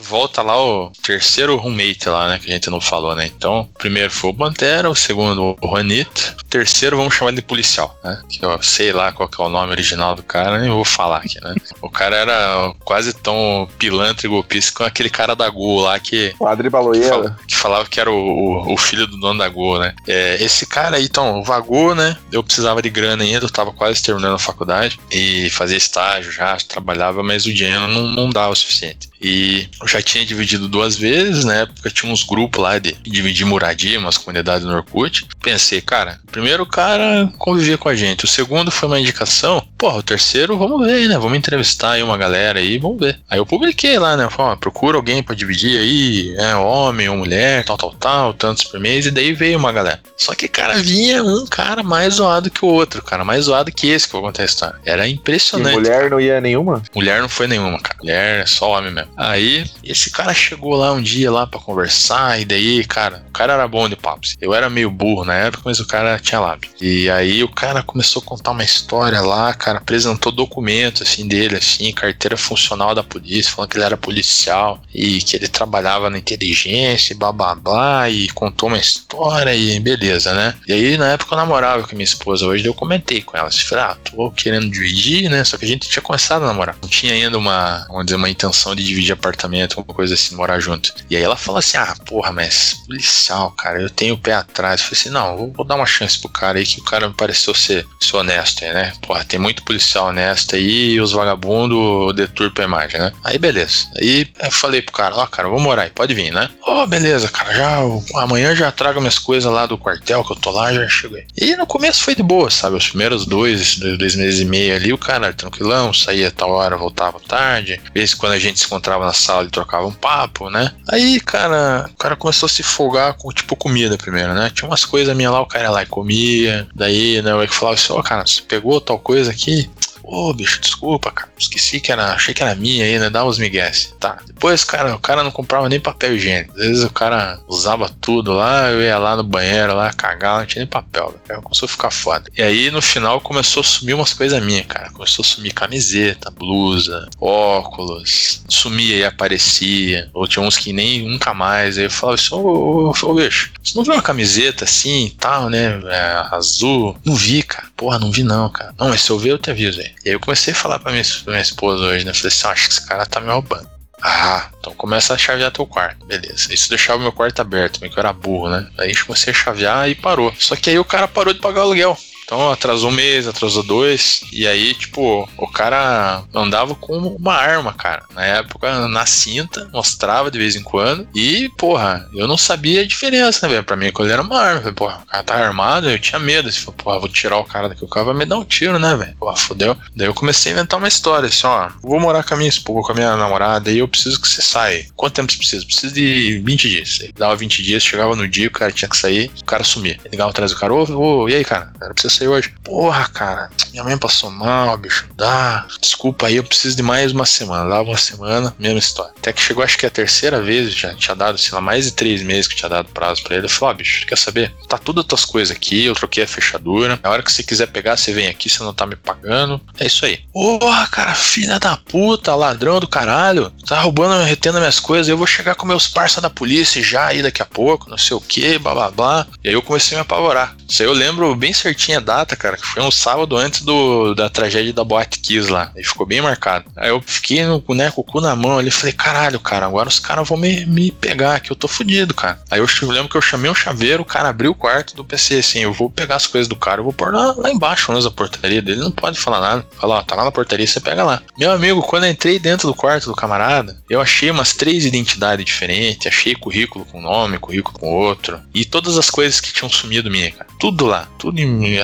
Volta lá o terceiro roommate lá, né? Que a gente não falou, né? Então, o primeiro foi o Pantera, o segundo o Juanito, o terceiro vamos chamar de policial, né? Que eu sei lá qual que é o nome original do cara, nem vou falar aqui, né? O cara era quase tão pilantra e golpista com aquele cara da Gol lá que Padre que, Baloeira. fal- que falava que era o, o, o filho do dono da Gol, né? É, esse cara aí, então, vagou, né? Eu precisava de grana ainda, eu tava quase terminando a faculdade e fazia estágio já, trabalhava, mas o dinheiro não, não dava o suficiente. E eu já tinha dividido duas vezes, na época tinha uns grupos lá de dividir moradia, umas comunidades no Orkut. Pensei, cara, o primeiro cara convivia com a gente, o segundo foi uma indicação, porra, o terceiro, vamos ver, né? Vamos entrevistar aí uma galera aí, vamos ver. Aí eu publiquei lá, né? Falei, ó, procura alguém pra dividir aí, é homem ou mulher, tal, tal, tal, tantos por mês, e daí veio uma galera. Só que, cara, vinha um cara mais zoado que o outro, cara, mais zoado que esse que eu vou contar a história. Era E impressionante. mulher não ia nenhuma? Mulher não foi nenhuma, cara. Mulher é só homem mesmo. Aí, esse cara chegou lá um dia lá pra conversar, e daí, cara, o cara era bom de papos. Eu era meio burro na época, mas o cara tinha lábio. E aí o cara começou a contar uma história lá, cara, apresentou documentos assim dele, assim, carteira funcional da polícia, falando que ele era policial e que ele trabalhava na inteligência e blá blá blá, e contou uma história e beleza, né? E aí, na época eu namorava com minha esposa, hoje eu comentei com ela, assim, falei, ah, tô querendo dividir, né? Só que a gente tinha começado a namorar. Não tinha ainda uma, vamos dizer, uma intenção de dividir apartamento, uma coisa assim, morar junto. E aí ela falou assim: ah, porra, mas policial, cara, eu tenho o pé atrás. Eu falei assim: não, vou, vou dar uma chance pro cara aí, que o cara me pareceu ser, ser honesto aí, né? Porra, tem muito policial honesto aí e os vagabundos deturpam a imagem, né? Aí beleza. Aí eu falei pro cara: ó, cara, vou morar aí, pode vir, né? Ó, beleza, cara, já amanhã já trago minhas coisas lá do quartel que eu tô lá, já chego aí. E no começo foi de boa, sabe? Os primeiros dois, dois meses e meio ali, o cara tranquilão, saía tal hora, voltava tarde. Vezes quando a gente se encontrava na sala, ele trocava um papo, né? Aí, cara, o cara começou a se folgar com, tipo, comida primeiro, né? Tinha umas coisas minhas lá, o cara ia lá e comia. Daí, né, eu falava assim, ó, cara, você pegou tal coisa aqui? Ô, bicho, desculpa, cara. Esqueci que era. Achei que era minha aí, né? Dá uns migués. Tá. Depois, cara, o cara não comprava nem papel higiênico. Às vezes o cara usava tudo lá, eu ia lá no banheiro lá, cagar, não tinha nem papel. Cara começou a ficar foda. E aí, no final, começou a sumir umas coisas minhas, cara. Começou a sumir camiseta, blusa, óculos. Sumia e aparecia. Ou tinha uns que nem nunca mais. Aí eu falava assim, ô bicho, você não viu uma camiseta assim e tal, né? É, azul? Não vi, cara. Porra, não vi não, cara. Não, mas se eu ver, eu te aviso aí. E aí eu comecei a falar pra minha, pra minha esposa hoje, né? Falei assim, "Ah, acho que esse cara tá me roubando. Ah, então começa a chavear teu quarto. Beleza. Isso deixava o meu quarto aberto, meio que eu era burro, né? Aí comecei a chavear e parou. Só que aí o cara parou de pagar o aluguel. Então atrasou um mês, atrasou dois. E aí, tipo, o cara andava com uma arma, cara. Na época, na cinta, mostrava de vez em quando. E, porra, eu não sabia a diferença, né, velho? Pra mim, aquilo era uma arma. Falei, porra, o cara tá armado, eu tinha medo. Assim, falei, porra, vou tirar o cara daqui, o cara vai me dar um tiro, né, velho? Porra, fodeu. Daí eu comecei a inventar uma história, assim, ó. Vou morar com a minha esposa, com a minha namorada, e eu preciso que você saia. Quanto tempo você precisa? Preciso de 20 dias. Dava 20 dias, chegava no dia, o cara tinha que sair, o cara sumia. Ligava atrás do cara, ô, ô, e aí, cara? Era pra você sair hoje. Porra, cara, minha mãe passou mal, bicho. Dá. Desculpa aí, eu preciso de mais uma semana. Dava uma semana, mesma história. Até que chegou, acho que a terceira vez, já tinha dado, sei lá, mais de três meses que tinha dado prazo pra ele. Eu falei, ó, bicho, quer saber? Tá tudo as tuas coisas aqui, eu troquei a fechadura. A hora que você quiser pegar, você vem aqui, você não tá me pagando. É isso aí. Porra, cara, filha da puta, ladrão do caralho. Tá roubando, retendo minhas coisas. Eu vou chegar com meus parça da polícia já aí daqui a pouco, não sei o que, blá blá blá. E aí eu comecei a me apavorar. Isso aí eu lembro bem certinho a data, cara, que foi um sábado antes do, da tragédia da Boate Kiss lá. E ficou bem marcado. Aí eu fiquei no, né, com o cu na mão ali falei, caralho, cara, agora os caras vão me, me pegar, que eu tô fudido, cara. Aí eu, lembro que eu chamei um chaveiro, o cara abriu o quarto do PC assim, eu vou pegar as coisas do cara, eu vou pôr lá, lá embaixo, na portaria dele, não pode falar nada. Fala, ó, tá lá na portaria, você pega lá. Meu amigo, quando eu entrei dentro do quarto do camarada, eu achei umas três identidades diferentes, achei currículo com nome, currículo com outro, e todas as coisas que tinham sumido minha, cara. Tudo lá, tudo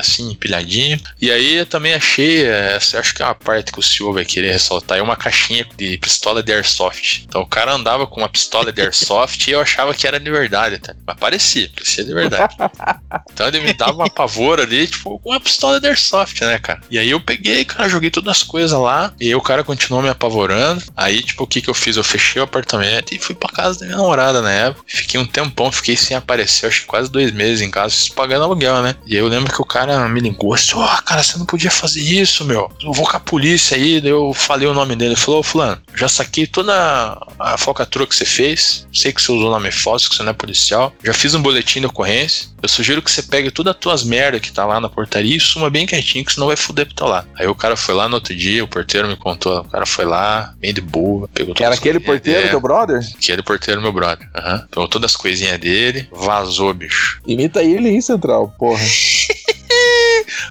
assim, empilhadinho. E aí eu também achei, essa, acho que é uma parte que o senhor vai querer ressaltar, é uma caixinha de pistola de airsoft. Então o cara andava com uma pistola de airsoft e eu achava que era de verdade, tá? mas parecia, parecia de verdade. Então ele me dava uma pavor ali, tipo, com uma pistola de airsoft, né, cara? E aí eu peguei, cara, joguei todas as coisas lá, e o cara continuou me apavorando. Aí, tipo, o que que eu fiz? Eu fechei o apartamento e fui pra casa da minha namorada na época. Fiquei um tempão, fiquei sem aparecer, acho que quase dois meses em casa, pagando aluguel, né? E aí eu lembro que o cara me ligou assim, ó, oh, cara, você não podia fazer isso, meu. Eu vou com a polícia aí. Eu falei o nome dele. Ele falou, Fulano, já saquei toda a falcatrua que você fez. Sei que você usou nome falso, que você não é policial. Já fiz um boletim de ocorrência. Eu sugiro que você pegue todas as tuas merdas que tá lá na portaria e suma bem quietinho, que senão vai fuder pro teu lado. Aí o cara foi lá no outro dia, o porteiro me contou. O cara foi lá, bem de boa, pegou Que era aquele porteiro, dele. teu brother? Aquele porteiro, meu brother. Uhum. Pegou todas as coisinhas dele, vazou, bicho. Imita ele aí, Central, porra. [LAUGHS]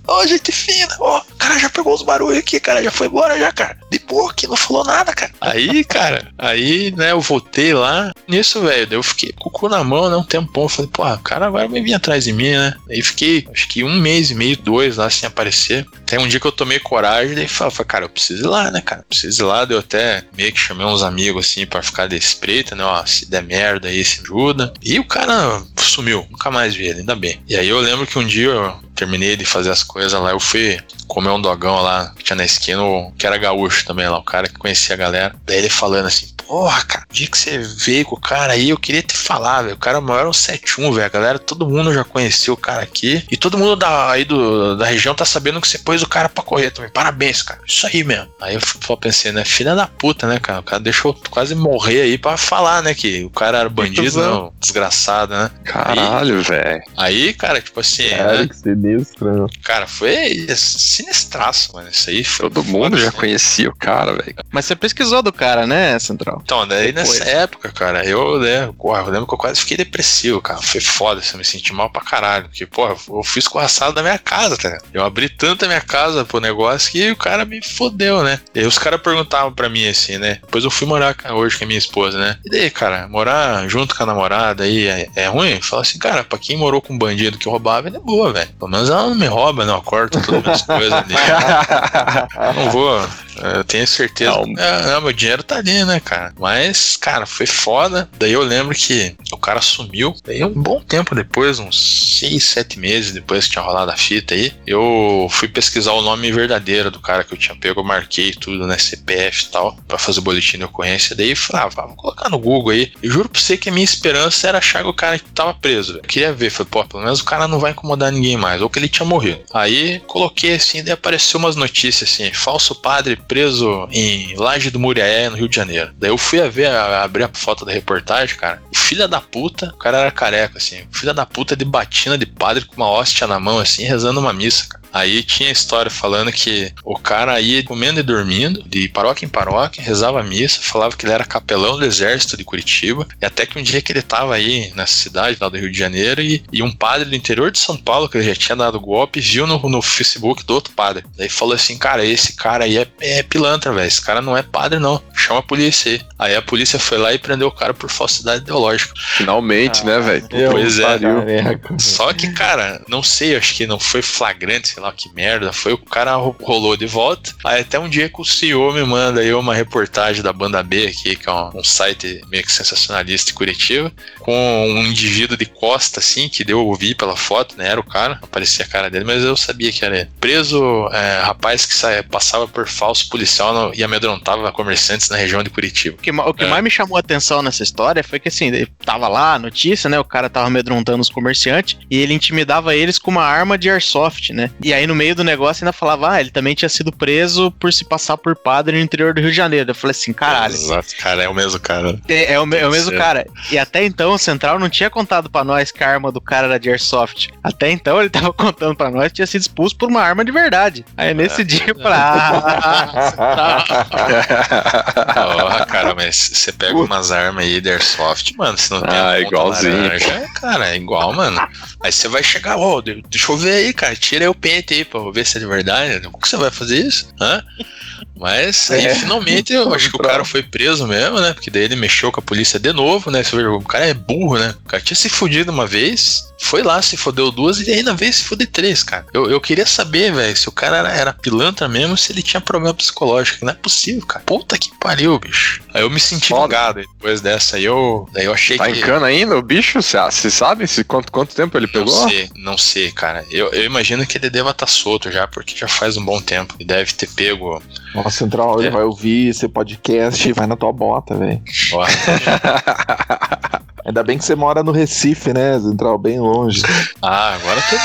Ô, oh, gente fina, oh, cara já pegou os barulhos aqui, cara, já foi embora já, cara. De boa aqui, não falou nada, cara. Aí, cara, aí, né, eu voltei lá. Nisso, velho, eu fiquei com o cu na mão, né, um tempão. Falei, pô, o cara vai vir atrás de mim, né? Aí fiquei, acho que um mês e meio, dois lá sem aparecer. Até um dia que eu tomei coragem, daí falei, cara, eu preciso ir lá, né, cara? Preciso ir lá. Deu até meio que chamei uns amigos assim pra ficar de espreita, né? Ó, se der merda aí, se ajuda. E o cara sumiu, nunca mais vi ele, ainda bem. E aí eu lembro que um dia eu terminei de fazer as coisas lá, eu fui comer um dogão lá que tinha na esquina, que era gaúcho também lá, o cara que conhecia a galera. Daí ele falando assim, porra, cara, o dia que você veio com o cara aí, eu queria te falar, velho. O cara maior é um 71, velho. A galera, todo mundo já conhecia o cara aqui. E todo mundo da, aí do, da região tá sabendo que você pôs o cara pra correr também. Parabéns, cara. Isso aí mesmo. Aí eu só pensei, né? Filha da puta, né, cara? O cara deixou quase morrer aí pra falar, né? Que o cara era bandido, não, desgraçado, né? Caralho, velho. Aí, cara, tipo assim. Cara, né? que sinistro. Cara, foi sinistraço, mano. Isso aí foi. Todo mundo já conhecia o cara, velho. Mas você pesquisou do cara, né, Central? Então, daí Depois. nessa época, cara, eu, né, porra, eu lembro que eu quase fiquei depressivo, cara. Foi foda, assim, eu me senti mal pra caralho. Porque, porra, eu fui escorraçado da minha casa, tá ligado? Eu abri tanto a minha casa pro negócio que o cara me fodeu, né? E aí os caras perguntavam pra mim assim, né? Depois eu fui morar hoje com a minha esposa, né? E daí, cara, morar junto com a namorada aí é, é ruim? Fala assim, cara, pra quem morou com um bandido que roubava, ele é boa, velho. Pelo menos ela não me rouba, não. Corta todas as coisas ali. Eu [LAUGHS] não vou. Eu tenho certeza. Não. É, não, meu dinheiro tá ali, né, cara? Mas, cara, foi foda. Daí eu lembro que o cara sumiu. Daí um bom tempo depois, uns 6, 7 meses depois que tinha rolado a fita aí, eu fui pesquisar o nome verdadeiro do cara que eu tinha pego. Eu marquei tudo, né? CPF e tal, pra fazer o boletim de ocorrência. Daí falei, ah, vamos colocar no Google aí. Eu juro pra você que a minha esperança era achar que o cara tava preso. Eu queria ver. Falei, pô, pelo menos o cara não vai incomodar ninguém mais. Ou que ele tinha morrido. Aí coloquei assim, daí apareceu umas notícias assim: falso padre preso em Laje do Muriaé, no Rio de Janeiro. Daí eu fui a ver, a, abrir a foto da reportagem, cara. O filho da puta o cara era careca, assim. Filha da puta de batina de padre com uma hóstia na mão, assim, rezando uma missa, cara. Aí tinha história falando que o cara ia comendo e dormindo, de paróquia em paróquia, rezava missa, falava que ele era capelão do exército de Curitiba, e até que um dia que ele tava aí nessa cidade lá do Rio de Janeiro, e, e um padre do interior de São Paulo, que ele já tinha dado golpe, viu no, no Facebook do outro padre. Daí falou assim, cara, esse cara aí é, é pilantra, velho, esse cara não é padre não, chama a polícia aí. Aí a polícia foi lá e prendeu o cara por falsidade ideológica. Finalmente, né, velho? Pois é. Pariu. Só que, cara, não sei, acho que não foi flagrante, sei lá que merda. Foi o cara ro- rolou de volta. Aí até um dia que o CEO me manda aí uma reportagem da Banda B aqui, que é um, um site meio que sensacionalista em Curitiba, com um indivíduo de costa, assim, que deu ouvir pela foto, né? Era o cara, aparecia a cara dele, mas eu sabia que era ele. Preso, é, rapaz que sa- passava por falso policial e amedrontava comerciantes na região de Curitiba. O que, o que É. mais me chamou a atenção nessa história foi que, assim, tava lá a notícia, né? O cara tava amedrontando os comerciantes e ele intimidava eles com uma arma de airsoft, né? E aí, no meio do negócio, ainda falava, ah, ele também tinha sido preso por se passar por padre no interior do Rio de Janeiro. Eu falei assim, caralho. Exato, cara, é o mesmo cara. É, é o, é o mesmo cara. E até então o Central não tinha contado pra nós que a arma do cara era de Airsoft. Até então ele tava [LAUGHS] contando pra nós que tinha sido expulso por uma arma de verdade. Aí nesse dia eu falei, ah, [LAUGHS] Porra, cara, mas você pega umas armas aí de Airsoft, mano, se não tem Ah, igualzinho. laranja, é, cara, é igual, mano. Aí você vai chegar, ô, de- deixa eu ver aí, cara, tira aí o pente aí pra eu ver se é de verdade. Como que você vai fazer isso? Hã? Mas aí É. finalmente eu [LAUGHS] acho que o cara foi preso mesmo, né? Porque daí ele mexeu com a polícia de novo, né? O cara é burro, né? O cara tinha se fudido uma vez, foi lá, se fodeu duas e ainda veio se fuder três, cara. Eu, eu queria saber, velho, se o cara era, era pilantra mesmo, se ele tinha problema psicológico. Não é possível, cara. Puta que pariu, bicho. Aí eu me senti Foda. ligado. Depois dessa aí eu, daí eu achei Tá que. em cana ainda o bicho? Você sabe se quanto, quanto tempo ele pegou? Não sei, não sei, cara. Eu, eu imagino que ele deva estar solto já, porque já faz um bom tempo. Ele deve ter pego. Nossa, Central, ele É. vai ouvir esse podcast e vai na tua bota, velho. [LAUGHS] Ainda bem que você mora no Recife, né, Central? Bem longe. ah, agora tudo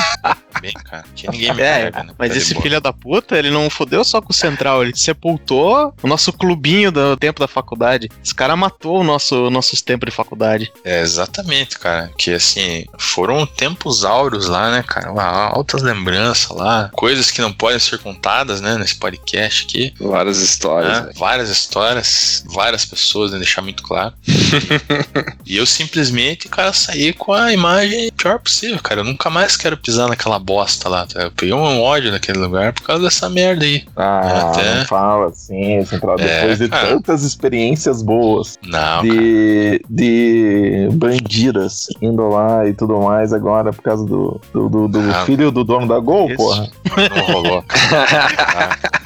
bem, cara. Que ninguém me É, pega, né? mas Tá esse filho da puta, ele não fodeu só com o Central, ele sepultou o nosso clubinho do tempo da faculdade. Esse cara matou o nosso, nossos tempos de faculdade. É, exatamente, cara. Que assim, foram tempos áureos lá, né, cara? Uma- Altas lembranças lá. Coisas que não podem ser contadas, né, nesse podcast aqui. Várias histórias, né? Várias histórias, várias pessoas, né, deixar muito claro. [LAUGHS] e eu simplesmente, cara, saí com a imagem pior possível, cara. Eu nunca mais quero pisar naquela bosta lá. tá? Eu peguei um ódio naquele lugar por causa dessa merda aí. Ah, Até- não fala assim, Central. É, Depois de cara. tantas experiências boas Não, cara. de, de bandidas indo lá e tudo mais, agora por causa do, do, do- do Ah, filho do dono da Gol, isso. porra. Não rolou. cara. [LAUGHS]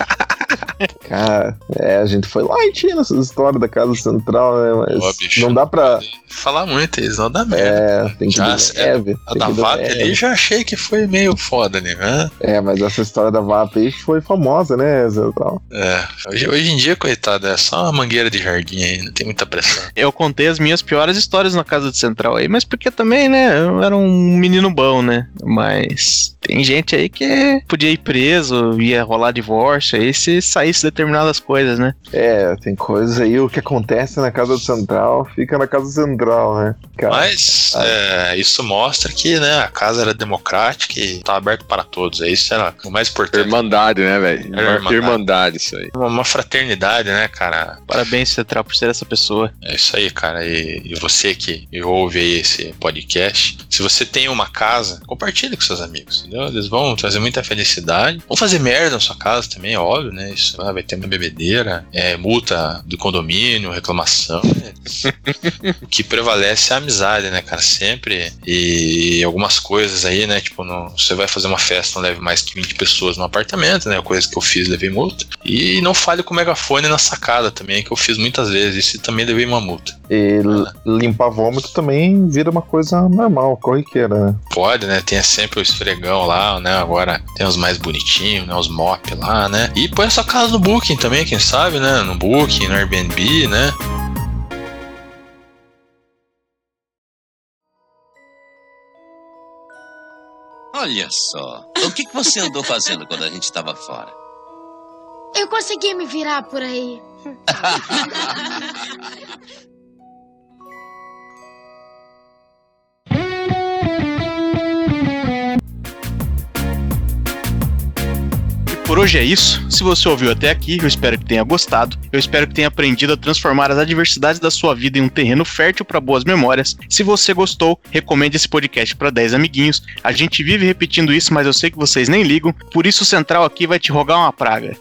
Cara, é, a gente foi lá e tinha essas histórias da Casa Central, né? Mas Ó, bicho. não dá pra. Falar muito, eles não dá merda. É, tem que Já, do é, leve. A tem da VAP ali já achei que foi meio foda, né? É, mas essa história da VAP aí foi famosa, né, Central? É, hoje, hoje em dia, coitado, é só uma mangueira de jardim aí, não tem muita pressão. [LAUGHS] Eu contei as minhas piores histórias na casa do Central aí, mas porque também, né, eu era um menino bom, né? Mas tem gente aí que podia ir preso, ia rolar divórcio aí se saísse determinadas coisas, né? É, tem coisas aí, o que acontece na Casa Central fica na Casa Central, né? Cara, Mas é, isso mostra que né, a casa era democrática e tá aberto para todos. É isso era o mais importante. Irmandade, né, velho? Irmandade. Irmandade, isso aí. Uma, uma fraternidade, né, cara? Parabéns, Central, por ser essa pessoa. É isso aí, cara. E, e você que ouve aí esse podcast, se você tem uma casa, compartilhe com seus amigos, entendeu? Eles vão trazer muita felicidade. Vão fazer merda na sua casa também, é óbvio, né? Isso ah, vai ter uma bebedeira, é, multa do condomínio, reclamação. né? [LAUGHS] o que prevalece é a amizade, né, cara? Sempre. E algumas coisas aí, né? Tipo, não, você vai fazer uma festa, não leve mais que 20 pessoas no apartamento, né? Coisa que eu fiz, levei multa. E não fale com o megafone na sacada também, que eu fiz muitas vezes. Isso também levei uma multa. e l- limpar vômito também vira uma coisa normal, corriqueira, né? Pode, né? Tem sempre o esfregão lá, né? Agora tem os mais bonitinhos, né? Os mop lá, né? E põe a sua casa no Booking também, quem sabe, né? No Booking, no Airbnb, né? Olha só. O que, que você andou fazendo quando a gente estava fora? Eu consegui me virar por aí. [LAUGHS] Por hoje é isso. Se você ouviu até aqui, eu espero que tenha gostado. Eu espero que tenha aprendido a transformar as adversidades da sua vida em um terreno fértil para boas memórias. Se você gostou, recomende esse podcast para 10 amiguinhos. A gente vive repetindo isso, mas eu sei que vocês nem ligam. Por isso o Central aqui vai te rogar uma praga.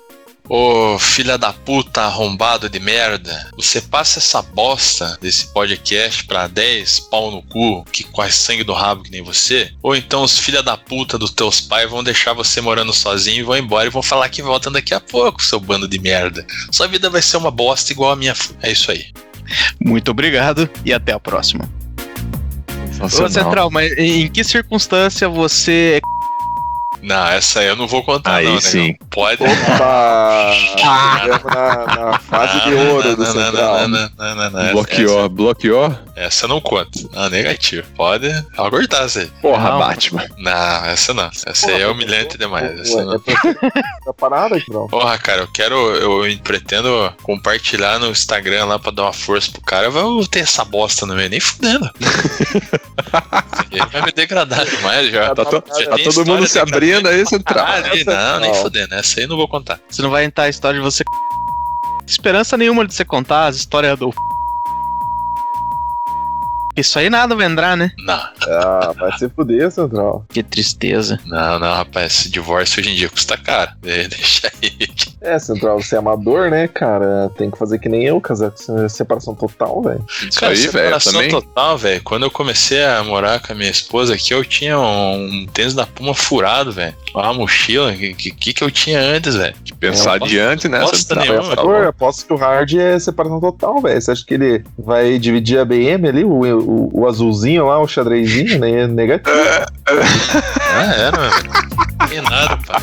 Ô filha da puta arrombado de merda, você passa essa bosta desse podcast pra 10 pau no cu que quase sangue do rabo que nem você? Ou então os filha da puta dos teus pais vão deixar você morando sozinho e vão embora e vão falar que voltam daqui a pouco, seu bando de merda. Sua vida vai ser uma bosta igual a minha. É isso aí. Muito obrigado e até a próxima. Ô. Central, mas em que circunstância você é Não, essa aí eu não vou contar, Aí não, sim. negão. Pode. Opa! [LAUGHS] Chegamos na, na fase de ouro do não, não, Central. não, não, não, não, não, essa- Bloqueou, bloqueou? Essa, não conto. Ah, negativo. Pode aguardar essa aí. Porra, Não. Batman. Não, essa não. Essa aí é humilhante demais. Essa não. é tá parado aqui, não. [LAUGHS] Porra, cara, eu quero. Eu pretendo compartilhar no Instagram lá pra dar uma força pro cara. Eu vou ter essa bosta no meio, nem fudendo. [LAUGHS] Ele vai me degradar demais já. Tá, Já tá tem todo mundo se abrindo aí, Ah, Central. ali, não, nem Não. fudendo. Essa aí eu não vou contar. Você não vai entrar a história de você. [LAUGHS] Esperança nenhuma de você contar as histórias do. Isso aí nada vai entrar, né? Não, Ah, vai se fuder, Central. Que tristeza. não, não, rapaz. Esse divórcio hoje em dia custa caro. De- [LAUGHS] Deixa aí. É, Central, você é amador, né, cara? Tem que fazer que nem eu, casar com separação total, velho. Isso Cara, aí, velho, separação também. total, velho. Quando eu comecei a morar com a minha esposa aqui, eu tinha um tênis da Puma furado, velho. Uma mochila. O que, que que eu tinha antes, velho? Pensar É, eu adiante, né, bosta nenhuma. Amador, aposto que o hard é separação total, velho. Você acha que ele vai dividir a BM ali, o, o, o azulzinho lá, o xadrezinho, né? Negativo. Ah, era. Não tem nada, pá.